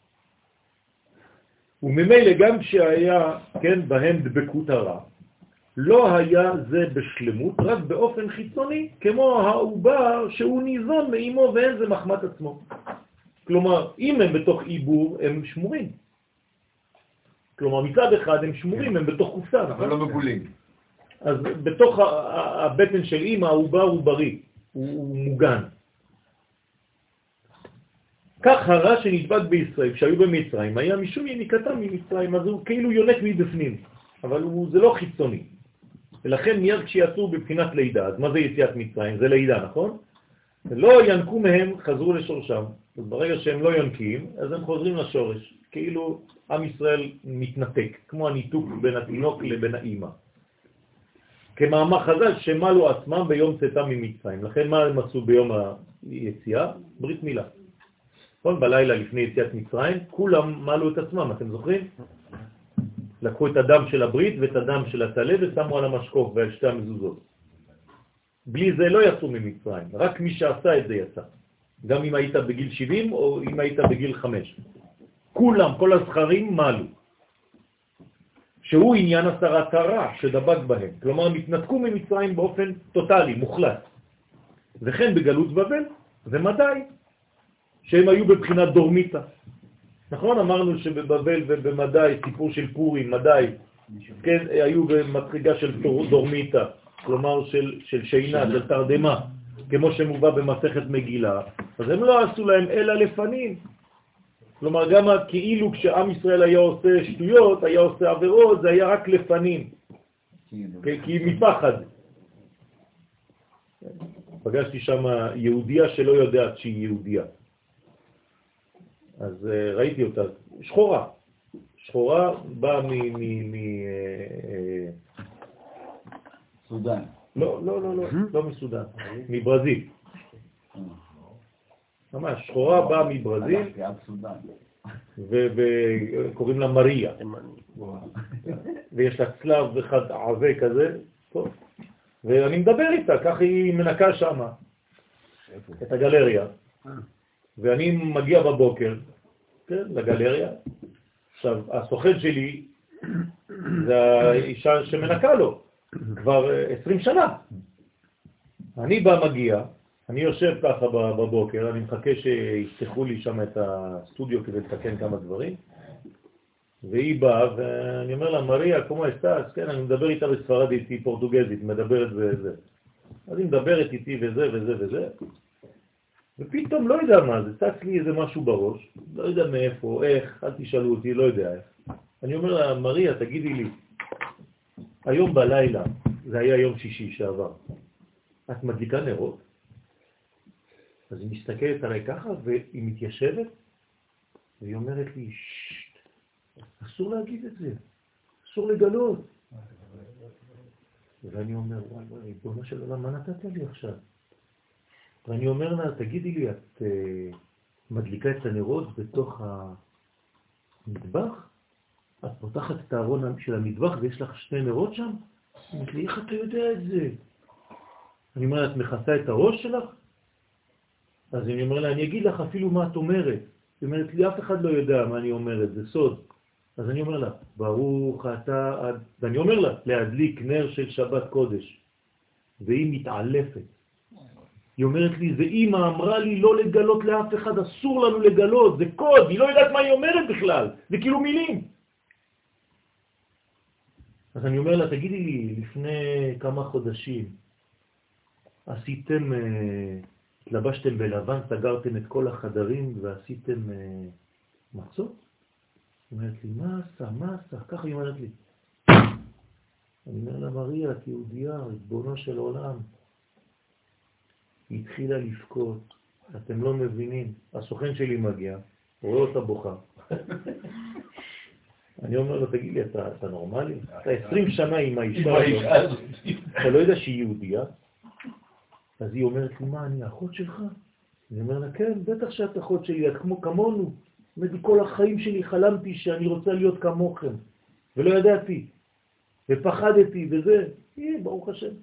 וממילא גם כשהיה, כן, בהם דבקות הרע, לא היה זה בשלמות, רק באופן חיצוני, כמו העובר שהוא ניזון מאימו ואין זה מחמת עצמו. כלומר, אם הם בתוך עיבור, הם שמורים. כלומר, מצד אחד הם שמורים, הם בתוך קופסה, אבל נכון? לא מבולים. אז בתוך הבטן של אימא, העובר הוא בריא, הוא מוגן. כך הרע שנדבק בישראל, כשהיו במצרים, היה משום יניקתם ממצרים, אז הוא כאילו יונק מבפנים, אבל הוא, זה לא חיצוני. ולכן מיד כשיצאו בבחינת לידה, אז מה זה יציאת מצרים? זה לידה, נכון? לא ינקו מהם, חזרו לשורשם. אז ברגע שהם לא יונקים, אז הם חוזרים לשורש. כאילו עם ישראל מתנתק, כמו הניתוק בין התינוק לבין האימא. כמאמר חז"ל שמלו עצמם ביום צאתם ממצרים. לכן מה הם עשו ביום היציאה? ברית מילה. נכון? בלילה לפני יציאת מצרים, כולם מלו את עצמם, אתם זוכרים? לקחו את הדם של הברית ואת הדם של הטלה ושמו על המשקוף ועל שתי המזוזות. בלי זה לא יצאו ממצרים, רק מי שעשה את זה יצא. גם אם היית בגיל 70 או אם היית בגיל 5. כולם, כל הזכרים מלו. שהוא עניין הסרת הרע שדבק בהם. כלומר, מתנתקו ממצרים באופן טוטלי, מוחלט. וכן בגלות בבל ומדי, שהם היו בבחינת דורמיתה. נכון? אמרנו שבבבל ובמדי, סיפור של פורים, מדי, כן, היו במדרגה של דור- דורמיתה, כלומר של, של שינה, של תרדמה, כמו שמובא במסכת מגילה, אז הם לא עשו להם אלא לפנים. כלומר, גם כאילו כשעם ישראל היה עושה שטויות, היה עושה עבירות, זה היה רק לפנים, כאילו. כי כי מפחד. פגשתי שם יהודייה שלא יודעת שהיא יהודייה. אז אה, ראיתי אותה, שחורה. שחורה באה סודן. לא, לא, לא, לא, לא מסודן, מברזיל. ממש, שחורה באה מברזיל. וקוראים לה מריה. ויש לה צלב אחד עבה כזה. ואני מדבר איתה, ככה היא מנקה שמה, את הגלריה. ואני מגיע בבוקר, כן, לגלריה. עכשיו, הסוכן שלי זה האישה שמנקה לו, כבר 20 שנה. אני בא מגיע, אני יושב ככה בבוקר, אני מחכה שיפתחו לי שם את הסטודיו כדי לתקן כמה דברים, והיא באה, ואני אומר לה, מריה, כמו אסטס, כן, אני מדבר איתה בספרדית, היא פורטוגזית, מדברת וזה. אז היא מדברת איתי וזה וזה וזה, ופתאום לא יודע מה זה, צץ לי איזה משהו בראש, לא יודע מאיפה, איך, אל תשאלו אותי, לא יודע איך. אני אומר לה, מריה, תגידי לי, היום בלילה, זה היה יום שישי שעבר, את מדליקה נרות? אז היא מסתכלת עליי ככה, והיא מתיישבת, והיא אומרת לי, אסור להגיד את זה, אסור לגלות. ואני אומר, וואי וואי, ריבונו של עולם, מה נתת לי עכשיו? ואני אומר לה, תגידי לי, את uh, מדליקה את הנרות בתוך המטבח? את פותחת את הארון של המטבח ויש לך שני נרות שם? היא אומרת לי, איך אתה יודע את זה? אני אומר לה, את מכסה את הראש שלך? אז אני אומר לה, אני אגיד לך אפילו מה את אומרת. היא אומרת לי, אף אחד לא יודע מה אני אומרת, זה סוד. אז אני אומר לה, ברוך אתה, ואני אומר לה, להדליק נר של שבת קודש. והיא מתעלפת. היא אומרת לי, זה אימא אמרה לי לא לגלות לאף אחד, אסור לנו לגלות, זה קוד, היא לא יודעת מה היא אומרת בכלל, זה כאילו מילים. אז אני אומר לה, תגידי לי, לפני כמה חודשים עשיתם, אה, התלבשתם בלבן, סגרתם את כל החדרים ועשיתם אה, מצות? היא אומרת לי, מה עשה, מה עשה? ככה היא אומרת לי. אני אומר לה, מריה, את יהודייה, ריבונו של עולם. היא התחילה לבכות, אתם לא מבינים. הסוכן שלי מגיע, רואה אותה בוכה. אני אומר לו, תגיד לי, אתה, אתה נורמלי? אתה 20 שנה עם האישה הזאת, אתה לא יודע שהיא יהודייה? אז היא אומרת לי, מה, אני אחות שלך? אני אומר לה, כן, בטח שאת אחות שלי, את כמו כמונו. אומרת לי, כל החיים שלי חלמתי שאני רוצה להיות כמוכם, ולא ידעתי, ופחדתי וזה. יהיה, ברוך השם.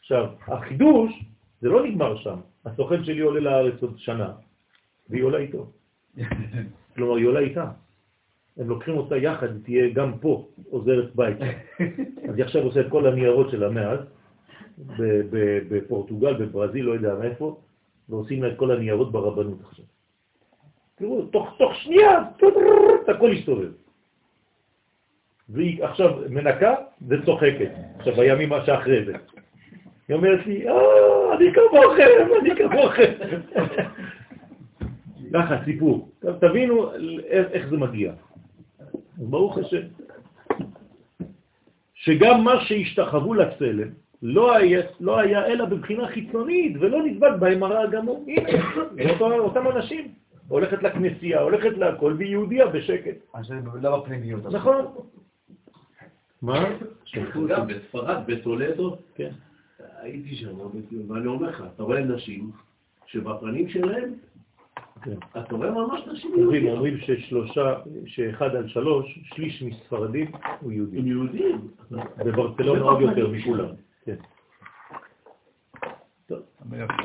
עכשיו, החידוש זה לא נגמר שם. הסוכן שלי עולה לארץ עוד שנה, והיא עולה איתו. כלומר, היא עולה איתה. הם לוקחים אותה יחד, היא תהיה גם פה עוזרת בית. אז היא עכשיו עושה את כל הניירות שלה מאז, בפורטוגל, בברזיל, לא יודע מאיפה, ועושים לה את כל הניירות ברבנות עכשיו. תראו, תוך, תוך שנייה, הכל יסתובב. והיא עכשיו מנקה וצוחקת, עכשיו בימים שאחרי זה. היא אומרת לי, אה, אני כמוכם, אני כמוכם. ככה, סיפור. תבינו איך זה מגיע. ברוך השם. שגם מה שהשתחוו לצלם לא היה, לא היה אלא בבחינה חיצונית ולא נדבק בהם הרע הגמור. הנה, אותם אנשים. הולכת לכנסייה, הולכת להכל, והיא יהודיה בשקט. אז זה לא בפנימיות. נכון. מה? גם בספרד, בטולדו, כן. הייתי שם, ואני אומר לך, אתה רואה נשים שבפנים שלהם. אתה רואה ממש נשים יהודיות. אומרים ששלושה, שאחד על שלוש, שליש מספרדים הוא יהודי. הם יהודים. בברצלונה עוד יותר מכולם. כן. טוב,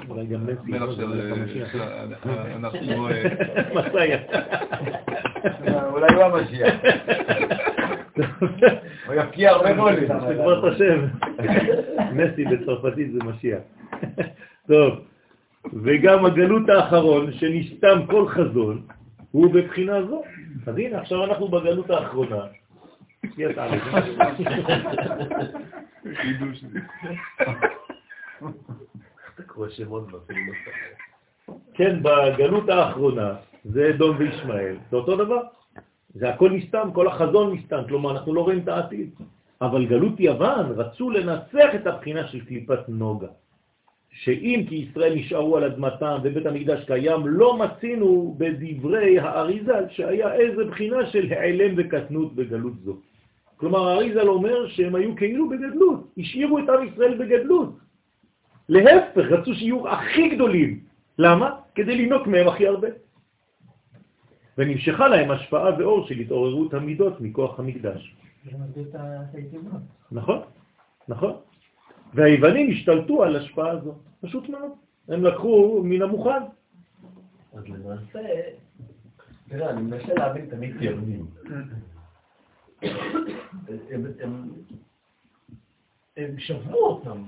אולי גם מסי. המלך לא, של... אנחנו... אה, מסעיה. אולי הוא המשיח. הוא יפקיע הרבה גולים. זה כבר את השם. מסי בצרפתית זה משיח. טוב, וגם הגלות האחרון, שנסתם כל חזון, הוא בבחינה זו. אז הנה, עכשיו אנחנו בגלות האחרונה. לא. כן, בגלות האחרונה, זה אדום וישמעאל, זה אותו דבר. זה הכל נסתם, כל החזון נסתם, כלומר אנחנו לא רואים את העתיד. אבל גלות יוון רצו לנצח את הבחינה של קליפת נוגה. שאם כי ישראל נשארו על אדמתם ובית המקדש קיים, לא מצינו בדברי האריזה שהיה איזה בחינה של העלם וקטנות בגלות זו. כלומר, האריזל אומר שהם היו כאילו בגדלות, השאירו את עם ישראל בגדלות. להפך, רצו שיהיו הכי גדולים. למה? כדי לנוק מהם הכי הרבה. ונמשכה להם השפעה ואור של התעוררות המידות מכוח המקדש. נכון, נכון. והיוונים השתלטו על השפעה הזו, פשוט מאוד. הם לקחו מן המוכן. אז למעשה, תראה, אני מנסה להבין את המתייוונים. הם- שברו אותם,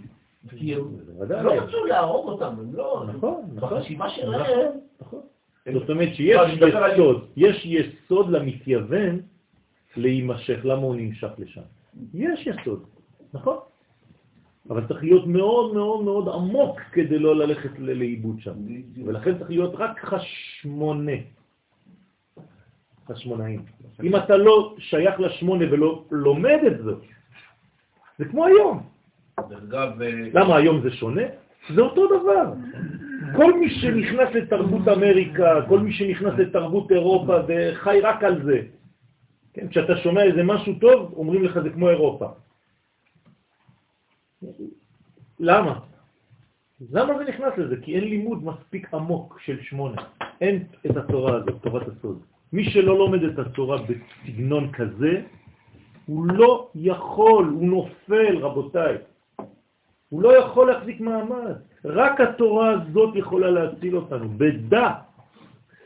כי הם. לא רצו להרוג אותם, הם לא... נכון, נכון. בחשיבה שלהם, נכון. זאת אומרת שיש יסוד, יש יסוד למתייוון להימשך, למה הוא נמשך לשם? יש יסוד, נכון? אבל צריך להיות מאוד מאוד מאוד עמוק כדי לא ללכת לאיבוד שם. ולכן צריך להיות רק חשמונה. חשמונאים. אם אתה לא שייך לשמונה ולא לומד את זה, זה כמו היום. אה, למה היום זה שונה? זה אותו דבר. כל מי שנכנס לתרבות אמריקה, כל מי שנכנס לתרבות אירופה וחי רק על זה, כן, כשאתה שומע איזה משהו טוב, אומרים לך זה כמו אירופה. למה? למה זה נכנס לזה? כי אין לימוד מספיק עמוק של שמונה. אין את התורה הזאת, תורת הסוד. מי שלא לומד את התורה בסגנון כזה, הוא לא יכול, הוא נופל, רבותיי. הוא לא יכול להחזיק מעמד. רק התורה הזאת יכולה להציל אותנו. בדע,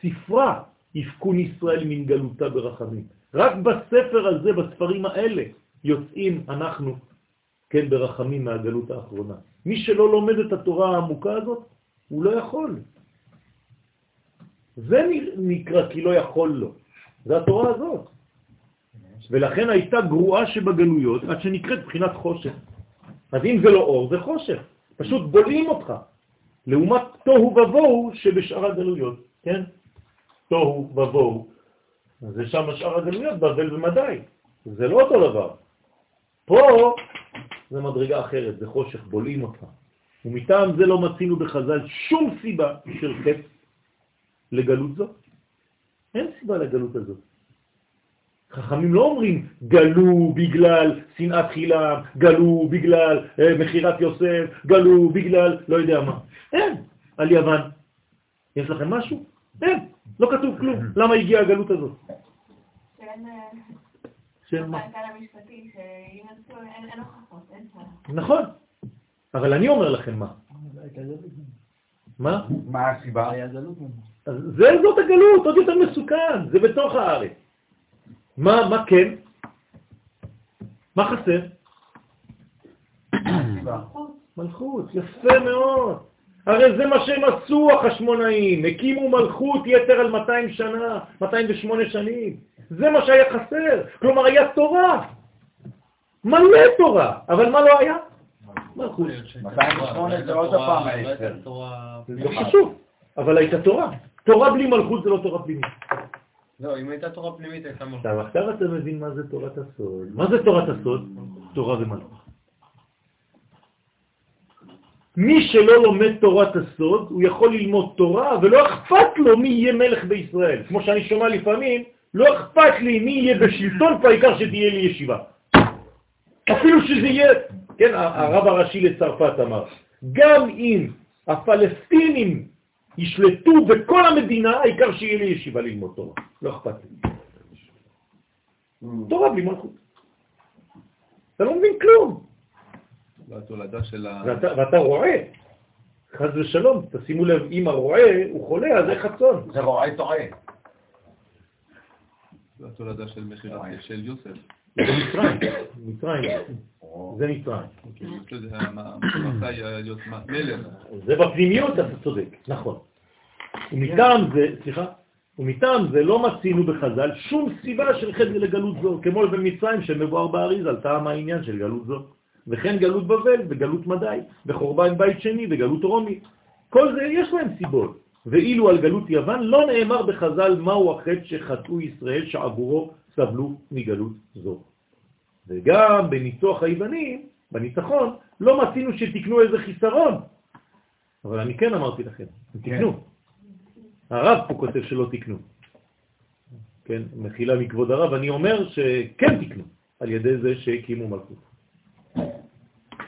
ספרה, יפקון ישראל מן גלותה ברחמים. רק בספר הזה, בספרים האלה, יוצאים אנחנו, כן, ברחמים מהגלות האחרונה. מי שלא לומד את התורה העמוקה הזאת, הוא לא יכול. זה נקרא כי לא יכול לו. זה התורה הזאת. ולכן הייתה גרועה שבגלויות עד שנקראת בחינת חושך. אז אם זה לא אור, זה חושך. פשוט בולעים אותך. לעומת תוהו ובוהו שבשאר הגלויות, כן? תוהו ובוהו. זה שם שאר הגלויות, בבל ומדי. זה לא אותו דבר. פה זה מדרגה אחרת, זה חושך, בולעים אותך. ומטעם זה לא מצינו בחז"ל שום סיבה של חטא לגלות זו. אין סיבה לגלות הזאת. חכמים לא אומרים גלו בגלל שנאת חילם, גלו בגלל אה, מחירת יוסף, גלו בגלל לא יודע מה. אין. על יוון. יש לכם משהו? אין. לא כתוב כלום. למה הגיעה הגלות הזאת? אה, של מה? צורך. נכון. אבל אני אומר לכם מה. מה? מה הסיבה? זה זאת הגלות, עוד יותר מסוכן, זה בתוך הארץ. מה, מה כן? מה חסר? מלכות, יפה מאוד. הרי זה מה שהם עשו החשמונאים, הקימו מלכות יתר על 200 שנה, 208 שנים. זה מה שהיה חסר, כלומר היה תורה. מלא תורה, אבל מה לא היה? מלכות. 208 זה עוד הפעם העשר. זה חשוב, אבל הייתה תורה. תורה בלי מלכות זה לא תורה פנימית. לא, אם הייתה תורה פנימית הייתה מלכות. עכשיו אתה מבין מה זה תורת הסוד. מה זה תורת הסוד? תורה ומלכות. מי שלא לומד תורת הסוד, הוא יכול ללמוד תורה, ולא אכפת לו מי יהיה מלך בישראל. כמו שאני שומע לפעמים, לא אכפת לי מי יהיה בשלטון פה, העיקר שתהיה לי ישיבה. אפילו שזה יהיה, כן, הרב הראשי לצרפת אמר, גם אם הפלסטינים ישלטו בכל המדינה, העיקר שיהיה לי ישיבה ללמוד תורה. לא אכפת לי. תורה בלי מלכות. אתה לא מבין כלום. והתולדה של ה... ואתה, ואתה רואה, חז ושלום, תשימו לב, אם הרועה הוא חולה, אז איך הצאן? זה רועה טועה. והתולדה של מכירת של יוסף. זה מצרים, מצרים, זה מצרים. מלך. זה בפנימיות, אתה צודק, נכון. ומטעם זה, סליחה, ומטעם זה לא מצינו בחז"ל שום סיבה של חטא לגלות זו, כמו במצרים שמבואר באריז על טעם העניין של גלות זו. וכן גלות בבל וגלות מדי, וחורבן בית שני וגלות רומי. כל זה יש להם סיבות. ואילו על גלות יוון לא נאמר בחז"ל מהו החטא שחטאו ישראל שעבורו סבלו מגלות זו. וגם בניצוח היוונים, בניצחון, לא מצינו שתקנו איזה חיסרון. אבל אני כן אמרתי לכם, הם תקנו. הרב פה כותב שלא תקנו. כן, מחילה מכבוד הרב, אני אומר שכן תקנו. על ידי זה שהקימו מלכות.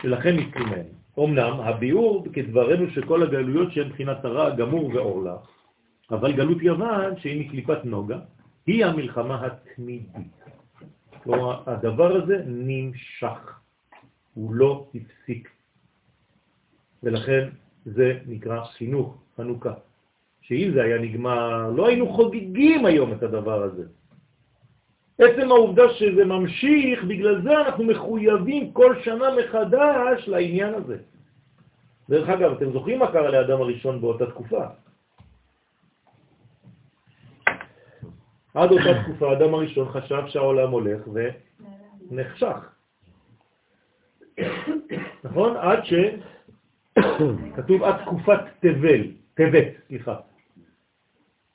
נתחיל מהם. אמנם הביאור כדברנו שכל הגלויות שהן מבחינת הרע גמור ועורלה, אבל גלות יוון, שהיא מקליפת נוגה, היא המלחמה התמידית. כלומר, הדבר הזה נמשך, הוא לא הפסיק. ולכן זה נקרא חינוך, חנוכה. שאם זה היה נגמר, לא היינו חוגגים היום את הדבר הזה. עצם העובדה שזה ממשיך, בגלל זה אנחנו מחויבים כל שנה מחדש לעניין הזה. דרך אגב, אתם זוכרים מה קרה לאדם הראשון באותה תקופה? עד אותה תקופה האדם הראשון חשב שהעולם הולך ונחשך. נכון? עד ש... כתוב עד תקופת תבל, תבת, סליחה.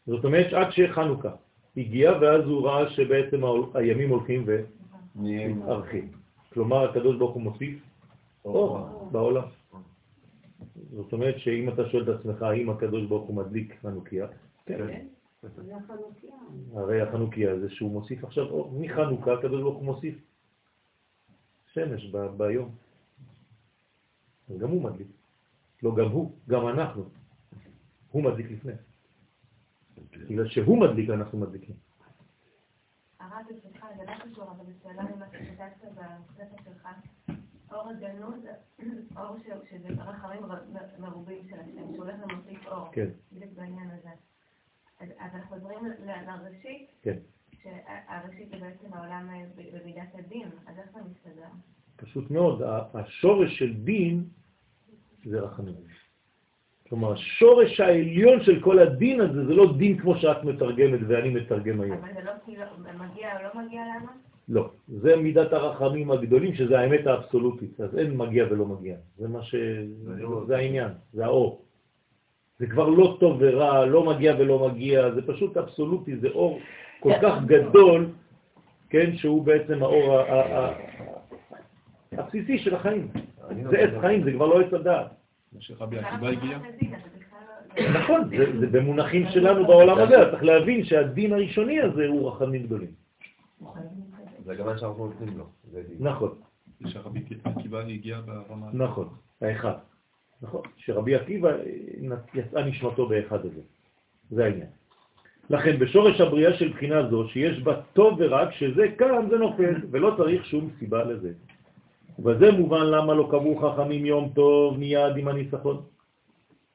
זאת אומרת עד שחנוכה הגיע, ואז הוא ראה שבעצם הימים הולכים ומתארחים. כלומר, הקדוש ברוך הוא מוסיף אור בעולם. זאת אומרת שאם אתה שואל את עצמך האם הקדוש ברוך הוא מדליק חנוכיה, כן. הרי החנוכיה זה שהוא מוסיף עכשיו אור. מחנוכה הקדוש ברוך הוא מוסיף שמש ביום. אז גם הוא מדליק. לא גם הוא, גם אנחנו. הוא מדליק לפני. בגלל שהוא מדליק, אנחנו מדליקים. הרב, ברשותך, זה לא קשור, אבל השאלה ממה שכתבת בספר שלך, אור הגנוז, אור שזה רחמים מרובים של השם, שהולך ומוסיף אור. כן. בדיוק בעניין הזה. אז אנחנו חוזרים לראשית, כן. שהראשית זה בעצם העולם במידת הדין, אז איך זה מסתדר? פשוט מאוד, השורש של דין זה רחמים. כלומר, השורש העליון של כל הדין הזה זה לא דין כמו שאת מתרגמת ואני מתרגם היום. אבל זה לא כאילו, מגיע או לא מגיע לנו? לא, זה מידת הרחמים הגדולים, שזה האמת האבסולוטית, אז אין מגיע ולא מגיע. זה מה ש... זה העניין, זה האור. זה כבר לא טוב ורע, לא מגיע ולא מגיע, זה פשוט אבסולוטי, זה אור כל כך גדול, כן, שהוא בעצם האור הבסיסי של החיים. זה עץ חיים, זה כבר לא עץ הדעת. שרבי עקיבא הגיע. נכון, זה במונחים שלנו בעולם הזה, צריך להבין שהדין הראשוני הזה הוא רחמים גדולים. זה גם מה שאנחנו נותנים לו. נכון. שרבי עקיבא הגיע ברמה... נכון, האחד. נכון, שרבי עקיבא יצאה נשמתו באחד הזה. זה העניין. לכן בשורש הבריאה של בחינה זו, שיש בה טוב ורק, שזה כאן זה נופל, ולא צריך שום סיבה לזה. וזה מובן למה לא קבעו חכמים יום טוב מיד עם הניסחון.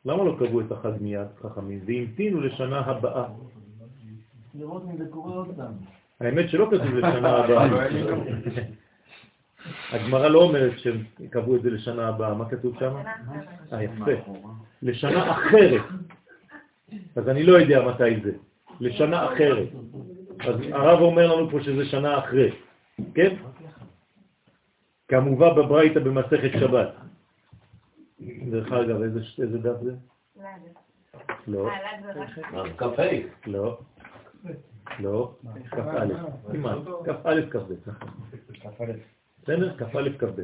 למה לא קבעו את החג מיד חכמים? והמתינו לשנה הבאה. לראות אם זה קורה עוד פעם. האמת שלא כתוב לשנה הבאה. הגמרא לא אומרת שהם קבעו את זה לשנה הבאה, מה כתוב שם? אה, יפה. לשנה אחרת. אז אני לא יודע מתי זה. לשנה אחרת. אז הרב אומר לנו פה שזה שנה אחרי, כן? כמובן בברייתא במסכת שבת. דרך אגב, איזה דף זה? לא. כ"ה. לא. לא. כ"א. כמעט. כ"א כ"ב. בסדר? כ"א כ"ב.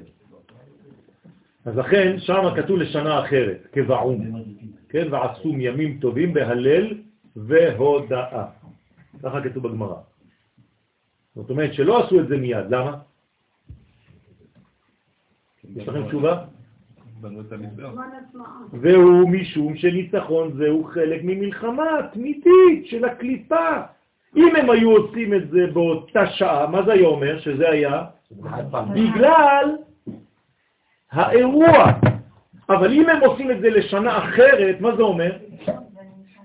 אז לכן שם כתוב לשנה אחרת, כבעום, כן? ועשום ימים טובים בהלל והודאה. ככה כתוב בגמרא. זאת אומרת שלא עשו את זה מיד, למה? יש לכם תשובה? והוא משום שניצחון זהו חלק ממלחמה תמידית של הקליפה. אם הם היו עושים את זה באותה שעה, מה זה היה אומר? שזה היה בגלל האירוע. אבל אם הם עושים את זה לשנה אחרת, מה זה אומר?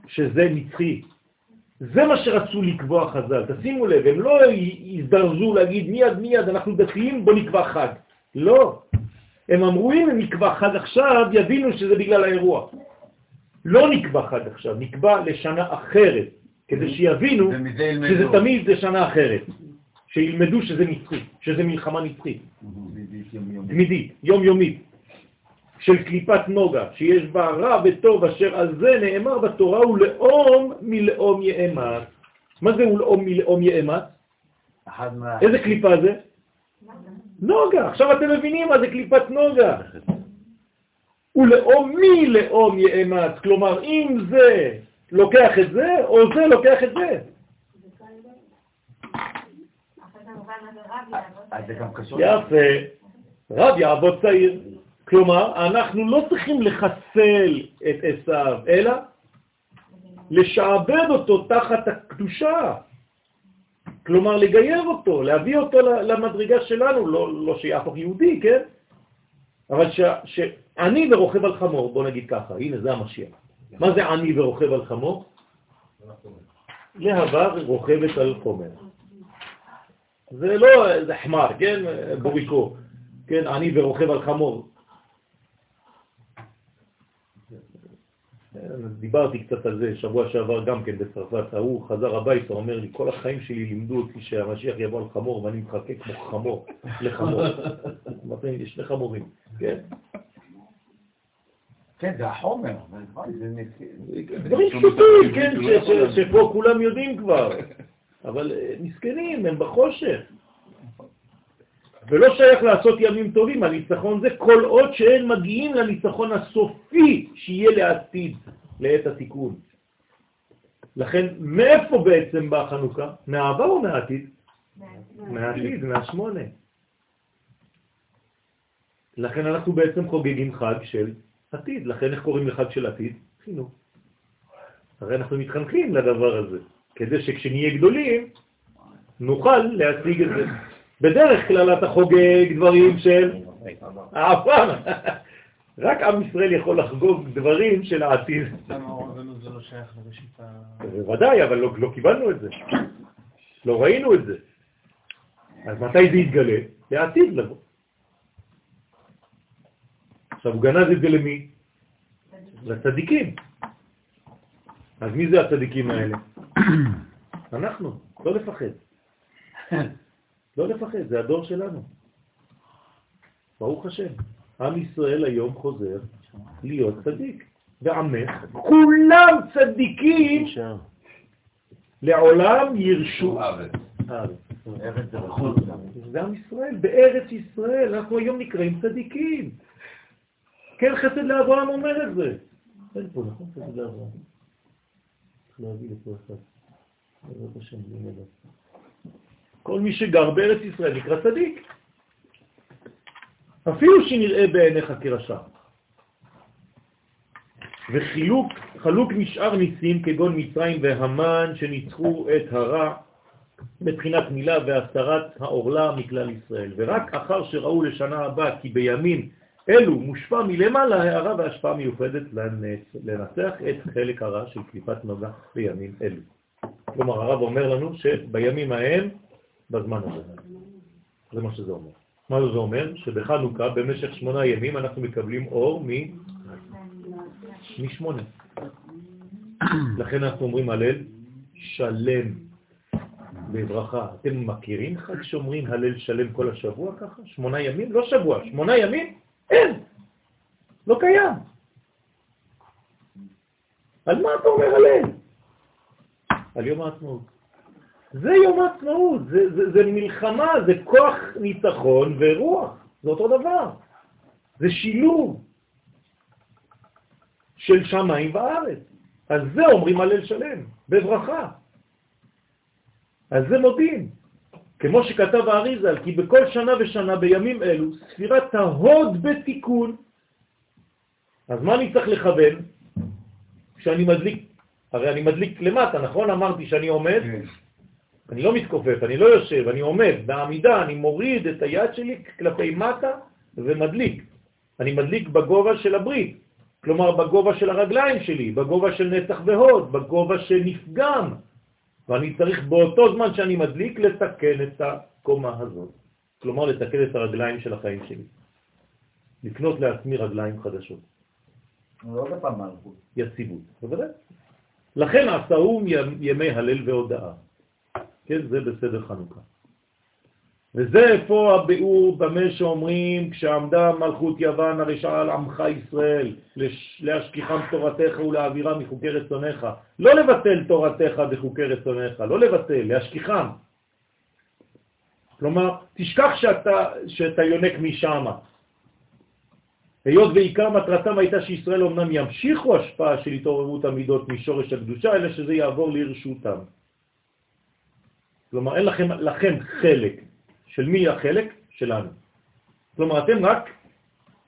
שזה נצחי. זה מה שרצו לקבוע חז"ל. תשימו לב, הם לא יזדרזו להגיד מיד מיד אנחנו דתיים, בוא נקבע חג. לא. הם אמרו, אם נקבע חג עכשיו, יבינו שזה בגלל האירוע. לא נקבע חג עכשיו, נקבע לשנה אחרת, כדי שיבינו שזה תמיד זה שנה אחרת. שילמדו שזה נצחי, שזה מלחמה נצחית. תמידית, יומיומית, של קליפת נוגה, שיש בה רע וטוב, אשר על זה נאמר בתורה, הוא לאום מלאום יאמץ. מה זה הוא לאום מלאום יאמץ? איזה קליפה זה? נוגה. עכשיו אתם מבינים מה זה קליפת נוגה. ולאום מי לאום יאמץ, כלומר אם זה לוקח את זה, או זה לוקח את זה. יפה. רב יעבוד צעיר. כלומר, אנחנו לא צריכים לחסל את עשיו, אלא לשעבד אותו תחת הקדושה. כלומר, לגייר אותו, להביא אותו למדרגה שלנו, לא, לא שיהפוך יהודי, כן? אבל ש, שאני ורוכב על חמור, בוא נגיד ככה, הנה זה המשיח. מה זה אני ורוכב על חמור? להבה רוכבת על חומר. זה לא איזה חמר, כן? בוריקו. כן, אני ורוכב על חמור. דיברתי קצת על זה שבוע שעבר גם כן בצרפת, ההוא חזר הביתה, אומר לי, כל החיים שלי לימדו אותי שהמשיח יבוא על חמור ואני מחכה כמו חמור לחמור. אמרתי לי, שני חמורים, כן. כן, זה החומר. דברים פשוטים, כן, שפה כולם יודעים כבר, אבל אה, מסכנים, הם בחושך. ולא שייך לעשות ימים טובים, הניצחון זה כל עוד שאין מגיעים לניצחון הסופי שיהיה לעתיד, לעת התיקון. לכן, מאיפה בעצם באה חנוכה? מהעבר או מהעתיד? מהעתיד, מהשמונה. לכן אנחנו בעצם חוגגים חג של עתיד. לכן איך קוראים לחג של עתיד? חינוך. הרי אנחנו מתחנכים לדבר הזה, כדי שכשנהיה גדולים נוכל להשיג את זה. בדרך כלל אתה חוגג דברים של העבר. רק עם ישראל יכול לחגוג דברים של העתיד. לא. בוודאי, אבל לא, לא קיבלנו את זה. לא ראינו את זה. אז מתי זה יתגלה? לעתיד לבוא. עכשיו, הוא גנז את זה למי? לצדיקים. אז מי זה הצדיקים האלה? אנחנו, לא לפחד. לא לפחד, זה הדור שלנו. ברוך השם. עם ישראל היום חוזר להיות צדיק. ועמך, כולם צדיקים, לעולם ירשו ארץ. ארץ זה. זה עם ישראל, בארץ ישראל, אנחנו היום נקראים צדיקים. כן, חסד לאברהם אומר את זה. אין פה, נכון? חסד לאברהם. צריך להביא לפה אחד. בעזרת השם, נדע. כל מי שגר בארץ ישראל נקרא צדיק. אפילו שנראה בעיניך כרשע. וחילוק, חלוק משאר ניסים כגון מצרים והמן שניצחו את הרע מבחינת מילה והסתרת העורלה מכלל ישראל. ורק אחר שראו לשנה הבאה כי בימים אלו מושפע מלמעלה הערה והשפעה מיוחדת לנצח את חלק הרע של קליפת נוגה בימים אלו. כלומר, הרב אומר לנו שבימים ההם בזמן הזה. זה מה שזה אומר. מה זה אומר? שבחנוכה במשך שמונה ימים אנחנו מקבלים אור מ... משמונה. לכן אנחנו אומרים הלל שלם בברכה. אתם מכירים חג שאומרים הלל שלם כל השבוע ככה? שמונה ימים? לא שבוע, שמונה ימים? אין! לא קיים. על מה אתה אומר הלל? על יום העצמאות. זה יום העצמאות, זה, זה, זה מלחמה, זה כוח ניצחון ורוח, זה אותו דבר. זה שילוב של שמיים וארץ. אז זה אומרים הלל שלם, בברכה. אז זה מודים. כמו שכתב האריזל, כי בכל שנה ושנה בימים אלו ספירת ההוד בתיקון. אז מה אני צריך לכוון כשאני מדליק? הרי אני מדליק למטה, נכון? אמרתי שאני עומד, כן. אני לא מתכופף, אני לא יושב, אני עומד בעמידה, אני מוריד את היד שלי כלפי מטה ומדליק. אני מדליק בגובה של הברית, כלומר בגובה של הרגליים שלי, בגובה של נצח והוד, בגובה שנפגם, ואני צריך באותו זמן שאני מדליק לתקן את הקומה הזאת, כלומר לתקן את הרגליים של החיים שלי, לקנות לעצמי רגליים חדשות. לא בפעם מלכות. יציבות, בוודאי. לכן עשאום ימי הלל והודאה. כן, זה בסדר חנוכה. וזה איפה הביאור במה שאומרים כשעמדה מלכות יוון הרשעה על עמך ישראל, להשכיחם תורתך ולהעבירה מחוקי רצונך. לא לבטל תורתך וחוקי רצונך, לא לבטל, להשכיחם. כלומר, תשכח שאתה, שאתה יונק משם. היות ועיקר מטרתם הייתה שישראל אמנם ימשיכו השפעה של התעוררות המידות משורש הקדושה, אלא שזה יעבור לרשותם. כלומר, אין לכם, לכם חלק של מי החלק? שלנו. כלומר, אתם רק,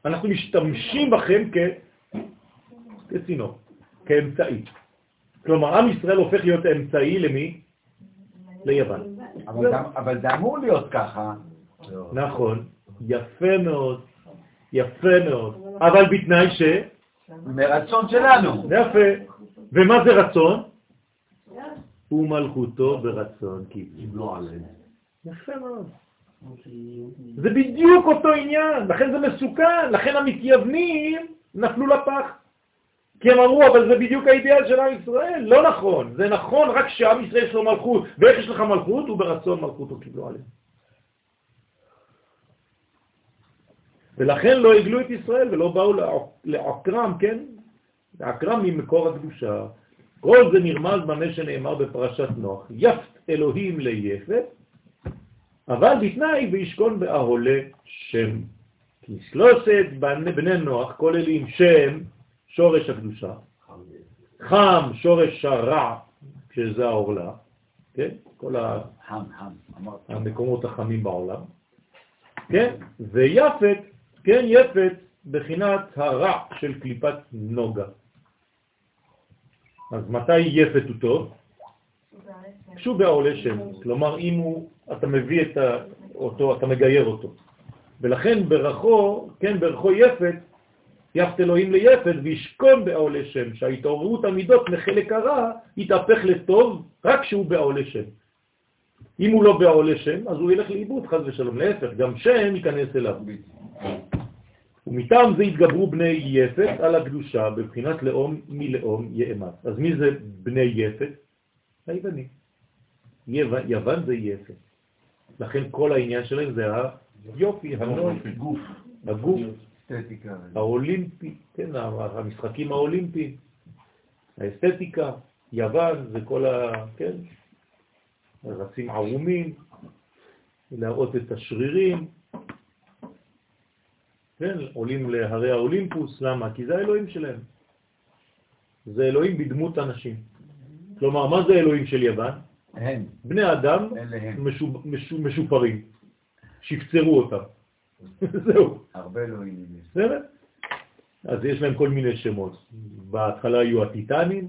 אנחנו משתמשים בכם כ... כצינור, כאמצעי. כלומר, עם ישראל הופך להיות אמצעי למי? ליוון. אבל זה- אבל זה אמור להיות ככה. נכון, יפה מאוד, יפה מאוד, אבל בתנאי ש... מרצון שלנו. יפה. ומה זה רצון? ומלכותו ברצון כי קיבלו עליהם. יפה מאוד. זה בדיוק אותו עניין, לכן זה מסוכן, לכן המתייוונים נפלו לפח. כי הם אמרו, אבל זה בדיוק האידיאל של עם ישראל. לא נכון, זה נכון רק שעם ישראל יש לו מלכות. ואיך יש לך מלכות? וברצון מלכותו קיבלו עליהם. ולכן לא הגלו את ישראל ולא באו לעק- לעקרם, כן? לעקרם ממקור הקדושה. כל זה נרמז במה שנאמר בפרשת נוח, יפת אלוהים ליפת, אבל בתנאי וישכון באהולה שם. כי שלושת בני, בני נוח כוללים שם, שורש הקדושה, חם, שורש הרע, שזה העורלה, כן? כל ה... חם, חם. המקומות החמים בעולם, כן? ויפת, כן, יפת, בחינת הרע של קליפת נוגה. אז מתי יפת הוא טוב? כשהוא בעולה שם, כלומר אם הוא, אתה מביא את אותו, אתה מגייר אותו. ולכן ברכו, כן, ברכו יפת, יפת אלוהים ליפת וישכון בעולה שם, שההתעוררות המידות מחלק הרע יתהפך לטוב רק כשהוא בעולה שם. אם הוא לא בעולה שם, אז הוא ילך לאיבוד, חז ושלום. להפך, גם שם ייכנס אליו. ומטעם זה התגברו בני יפת על הקדושה בבחינת לאום מלאום יאמץ. אז מי זה בני יפת? היווני. יוון, יוון זה יפת. לכן כל העניין שלהם זה היופי, הנוי, גוף. הגוף, אסתטיקה. האולימפי, כן, המשחקים האולימפיים, האסתטיקה, יוון זה כל ה... כן, רצים ערומים, להראות את השרירים, כן, עולים להרי האולימפוס, למה? כי זה האלוהים שלהם. זה אלוהים בדמות אנשים. כלומר, מה זה אלוהים של יוון? הם, בני אדם משופרים, שפצרו אותם. זהו. הרבה אלוהים. בסדר? אז יש להם כל מיני שמות. בהתחלה היו הטיטנים,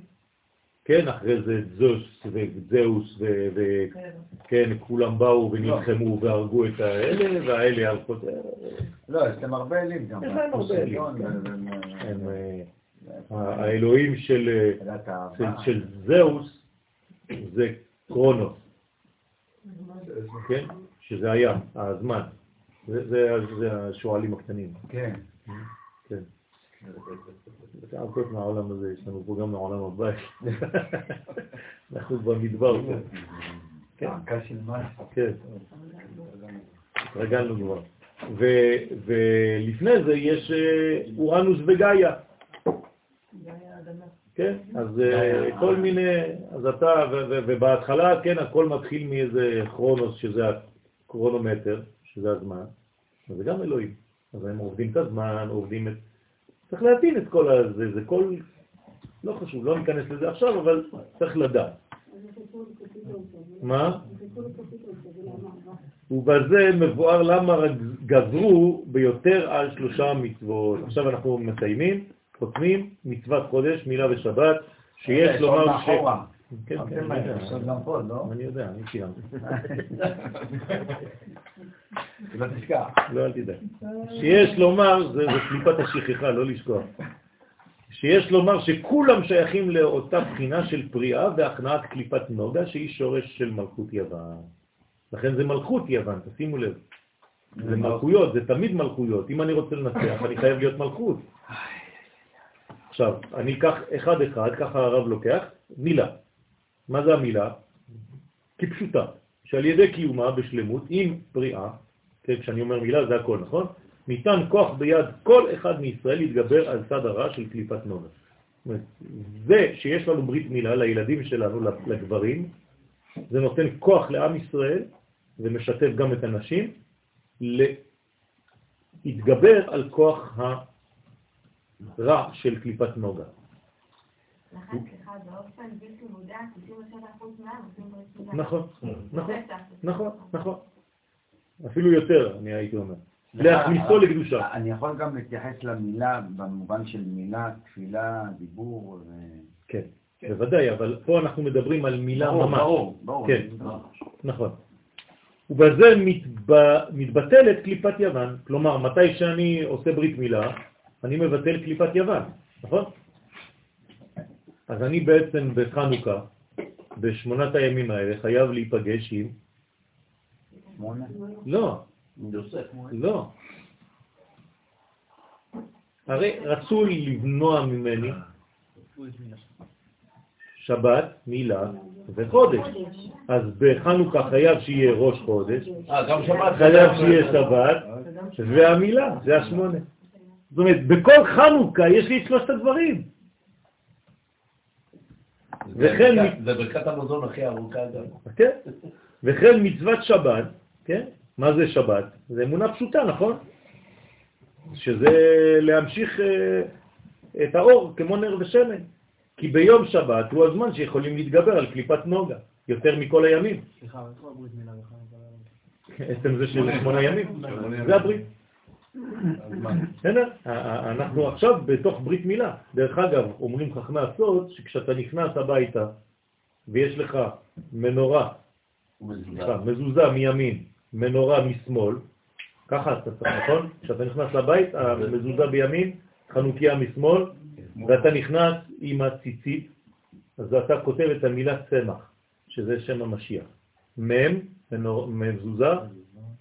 כן, אחרי זה זוס וזהוס, וכן, כולם באו ונלחמו והרגו את האלה, והאלה הלכו... לא, יש להם הרבה אלים גם. יש להם הרבה אלים, כן. האלוהים של, זהוס זה קרונוס, כן? שזה הים, הזמן. זה, השואלים הקטנים. כן. הרבה מהעולם הזה, יש לנו פה גם מהעולם הבא. אנחנו במדבר פה. כן, של מס. כן, התרגלנו כבר. ולפני זה יש אה, אורנוס וגאיה. כן, אז אה, כל מיני, אז אתה, ובהתחלה, כן, הכל מתחיל מאיזה כרונוס, שזה הקרונומטר, שזה הזמן, אז זה גם אלוהים. אז הם עובדים את הזמן, עובדים את... צריך להבין את כל הזה, זה כל... לא חשוב, לא ניכנס לזה עכשיו, אבל צריך לדעת. מה? ובזה מבואר למה גזרו ביותר על שלושה מצוות. עכשיו אנחנו מסיימים, חותמים, מצוות חודש, מילה ושבת, שיש לומר ש... כן, כן, אני יודע. לא? אני יודע, אני סיימתי. לא תשכח. לא, אל תדאג. שיש לומר, זה קליפת השכחה, לא לשכוח. שיש לומר שכולם שייכים לאותה בחינה של פריאה והכנעת קליפת נוגה, שהיא שורש של מלכות יוון. לכן זה מלכות יוון, תשימו לב. זה מלכויות, זה תמיד מלכויות. אם אני רוצה לנצח, אני חייב להיות מלכות. עכשיו, אני אקח אחד אחד, ככה הרב לוקח, מילה. מה זה המילה? כפשוטה, שעל ידי קיומה בשלמות, עם פריאה, כן, כשאני אומר מילה זה הכל, נכון? ניתן כוח ביד כל אחד מישראל להתגבר על צד הרע של קליפת נוגה. אומרת, זה שיש לנו ברית מילה לילדים שלנו, לגברים, זה נותן כוח לעם ישראל ומשתף גם את הנשים להתגבר על כוח הרע של קליפת נוגה. לכן, סליחה, באופן בלתי מודע, 97% מהם עושים ברית מילה. נכון, נכון, בטח. נכון, נכון. אפילו יותר, אני הייתי אומר. להכניסו לקדושה. אני יכול גם להתייחס למילה במובן של מילה, תפילה, דיבור. כן, בוודאי, אבל פה אנחנו מדברים על מילה ממש. ברור, ברור. כן, נכון. ובזה מתבטלת קליפת יוון. כלומר, מתי שאני עושה ברית מילה, אני מבטל קליפת יוון, נכון? אז אני בעצם בחנוכה, בשמונת הימים האלה, חייב להיפגש עם... שמונה? לא. לא. הרי רצו למנוע ממני שבת, מילה וחודש. אז בחנוכה חייב שיהיה ראש חודש, אה, חייב שיהיה שבת, והמילה, זה השמונה. זאת אומרת, בכל חנוכה יש לי את שלושת הדברים. וכן... זה ברכת המזון הכי ארוכה גם. כן. וכן מצוות שבת, כן? מה זה שבת? זה אמונה פשוטה, נכון? שזה להמשיך אה, את האור כמו נר ושמן. כי ביום שבת הוא הזמן שיכולים להתגבר על קליפת נוגה, יותר מכל הימים. סליחה, איפה הברית מילה בחנוכה? עצם זה של שמונה ימים, זה הברית. אנחנו עכשיו בתוך ברית מילה. דרך אגב, אומרים חכמי הסוד שכשאתה נכנס הביתה ויש לך מנורה, מזוזה מימין, מנורה משמאל, ככה אתה צריך, נכון? כשאתה נכנס לבית, המזוזה בימין, חנוכיה משמאל, ואתה נכנס עם הציצית, אז אתה כותב את המילה צמח, שזה שם המשיח. מם, מזוזה,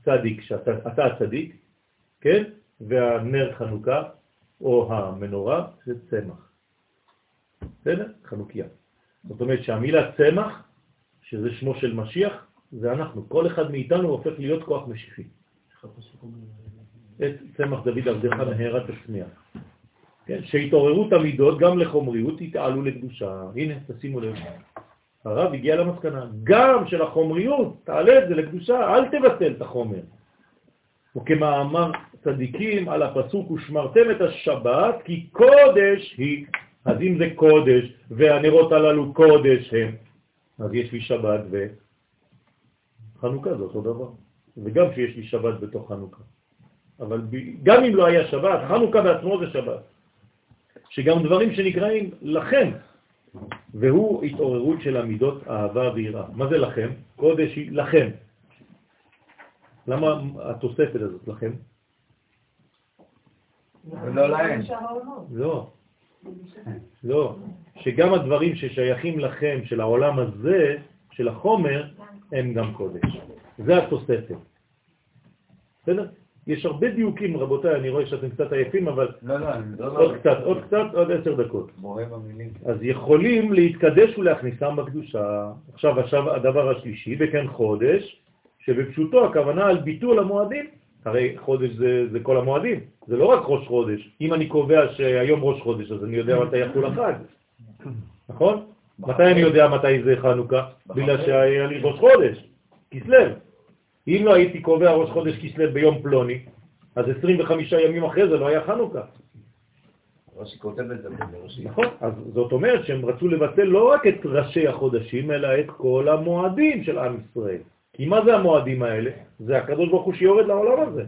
צדיק, שאתה הצדיק, כן? והנר חנוכה, או המנורה, זה צמח. בסדר? חנוכיה. זאת אומרת שהמילה צמח, שזה שמו של משיח, זה אנחנו. כל אחד מאיתנו הופך להיות כוח משיחי. את צמח דוד עבדך מהרת תצמיח. כן, שהתעוררות המידות גם לחומריות יתעלו לקדושה. הנה, תשימו לב. הרב הגיע למסקנה, גם של החומריות, תעלה את זה לקדושה, אל תבטל את החומר. וכמאמר צדיקים על הפסוק, ושמרתם את השבת, כי קודש היא. אז אם זה קודש, והנרות הללו קודש הם, אז יש לי שבת וחנוכה זה אותו דבר. וגם שיש לי שבת בתוך חנוכה. אבל ב... גם אם לא היה שבת, חנוכה בעצמו זה שבת. שגם דברים שנקראים לכם, והוא התעוררות של המידות אהבה ויראה. מה זה לכם? קודש היא לכם. למה התוספת הזאת לכם? ולא להם. לא. לא. שגם הדברים ששייכים לכם, של העולם הזה, של החומר, הם גם קודש. זה התוספת. בסדר? יש הרבה דיוקים, רבותיי, אני רואה שאתם קצת עייפים, אבל לא, לא, לא, עוד קצת, עוד קצת, עוד עשר דקות. אז יכולים להתקדש ולהכניסם בקדושה. עכשיו, עכשיו הדבר השלישי, וכן חודש, שבפשוטו הכוונה על ביטול המועדים. הרי חודש זה, זה כל המועדים, זה לא רק ראש חודש. אם אני קובע שהיום ראש חודש, אז אני יודע מתי יחול החג, נכון? מתי אני יודע מתי זה חנוכה? בגלל שהיה לי ראש חודש, כסלב. אם לא הייתי קובע ראש חודש כסלב ביום פלוני, אז 25 ימים אחרי זה לא היה חנוכה. רש"י כותב את זה. נכון, אז זאת אומרת שהם רצו לבטל לא רק את ראשי החודשים, אלא את כל המועדים של עם ישראל. כי מה זה המועדים האלה? זה הקדוש ברוך הוא שיורד לעולם הזה.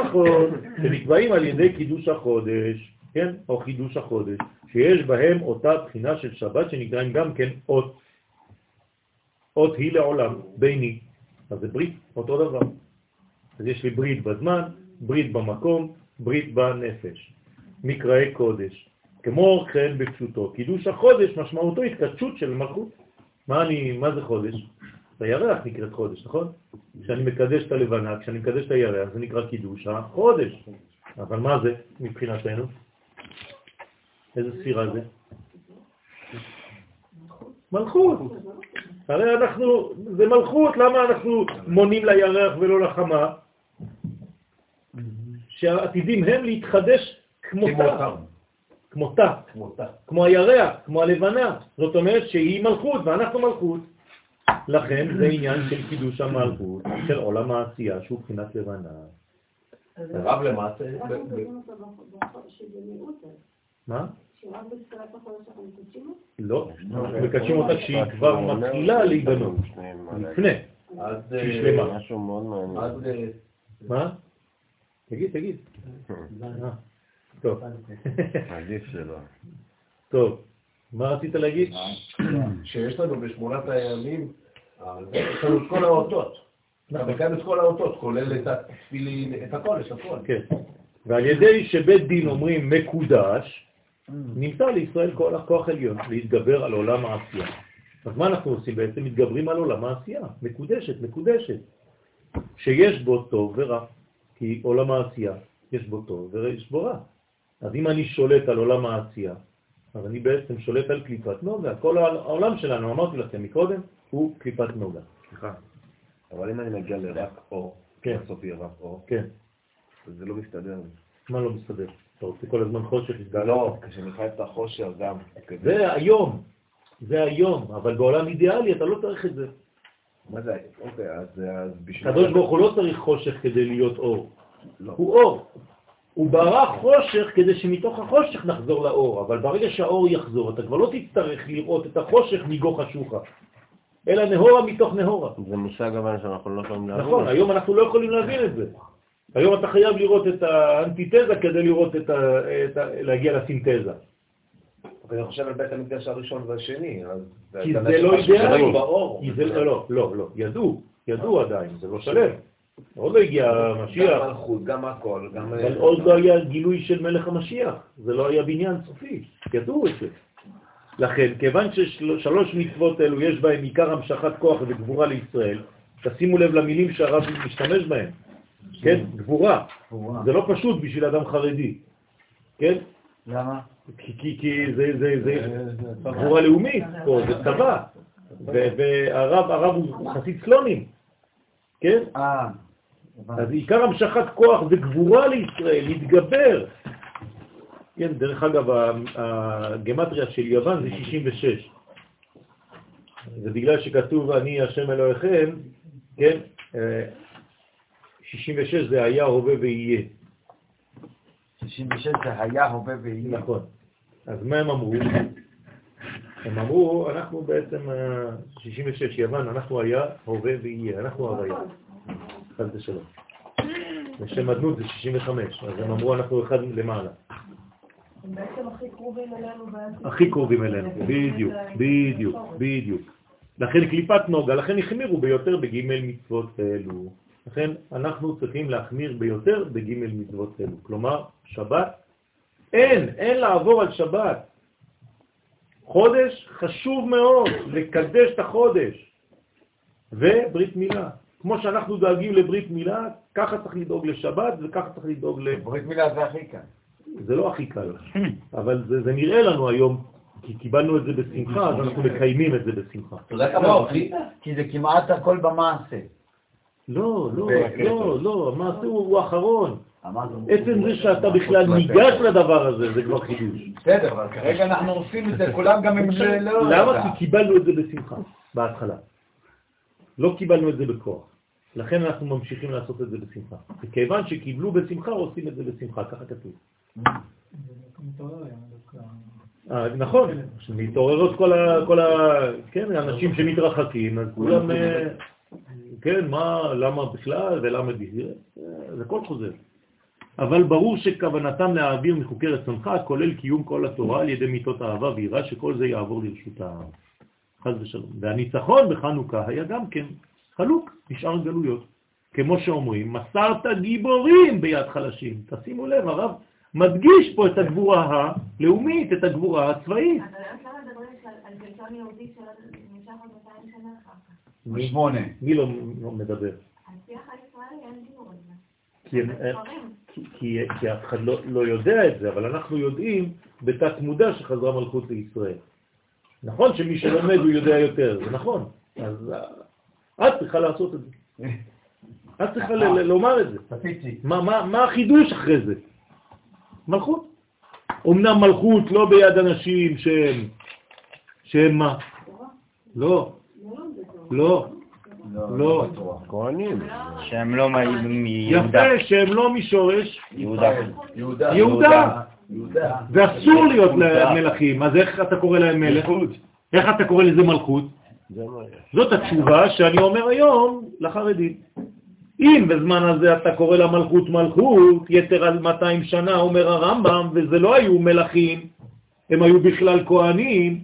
נכון, שנקבעים על ידי קידוש החודש, כן, או חידוש החודש, שיש בהם אותה בחינה של שבת שנקראים גם כן אות. אות היא לעולם, ביני. אז זה ברית, אותו דבר. אז יש לי ברית בזמן, ברית במקום, ברית בנפש. מקראי קודש. כמו כן בפשוטו, קידוש החודש משמעותו התקדשות של מלכות. מה, אני, מה זה חודש? הירח נקראת חודש, נכון? כשאני מקדש את הלבנה, כשאני מקדש את הירח, זה נקרא קידוש החודש. אבל מה זה מבחינתנו? איזה ספירה זה? מלכות. הרי אנחנו, זה מלכות, למה אנחנו מונים לירח ולא לחמה? שהעתידים הם להתחדש כמותה. כמותה. כמו הירח, כמו הלבנה. זאת אומרת שהיא מלכות ואנחנו מלכות. לכן זה עניין של קידוש המלכות, של עולם העשייה שהוא בחינת לבנה. רב למעשה... מה? לא, מקדשים אותה כשהיא כבר מתחילה להיבנות, לפני. עד... שהיא אה, שלמה. משהו מאוד מעניין. אה, מה? תגיד, תגיד. אה, טוב. עדיף שלא. טוב. מה רצית להגיד? שיש לנו בשמונת הימים, יש לנו את כל האותות. נכון. אבל גם את כל האותות, כולל את התפילין, את הכל, יש הכל. כן. ועל ידי שבית דין אומרים מקודש, נמצא לישראל כל הכוח עליון להתגבר על עולם העשייה. אז מה אנחנו עושים בעצם? מתגברים על עולם העשייה, מקודשת, מקודשת, שיש בו טוב ורע, כי עולם העשייה יש בו טוב ויש בו רע. אז אם אני שולט על עולם העשייה, אז אני בעצם שולט על קליפת נוגה. כל העולם שלנו, אמרתי לכם מקודם, הוא קליפת נוגה. סליחה. אבל אם אני מגיע לרק אור, כן. בסוף יהיה רק אור, כן, זה לא מסתדר. מה לא מסתדר? אתה רוצה כל הזמן חושך, יתגלה? לא, חי את החושר גם. כזה. זה היום, זה היום, אבל בעולם אידיאלי אתה לא צריך את זה. מה זה? אוקיי, אז אז בשביל... הקדוש ברוך הוא לא צריך חושך כדי להיות אור, לא. הוא אור. הוא ברא חושך כדי שמתוך החושך נחזור לאור, אבל ברגע שהאור יחזור, אתה כבר לא תצטרך לראות את החושך מגו חשוכה, אלא נהורה מתוך נהורה. זה מושג אבל שאנחנו לא יכולים להבין. נכון, היום אנחנו לא יכולים להבין את זה. היום אתה חייב לראות את האנטיתזה כדי לראות את ה... את ה... להגיע לסינתזה. אבל אני חושב על בית המקדש הראשון והשני, אז... כי אתה זה יודע לא. כי זה לא, לא, לא, ידעו, ידעו עדיין, זה לא שלם. עוד לא הגיע גם המשיח, מלכות, גם הכל, גם... אבל עוד לא היה גילוי של מלך המשיח, זה לא היה בניין סופי, ידעו את זה. לכן, כיוון ששלוש מצוות אלו יש בהם עיקר המשכת כוח וגבורה לישראל, תשימו לב למילים שהרב משתמש בהם, כן? גבורה. זה לא פשוט בשביל אדם חרדי, כן? למה? כי, כי, כי זה, זה, זה גבורה לאומית פה, זה צבא. והרב הרב הוא חסיד סלונים, כן? אה, אז עיקר המשכת כוח וגבורה לישראל, להתגבר. כן, דרך אגב, הגמטריה של יוון זה 66. זה בגלל שכתוב אני השם אלוהיכם, כן? אה, 66 זה היה, הווה ויהיה. 66 זה היה, הווה ויהיה. נכון. אז מה הם אמרו? הם אמרו, אנחנו בעצם, אה, 66, יוון, אנחנו היה, הווה ויהיה, אנחנו הוויה. חס ושלום. בשם אדנות זה 65, אז הם אמרו, אנחנו אחד למעלה. הם בעצם הכי קרובים אלינו. הכי קרובים אלינו, בדיוק, בדיוק, בדיוק. לכן קליפת נוגה, לכן החמירו ביותר בגימל מצוות אלו. לכן אנחנו צריכים להחמיר ביותר בגימל מצוות אלו. כלומר, שבת, אין, אין לעבור על שבת. חודש חשוב מאוד, לקדש את החודש. וברית מילה. כמו שאנחנו דואגים לברית מילה, ככה צריך לדאוג לשבת וככה צריך לדאוג ל... ברית מילה זה הכי קל. זה לא הכי קל, אבל זה, זה נראה לנו היום, כי קיבלנו את זה בשמחה, אז אנחנו מקיימים את זה בשמחה. אתה יודע כמה? כי זה כמעט הכל במעשה. לא, לא, לא, לא, המעשה הוא הוא האחרון. עצם זה שאתה בכלל ניגש לדבר הזה, זה כבר חידוש. בסדר, אבל כרגע אנחנו עושים את זה, כולם גם אם זה לא... למה? כי קיבלנו את זה בשמחה, בהתחלה. לא קיבלנו את זה בכוח. לכן אנחנו ממשיכים לעשות את זה בשמחה. וכיוון שקיבלו בשמחה, עושים את זה בשמחה, ככה כתוב. אה, נכון, מתעוררות כל ה... כל ה... כן, האנשים שמתרחקים, אז כולם... כן, מה, למה בכלל ולמה בכלל, זה הכל חוזר. אבל ברור שכוונתם להעביר מחוקי רצונך כולל קיום כל התורה על ידי מיתות אהבה ויראה שכל זה יעבור לרשות העם. חס ושלום. והניצחון בחנוכה היה גם כן חלוק, נשאר גלויות. כמו שאומרים, מסרת גיבורים ביד חלשים. תשימו לב, הרב מדגיש פה את הגבורה הלאומית, את הגבורה הצבאית. אבל למה מדברים על- שלטון יהודי שנמשך עוד 200 שנה אחר כך? בשמונה. מי לא לא מדבר? כי, אף אחד לא, לא יודע את זה, אבל אנחנו יודעים בתת מודע שחזרה מלכות לישראל. נכון שמי שלומד הוא יודע יותר, זה נכון. אז אה, את צריכה לעשות את זה. את צריכה ל- ל- לומר את זה. מה, מה, מה החידוש אחרי זה? מלכות. אמנם מלכות לא ביד אנשים שהם, שהם מה? לא, לא, לא. כהנים. שהם לא מיהודה. יפה שהם לא משורש יהודה. יהודה. ואסור להיות מלכים, אז איך אתה קורא להם מלך? איך אתה קורא לזה מלכות? זה מה יש. זאת התשובה שאני אומר היום לחרדים. אם בזמן הזה אתה קורא למלכות מלכות, יתר על 200 שנה, אומר הרמב"ם, וזה לא היו מלכים, הם היו בכלל כהנים,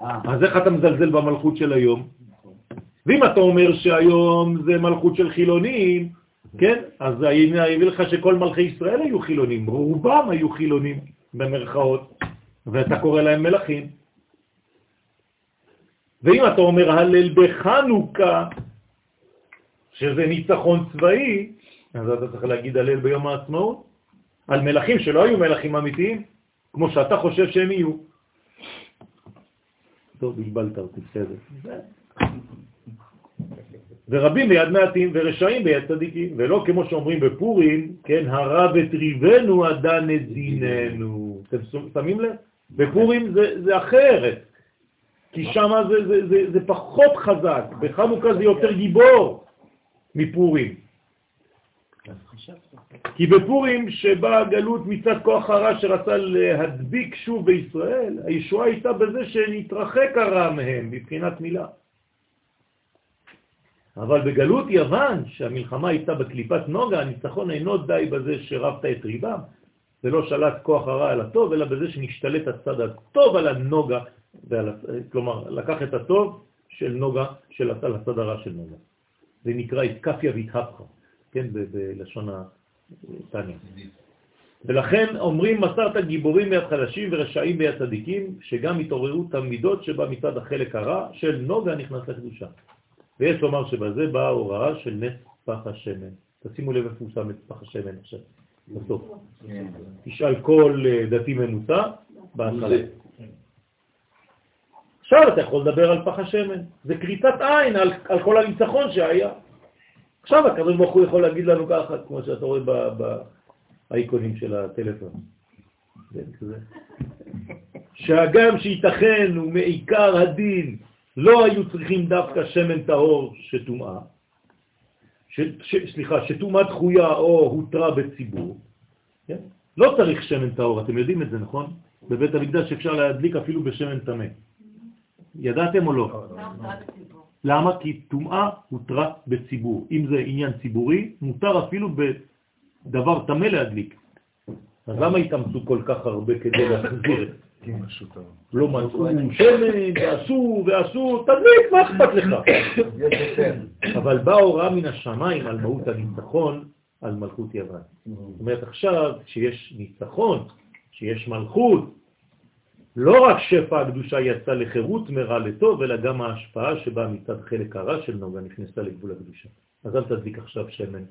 אז איך אתה מזלזל במלכות של היום? ואם אתה אומר שהיום זה מלכות של חילונים, כן, אז אני אביא לך שכל מלכי ישראל היו חילונים, רובם היו חילונים, במרכאות, ואתה קורא להם מלכים. ואם אתה אומר הלל בחנוכה, שזה ניצחון צבאי, אז אתה צריך להגיד הלל ביום העצמאות, על מלכים שלא היו מלכים אמיתיים, כמו שאתה חושב שהם יהיו. טוב, בלבלת אותי, בסדר. ורבים ביד מעטים ורשעים ביד צדיקים, ולא כמו שאומרים בפורים, כן, הרב את ריבנו עדן את דיננו. אתם שמים לב? בפורים זה, זה אחרת, כי שם זה, זה, זה, זה פחות חזק, בחנוכה זה יותר גיבור מפורים. כי בפורים שבאה הגלות מצד כוח הרע שרצה להדביק שוב בישראל, הישועה הייתה בזה שנתרחק הרע מהם מבחינת מילה. אבל בגלות יוון, שהמלחמה הייתה בקליפת נוגה, הניצחון אינו די בזה שרבת את ריבם, ולא שלט כוח הרע על הטוב, אלא בזה שנשתלט הצד הטוב על הנוגה, ועל, כלומר, לקח את הטוב של נוגה, של הצד הרע של נוגה. זה נקרא התקפיה והתהפכה, כן, בלשון התניא. ולכן אומרים מסרת גיבורים ביד חלשים ורשעים ביד צדיקים, שגם התעוררות המידות שבה מצד החלק הרע של נוגה נכנס לקדושה. ויש לומר שבזה באה ההוראה של נס פח השמן. תשימו לב איפה הוא שם את פח השמן עכשיו, בסוף. תשאל כל אה, דתי ממוצע בהתחלה. עכשיו אתה יכול לדבר על פח השמן. זה קריצת עין על, על כל הניצחון שהיה. עכשיו הקדוש ברוך הוא יכול להגיד לנו ככה, כמו שאתה רואה באייקונים של הטלפון. שהגם שייתכן ומעיקר הדין לא היו צריכים דווקא שמן טהור שטומאה, ש, ש, סליחה, שטומאה דחויה או הותרה בציבור, כן? לא צריך שמן טהור, אתם יודעים את זה, נכון? בבית המקדש אפשר להדליק אפילו בשמן טמא. ידעתם או לא? למה? כי טומאה הותרה בציבור. אם זה עניין ציבורי, מותר אפילו בדבר טמא להדליק. אז למה התאמצו כל כך הרבה כדי להחזיר את זה? לא מצאו שמן, ועשו, ועשו, תדליק, מה אכפת לך? אבל באה הוראה מן השמיים על מהות הניצחון על מלכות יוון. זאת אומרת, עכשיו, כשיש ניצחון, כשיש מלכות, לא רק שפע הקדושה יצא לחירות מרע לטוב, אלא גם ההשפעה שבאה מצד חלק הרע של נוגה נכנסה לגבול הקדושה. אז אל תדליק עכשיו שמן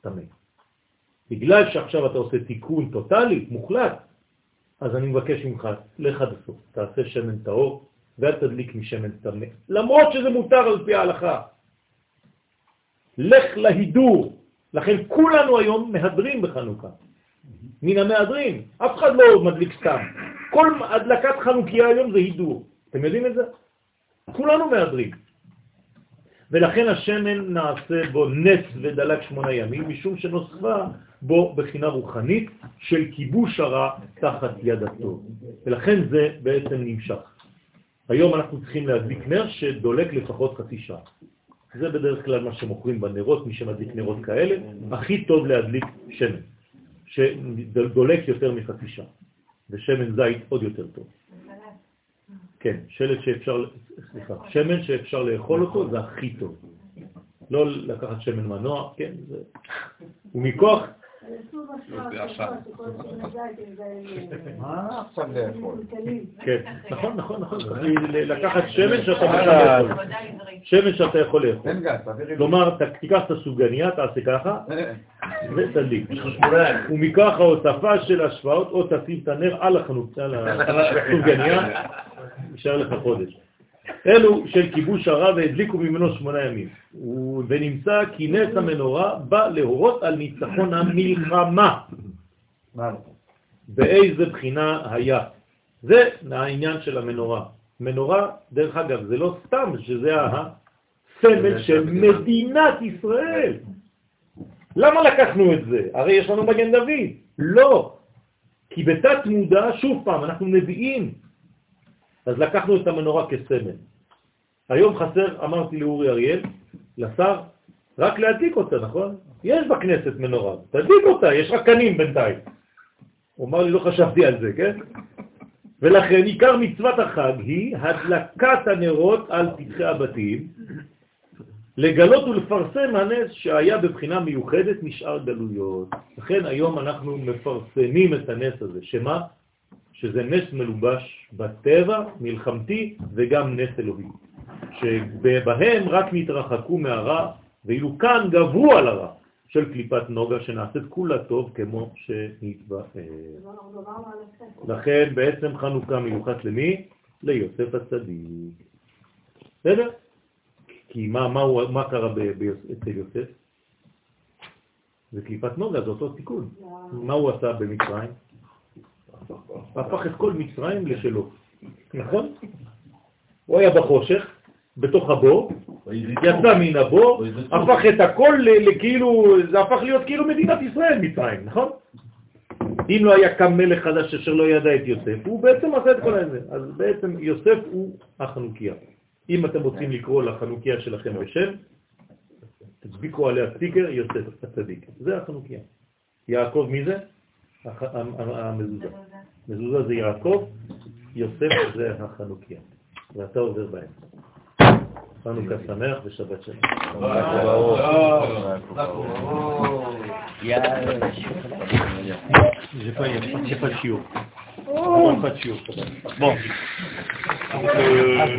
תמי. בגלל שעכשיו אתה עושה תיקון טוטלי, מוחלט, אז אני מבקש ממך, לך עד הסוף, תעשה שמן טהור ואל תדליק משמן טמא, למרות שזה מותר על פי ההלכה. לך להידור. לכן כולנו היום מהדרים בחנוכה. מן המהדרים. אף אחד לא מדליק סתם. כל הדלקת חנוכיה היום זה הידור. אתם יודעים את זה? כולנו מהדרים. ולכן השמן נעשה בו נס ודלק שמונה ימים, משום שנוספה בו בחינה רוחנית של כיבוש הרע תחת יד הטוב. ולכן זה בעצם נמשך. היום אנחנו צריכים להדליק נר שדולק לפחות חצי שעה. זה בדרך כלל מה שמוכרים בנרות, מי שמדליק נרות כאלה, הכי טוב להדליק שמן, שדולק יותר מחצי שעה, ושמן זית עוד יותר טוב. כן, שלט שאפשר, סליחה, שמן שאפשר לאכול אותו זה הכי טוב. לא לקחת שמן מנוע, כן, זה... ומכוח נכון, נכון, נכון. לקחת שמן שאתה יכול. שמן שאתה יכול לאכול. כלומר, תיקח את הסוגניה, תעשה ככה, ותדליק. ומכוח ההוספה של השפעות, או תשים את הנר על הסוגניה, נשאר לך חודש. אלו של כיבוש הרע והדליקו ממנו שמונה ימים. ונמצא כי נס המנורה בא להורות על ניצחון המלחמה. באיזה בחינה היה. זה העניין של המנורה. מנורה, דרך אגב, זה לא סתם שזה הסמל של מדינת ישראל. למה לקחנו את זה? הרי יש לנו מגן דוד. לא. כי בתת מודע, שוב פעם, אנחנו נביאים אז לקחנו את המנורה כסמל. היום חסר, אמרתי לאורי אריאל, לשר, רק להדליק אותה, נכון? יש בכנסת מנורה, תדליק אותה, יש רק קנים בינתיים. הוא אמר לי, לא חשבתי על זה, כן? ולכן עיקר מצוות החג היא הדלקת הנרות על פתחי הבתים, לגלות ולפרסם הנס שהיה בבחינה מיוחדת משאר גלויות. לכן היום אנחנו מפרסמים את הנס הזה, שמה? שזה נס מלובש בטבע, מלחמתי וגם נס אלוהי, שבהם רק נתרחקו מהרע, ואילו כאן גברו על הרע של קליפת נוגה שנעשית כולה טוב כמו שנתבאר. לכן בעצם חנוכה מיוחד למי? ליוסף הצדיק. בסדר? כי מה, מה, הוא, מה קרה אצל יוסף? זה קליפת נוגה, זה אותו תיקון. מה הוא עשה במצרים? הפך את כל מצרים לשלו, נכון? הוא היה בחושך, בתוך הבור, יצא מן הבור, הפך את הכל לכאילו, זה הפך להיות כאילו מדינת ישראל מצרים, נכון? אם לא היה קם מלך חדש אשר לא ידע את יוסף, הוא בעצם עשה את כל הזה. אז בעצם יוסף הוא החנוכיה. אם אתם רוצים לקרוא לחנוכיה שלכם בשם, תדביקו עליה סטיקר יוסף הצדיק. זה החנוכיה. יעקב מי זה? המזוזה. מזוזה זה יעקב, יוסף זה החנוכיה. ואתה עובר באמצע. חנוכה שמח ושבת שלום. Bon. Euh.